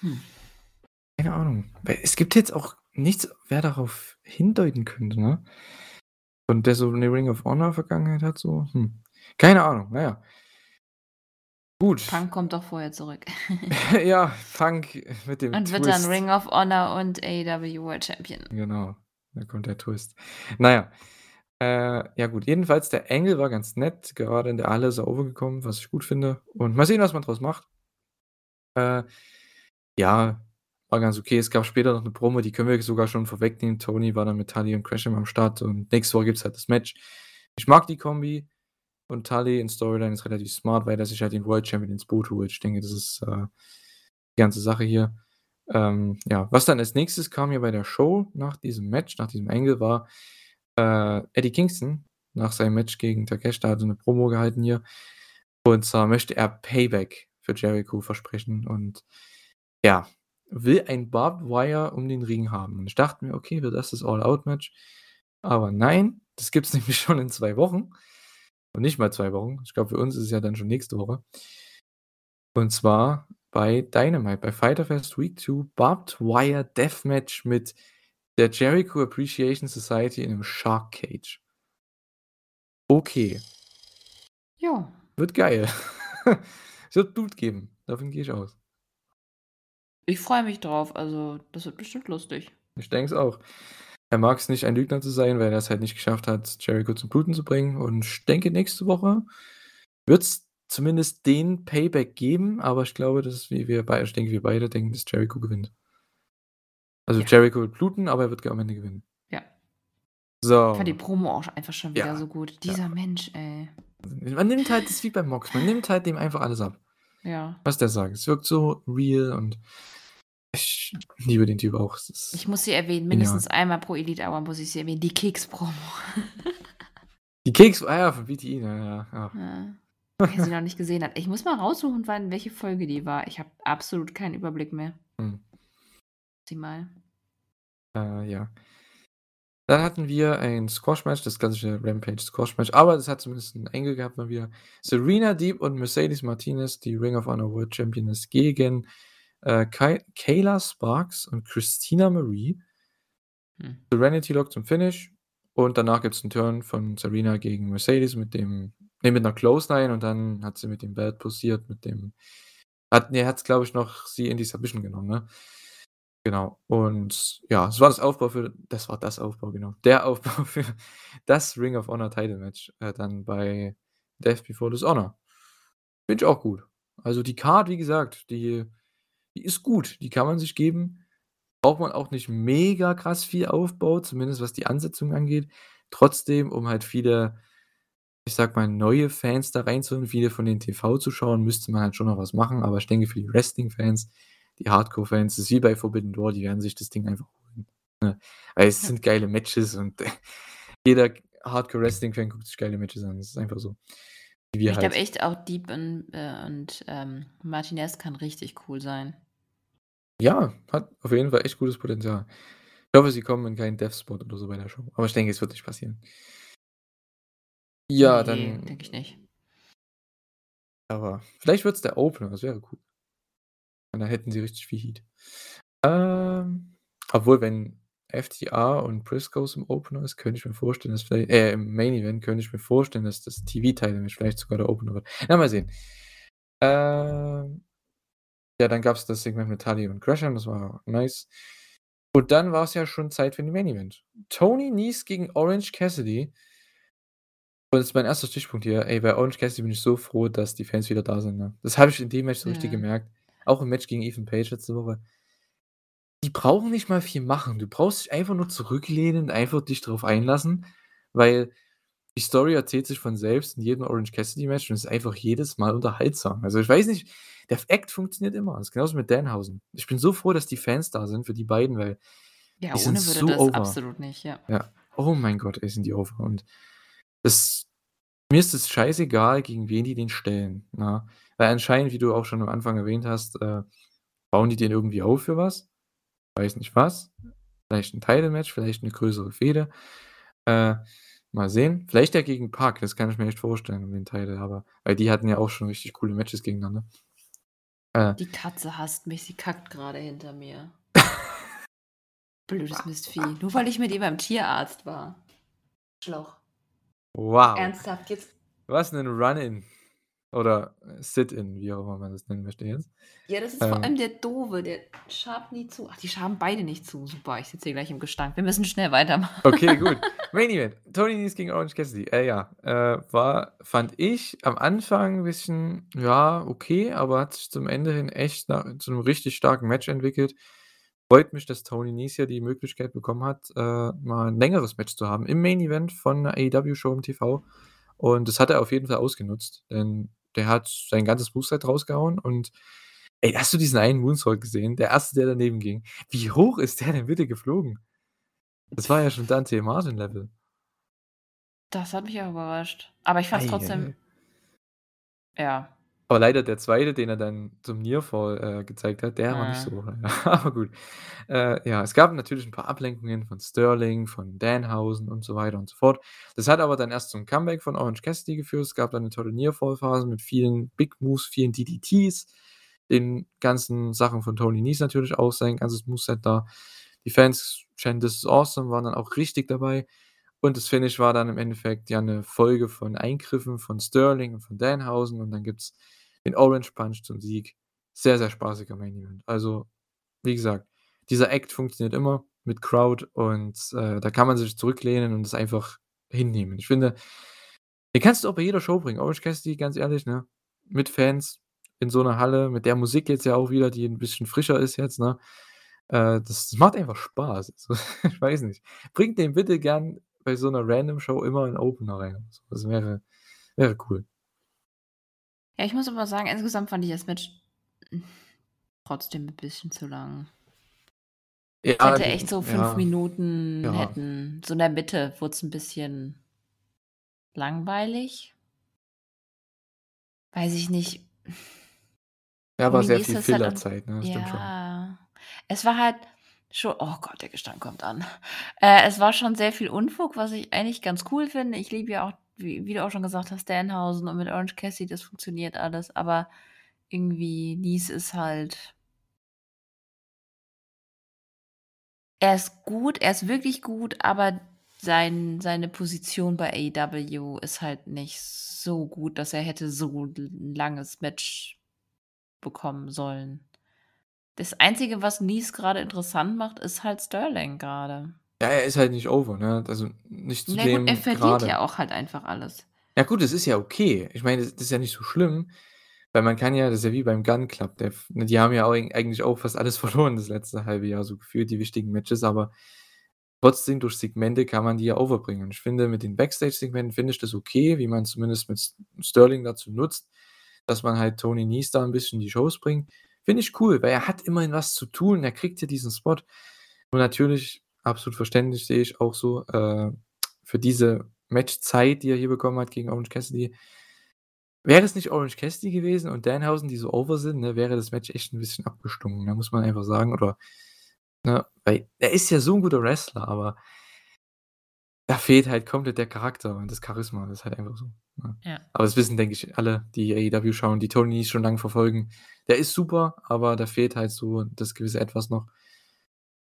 hm. Keine Ahnung. Weil es gibt jetzt auch nichts, wer darauf hindeuten könnte, ne? Und der so 'ne Ring of Honor Vergangenheit hat so, hm. Keine Ahnung, na ja. Gut. Punk kommt doch vorher zurück. Ja, Punk mit dem Und wird dann Twist. Ring of Honor und AEW World Champion. Genau, da kommt der Twist. Na ja. Äh, ja gut, jedenfalls der Angle war ganz nett, gerade in der Halle ist er overgekommen, was ich gut finde. Und mal sehen, was man draus macht. Äh, ja, war ganz okay. Es gab später noch 'ne Promo, die können wir sogar schon vorwegnehmen. Tony war dann mit Tully und Gresham am Start und nächste Woche gibt's halt das Match. Ich mag die Kombi und Tully in Storyline ist relativ smart, weil er sich halt den World Champion ins Boot holt. Ich denke, das ist, äh, die ganze Sache hier. Ähm, ja, was dann als Nächstes kam hier bei der Show nach diesem Match, nach diesem Angle, war, äh, Eddie Kingston nach seinem Match gegen Takeshita hat er 'ne Promo gehalten hier. Und zwar möchte er Payback für Jericho versprechen und ja, will ein Barbed Wire um den Ring haben. Und ich dachte mir: „Okay, wird das das All-Out-Match?“ Aber nein, das gibt's nämlich schon in 2 Wochen und nicht mal 2 Wochen. Ich glaube, für uns ist es ja dann schon nächste Woche. Und zwar bei Dynamite, bei Fyter Fest Week 2 Barbed Wire Deathmatch mit der Jericho Appreciation Society in 'nem Shark Cage. Okay. Ja. Wird geil. Es wird Blut geben, davon gehe ich aus. Ich freue mich drauf. Also, das wird bestimmt lustig. Ich denke es auch. Er mag's nicht, ein Lügner zu sein, weil er's halt nicht geschafft hat, Jericho zum Bluten zu bringen. Und ich denke, nächste Woche wird's zumindest den Payback geben, aber ich glaube, dass wie wir bei ich denke, wir beide denken, dass Jericho gewinnt. Also, Ja. Jericho wird bluten, aber er wird am Ende gewinnen. Ja. So. Ich fand die Promo auch einfach schon wieder Ja, so gut. ja. Dieser Mensch, ey. Man nimmt halt das ist wie bei Mox, man nimmt halt dem einfach alles ab. Ja. Was der sagt. Es wirkt so real und ich liebe den Typ auch. Ich muss sie erwähnen, genial. mindestens einmal pro Elite Hour muss ich sie erwähnen, die Keks-Promo. Die Keks ah ja, von BTE, ja, ja, ja. Wer sie noch nicht gesehen hat. Ich muss mal raussuchen, wann welche Folge die war. Ich habe absolut keinen Überblick mehr. Mhm. Sieh mal. Äh, ja. Dann hatten wir ein Squash-Match, das klassische Rampage-Squash-Match, aber das hat zumindest 'n Angle gehabt mal wieder. Serena Deeb und Mercedes Martinez, die Ring of Honor World Championess gegen, äh, Kay Kayla Sparks und Christina Marie. Hm. Serenity Lock zum Finish und danach gibt's 'n Turn von Serena gegen Mercedes mit dem ne, mit 'ner Clothesline und dann hat sie mit dem Belt posiert, mit dem hat ne, hat's, glaube ich, noch sie in die Submission genommen, ne? Genau. Und ja, das war das Aufbau für das war das Aufbau, genau. Der Aufbau für das Ring of Honor Title Match, äh, dann bei Death Before Dishonor. Finde ich auch gut. Also, die Card, wie gesagt, die die ist gut, die kann man sich geben. Braucht man auch nicht mega krass viel Aufbau, zumindest was die Ansetzung angeht. Trotzdem, um halt viele, ich sage mal, neue Fans da reinzuholen, viele von den TV-Zuschauern, müsste man halt schon noch was machen. Aber ich denke, für die Wrestling-Fans, die Hardcore-Fans, das ist wie bei Forbidden Door, die werden sich das Ding einfach holen, ne? Weil es sind geile Matches und jeder Hardcore-Wrestling-Fan guckt sich geile Matches an. Das ist einfach so. Ich glaube halt. echt auch Deep und, äh, und ähm, Martinez kann richtig cool sein. Ja, hat auf jeden Fall echt gutes Potenzial. Ich hoffe, sie kommen in keinen Death-Spot oder so bei der Show, aber ich denke, es wird nicht passieren. Ja, Ne, dann denke ich nicht. aber vielleicht wird's der Opener, das wäre cool. Und dann hätten sie richtig viel Heat. Ähm, obwohl, wenn FTR und Briscoes im Opener ist, könnte ich mir vorstellen, dass vielleicht äh, im Main Event könnte ich mir vorstellen, dass das TV-Title-Match vielleicht sogar der Opener wird. Na, mal sehen. Ähm, ja, dann gab's das Segment mit Tully und Gresham, das war nice. Und dann war's ja schon Zeit für den Main Event. Tony Nese gegen Orange Cassidy. Und das ist mein erster Stichpunkt hier. Ey, bei Orange Cassidy bin ich so froh, dass die Fans wieder da sind, ne? Das habe ich in dem Match so richtig Ja. gemerkt. Auch im Match gegen Ethan Page letzte Woche. Die brauchen nicht mal viel machen. Du brauchst dich einfach nur zurücklehnen und einfach dich drauf einlassen, weil die Story erzählt sich von selbst in jedem Orange Cassidy Match und ist einfach jedes Mal unterhaltsam. Also, ich weiß nicht, der Act funktioniert immer. Das ist genauso mit Danhausen. Ich bin so froh, dass die Fans da sind für die beiden, weil Ja, die sind ohne würde so das over. absolut nicht, ja. Ja. Oh mein Gott, ey, sind die over. Und das mir ist es scheißegal, gegen wen die den stellen, ne? Weil anscheinend, wie du auch schon am Anfang erwähnt hast, äh, bauen die den irgendwie auf für was. Weiß nicht was. Vielleicht 'n Title-Match, vielleicht 'ne größere Fehde. Äh, mal sehen. Vielleicht ja gegen Pac, das kann ich mir echt vorstellen um den Title, aber weil die hatten ja auch schon richtig coole Matches gegeneinander. Äh Die Katze hasst mich, sie kackt grade hinter mir. Blödes Mistvieh. Nur weil ich mit ihr beim Tierarzt war. Arschloch. Wow. Ernsthaft, jetzt Was 'nen Run-In oder Sit-In, wie auch immer man das nennen möchte jetzt. Ja, das ist vor Ähm allem der Doofe, der schabt nie zu. Ach, die schaben beide nicht zu. Super, ich sitze hier gleich im Gestank. Wir müssen schnell weitermachen. Okay, gut. Main Event. Tony Nese gegen Orange Cassidy. Äh, ja, äh, war fand ich am Anfang 'n bisschen, ja, okay, aber hat sich zum Ende hin echt na zu 'nem richtig starken Match entwickelt. Freut mich, dass Tony Nese hier die Möglichkeit bekommen hat, äh, mal 'n längeres Match zu haben im Main Event von 'ner AEW-Show im TV. Und das hat er auf jeden Fall ausgenutzt, denn der hat sein ganzes Moveset rausgehauen und ey, hast du diesen einen Moonsault gesehen? Der erste, der daneben ging. Wie hoch ist der denn bitte geflogen? Das war ja schon Dante Martin Level. Das hat mich auch überrascht. Aber ich fand's Ei, ei, trotzdem ei. ja. Aber leider der zweite, den er dann zum Nearfall, äh, gezeigt hat, der war nicht so. Aber gut. Äh, ja, es gab natürlich 'n paar Ablenkungen von Sterling, von Danhausen und so weiter und so fort. Das hat aber dann erst zum Comeback von Orange Cassidy geführt. Es gab dann 'ne tolle Nearfall-Phase mit vielen Big Moves, vielen DDTs, den ganzen Sachen von Tony Nese natürlich auch, sein ganzes Moveset da. Die Fans chanten „This is awesome“, waren dann auch richtig dabei. Und das Finish war dann im Endeffekt ja 'ne Folge von Eingriffen von Sterling und von Danhausen und dann gibt's den Orange Punch zum Sieg. Sehr, sehr spaßiger Main Event. Also, wie gesagt, dieser Act funktioniert immer mit Crowd und, äh, da kann man sich zurücklehnen und es einfach hinnehmen. Ich finde, den kannst du auch bei jeder Show bringen. Orange Cassidy, ganz ehrlich, ne? Mit Fans in so 'ner Halle, mit der Musik jetzt ja auch wieder, die 'n bisschen frischer ist jetzt, ne? Äh, das macht einfach Spaß. Also, ich weiß nicht. Bringt den bitte gern bei so 'ner Random Show immer in Opener rein. Das wäre wäre cool. Ja, ich muss aber sagen, insgesamt fand ich das Match trotzdem 'n bisschen zu lang. Es Ja, hätte die echt so 5 ja. Minuten Ja. hätten so in der Mitte wurd's 'n bisschen langweilig. Weiß ich nicht. Ja, war Tony sehr viel ist halt Fillerzeit, ne? Stimmt schon. ja. Es war halt schon oh Gott, der Gestank kommt an. Äh, es war schon sehr viel Unfug, was ich eigentlich ganz cool finde. Ich liebe ja auch, wie wie du auch schon gesagt hast, Danhausen und mit Orange Cassidy, das funktioniert alles, aber irgendwie Nese ist halt er ist gut, er ist wirklich gut, aber sein seine Position bei AEW ist halt nicht so gut, dass er hätte so 'n langes Match bekommen sollen. Das Einzige, was Nies grade interessant macht, ist halt Sterling grade. Ja, er ist halt nicht over, ne? Also, nicht zu Na gut, er dem verliert Grade. ja auch halt einfach alles. Ja gut, das ist ja okay. Ich meine, das das ist ja nicht so schlimm, weil man kann ja das ist ja wie beim Gunn Club, der ne, die haben ja auch eig eigentlich auch fast alles verloren das letzte halbe Jahr so gefühlt, die wichtigen Matches, aber trotzdem durch Segmente kann man die ja overbringen. Und ich finde, mit den Backstage-Segmenten finde ich das okay, wie man zumindest mit Sterling dazu nutzt, dass man halt Tony Nese da 'n bisschen die Shows bringt. Finde ich cool, weil er hat immerhin was zu tun. Er kriegt ja diesen Spot. Und natürlich, absolut verständlich, sehe ich auch so, äh, für diese Matchzeit, die er hier bekommen hat gegen Orange Cassidy wäre es nicht Orange Cassidy gewesen und Danhausen, die so over sind, ne, wäre das Match echt 'n bisschen abgestunken, ne, muss man einfach sagen, oder ne, weil er ist ja so 'n guter Wrestler, aber da fehlt halt komplett der Charakter und das Charisma, das ist halt einfach so, ne? Ja. Aber das wissen, denke ich, alle, die AEW schauen, die Tony schon lang verfolgen. Der ist super, aber da fehlt halt so das gewisse Etwas noch.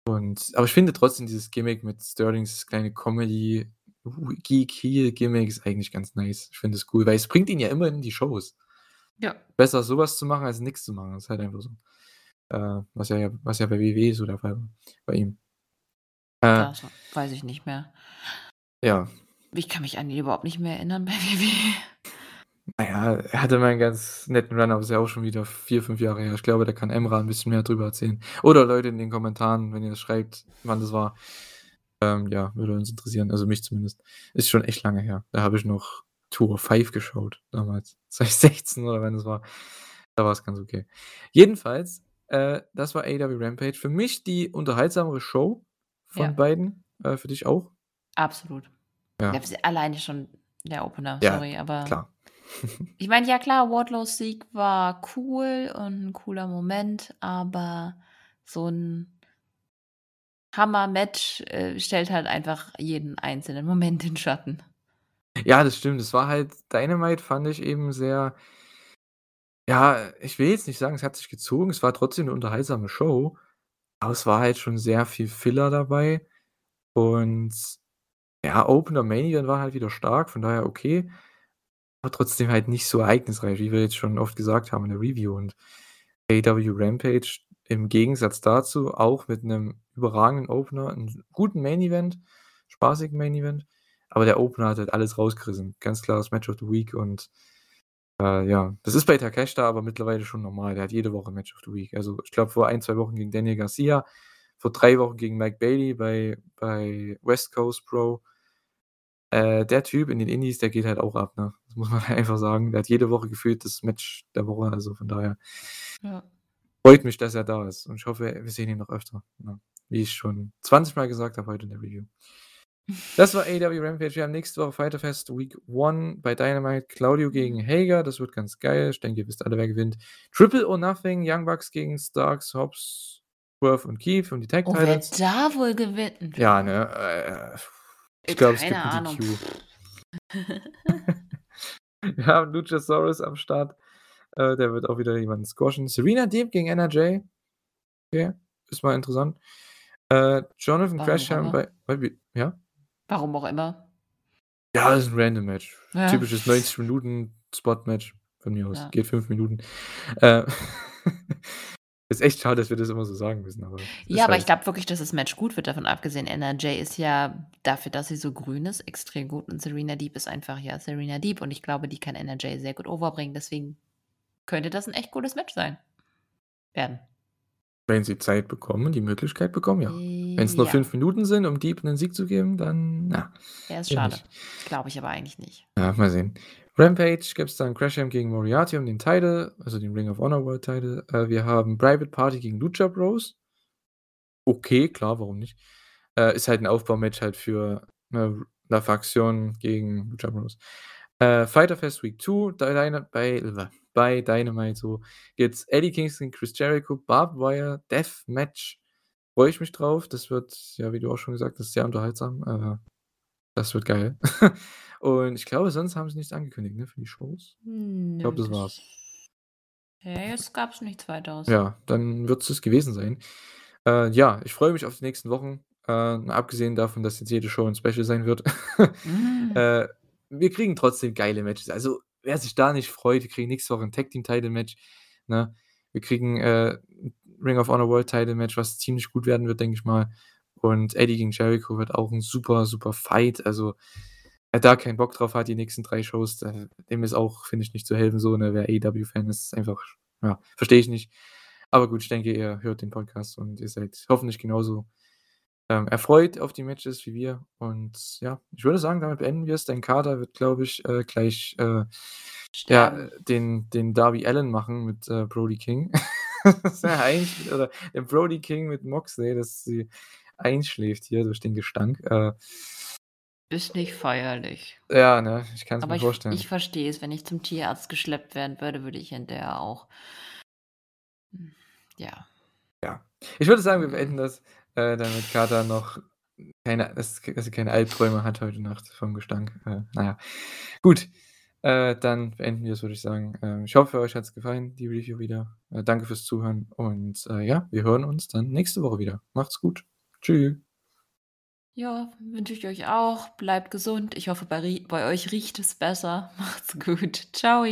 Und aber ich finde trotzdem dieses Gimmick mit Sterling, dieses kleine Comedy Geek Heel Gimmick ist eigentlich ganz nice. Ich finde es cool, weil es bringt ihn ja immer in die Shows. Ja. Besser so was zu machen, als nix zu machen. Das ist halt einfach so. Äh, was ja was ja bei WWE so der Fall war bei ihm. Äh weiß ich nicht mehr. Ja. Ich kann mich an ihn überhaupt nicht mehr erinnern bei WWE. Na ja, er hatte mal 'n ganz netten Run, aber ist ja auch schon wieder 4, 5 Jahre her. Ich glaube, da kann Emra 'n bisschen mehr drüber erzählen. Oder Leute in den Kommentaren, wenn ihr das schreibt, wann das war. Ähm, ja, würde uns interessieren, also mich zumindest. Ist schon echt lange her. Da habe ich noch Tour 5 geschaut damals. 2016 oder wann das war. Da war's ganz okay. Jedenfalls, äh, das war AEW Rampage. Für mich die unterhaltsamere Show von Ja. beiden. Äh, für dich auch? Absolut. Ja. Ja, alleine schon der Opener, Ja, sorry, aber klar. Ich meine, ja klar, Wardlows Sieg war cool und 'n cooler Moment, aber so 'n Hammer-Match, äh, stellt halt einfach jeden einzelnen Moment in Schatten. Ja, das stimmt. Es war halt Dynamite fand ich eben sehr ja, ich will jetzt nicht sagen, es hat sich gezogen. Es war trotzdem 'ne unterhaltsame Show, aber es war halt schon sehr viel Filler dabei. Und ja, Opener, Main Event war halt wieder stark, von daher okay, aber trotzdem halt nicht so ereignisreich, wie wir jetzt schon oft gesagt haben in der Review. Und AEW Rampage im Gegensatz dazu auch mit 'nem überragenden Opener, 'n guten Main Event, spaßigen Main Event, aber der Opener hat halt alles rausgerissen. Ganz klares Match of the Week und, äh, ja, das ist bei Takeshita aber mittlerweile schon normal. Der hat jede Woche Match of the Week. Also, ich glaube, vor 1, 2 Wochen gegen Daniel Garcia, vor 3 Wochen gegen Mike Bailey bei bei West Coast Pro. Äh, der Typ in den Indies, der geht halt auch ab, ne? Muss man einfach sagen. Der hat jede Woche gefühlt das Match der Woche, also von daher Ja. freut mich, dass er da ist und ich hoffe, wir sehen ihn noch öfter, ne? Wie ich schon 20 Mal gesagt habe heute in der Review. Das war AEW Rampage. Wir haben nächste Woche Fyter Fest Week 1 bei Dynamite. Claudio gegen Hager, das wird ganz geil. Ich denke, ihr wisst alle, wer gewinnt. Triple or Nothing, Young Bucks gegen Starks, Hobbs, Swerve und Keith um die Tag Oh, wer da wohl gewinnt? Ja, ne? Äh, ich glaube, es gibt Ahnung. DQ. Wir haben Luchasaurus am Start. Äh, der wird auch wieder jemanden squashen. Serena Deeb gegen NRJ. Okay, ist mal interessant. Äh, Jonathan Warum Gresham bei bei ja? Warum auch immer. Ja, das ist 'n random Match. Ja. Typisches 90 Minuten Spot-Match von mir aus. Ja. Geht 5 Minuten. Äh, ist echt schade, dass wir das immer so sagen müssen, aber es Ja, aber halt ich glaube wirklich, dass das Match gut wird, davon abgesehen, NRJ ist ja dafür, dass sie so grün ist, extrem gut und Serena Deeb ist einfach, ja, Serena Deeb und ich glaube, die kann NRJ sehr gut overbringen, deswegen könnte das 'n echt gutes Match sein werden. Wenn sie Zeit bekommen, die Möglichkeit bekommen, ja. Wenn's nur Ja. 5 Minuten sind, um Deeb 'nen Sieg zu geben, dann na, Ja, ist schade. Glaube ich aber eigentlich nicht. Ja, mal sehen. Rampage gibt's dann Gresham gegen Moriarty um den Title, also den Ring of Honor World Title. Äh, wir haben Private Party gegen Lucha Bros. Okay, klar, warum nicht? Äh, ist halt 'n Aufbaumatch halt für, ne, La Facción gegen Lucha Bros. Äh, Fyter Fest Week 2, Dyna bei bei Dynamite so gibt's Eddie Kingston, Chris Jericho, Barbed Wire Deathmatch. Freue ich mich drauf. Das wird, ja, wie du auch schon gesagt hast, sehr unterhaltsam. Äh, das wird geil. Und ich glaube, sonst haben sie nichts angekündigt, ne, für die Shows? Ich Nö, glaube, das war's. Ja, jetzt gab's nichts weiteres. Ja, dann wird's das gewesen sein. Äh, ja, ich freue mich auf die nächsten Wochen. äh, abgesehen davon, dass jetzt jede Show 'n Special sein wird. Hm. Äh, wir kriegen trotzdem geile Matches. Also, wer sich da nicht freut, wir kriegen nächste Woche 'n Tag Team Title Match, ne? Wir kriegen, äh, 'n Ring of Honor World Title Match, was ziemlich gut werden wird, denke ich mal. Und Eddie gegen Jericho wird auch 'n super, super Fight. Also, wer da keinen Bock drauf hat, die nächsten 3 Shows, dem ist auch, finde ich, nicht zu helfen so, ne? Wer AEW-Fan ist, ist einfach ja, verstehe ich nicht. Aber gut, ich denke, ihr hört den Podcast und ihr seid hoffentlich genauso, ähm, erfreut auf die Matches wie wir. Und ja, ich würde sagen, damit beenden wir's. Dein Kater wird, glaube ich, äh, gleich, äh, ja, den den Darby Allin machen mit, äh, Brody King. Dass er einsch oder den Brody King mit Moxley, dass sie einschläft hier durch den Gestank. Äh Ist nicht feierlich. Ja, ne? Ich kann's Aber mir ich vorstellen. ich verstehe es. Wenn ich zum Tierarzt geschleppt werden würde, würde ich hinterher auch hm, ja. Ja. Ich würde sagen, wir Mhm. beenden das, äh, damit Kater noch keine dass dass sie keine Albträume hat heute Nacht vom Gestank. Äh, na ja. Gut, äh, dann beenden wir's, würde ich sagen. Ähm, ich hoffe, euch hat's gefallen, die Review wieder. Äh, danke fürs Zuhören und, äh, ja, wir hören uns dann nächste Woche wieder. Macht's gut. Tschü. Ja, wünsche ich euch auch. Bleibt gesund. Ich hoffe, bei bei euch riecht es besser. Macht's gut. Tschau.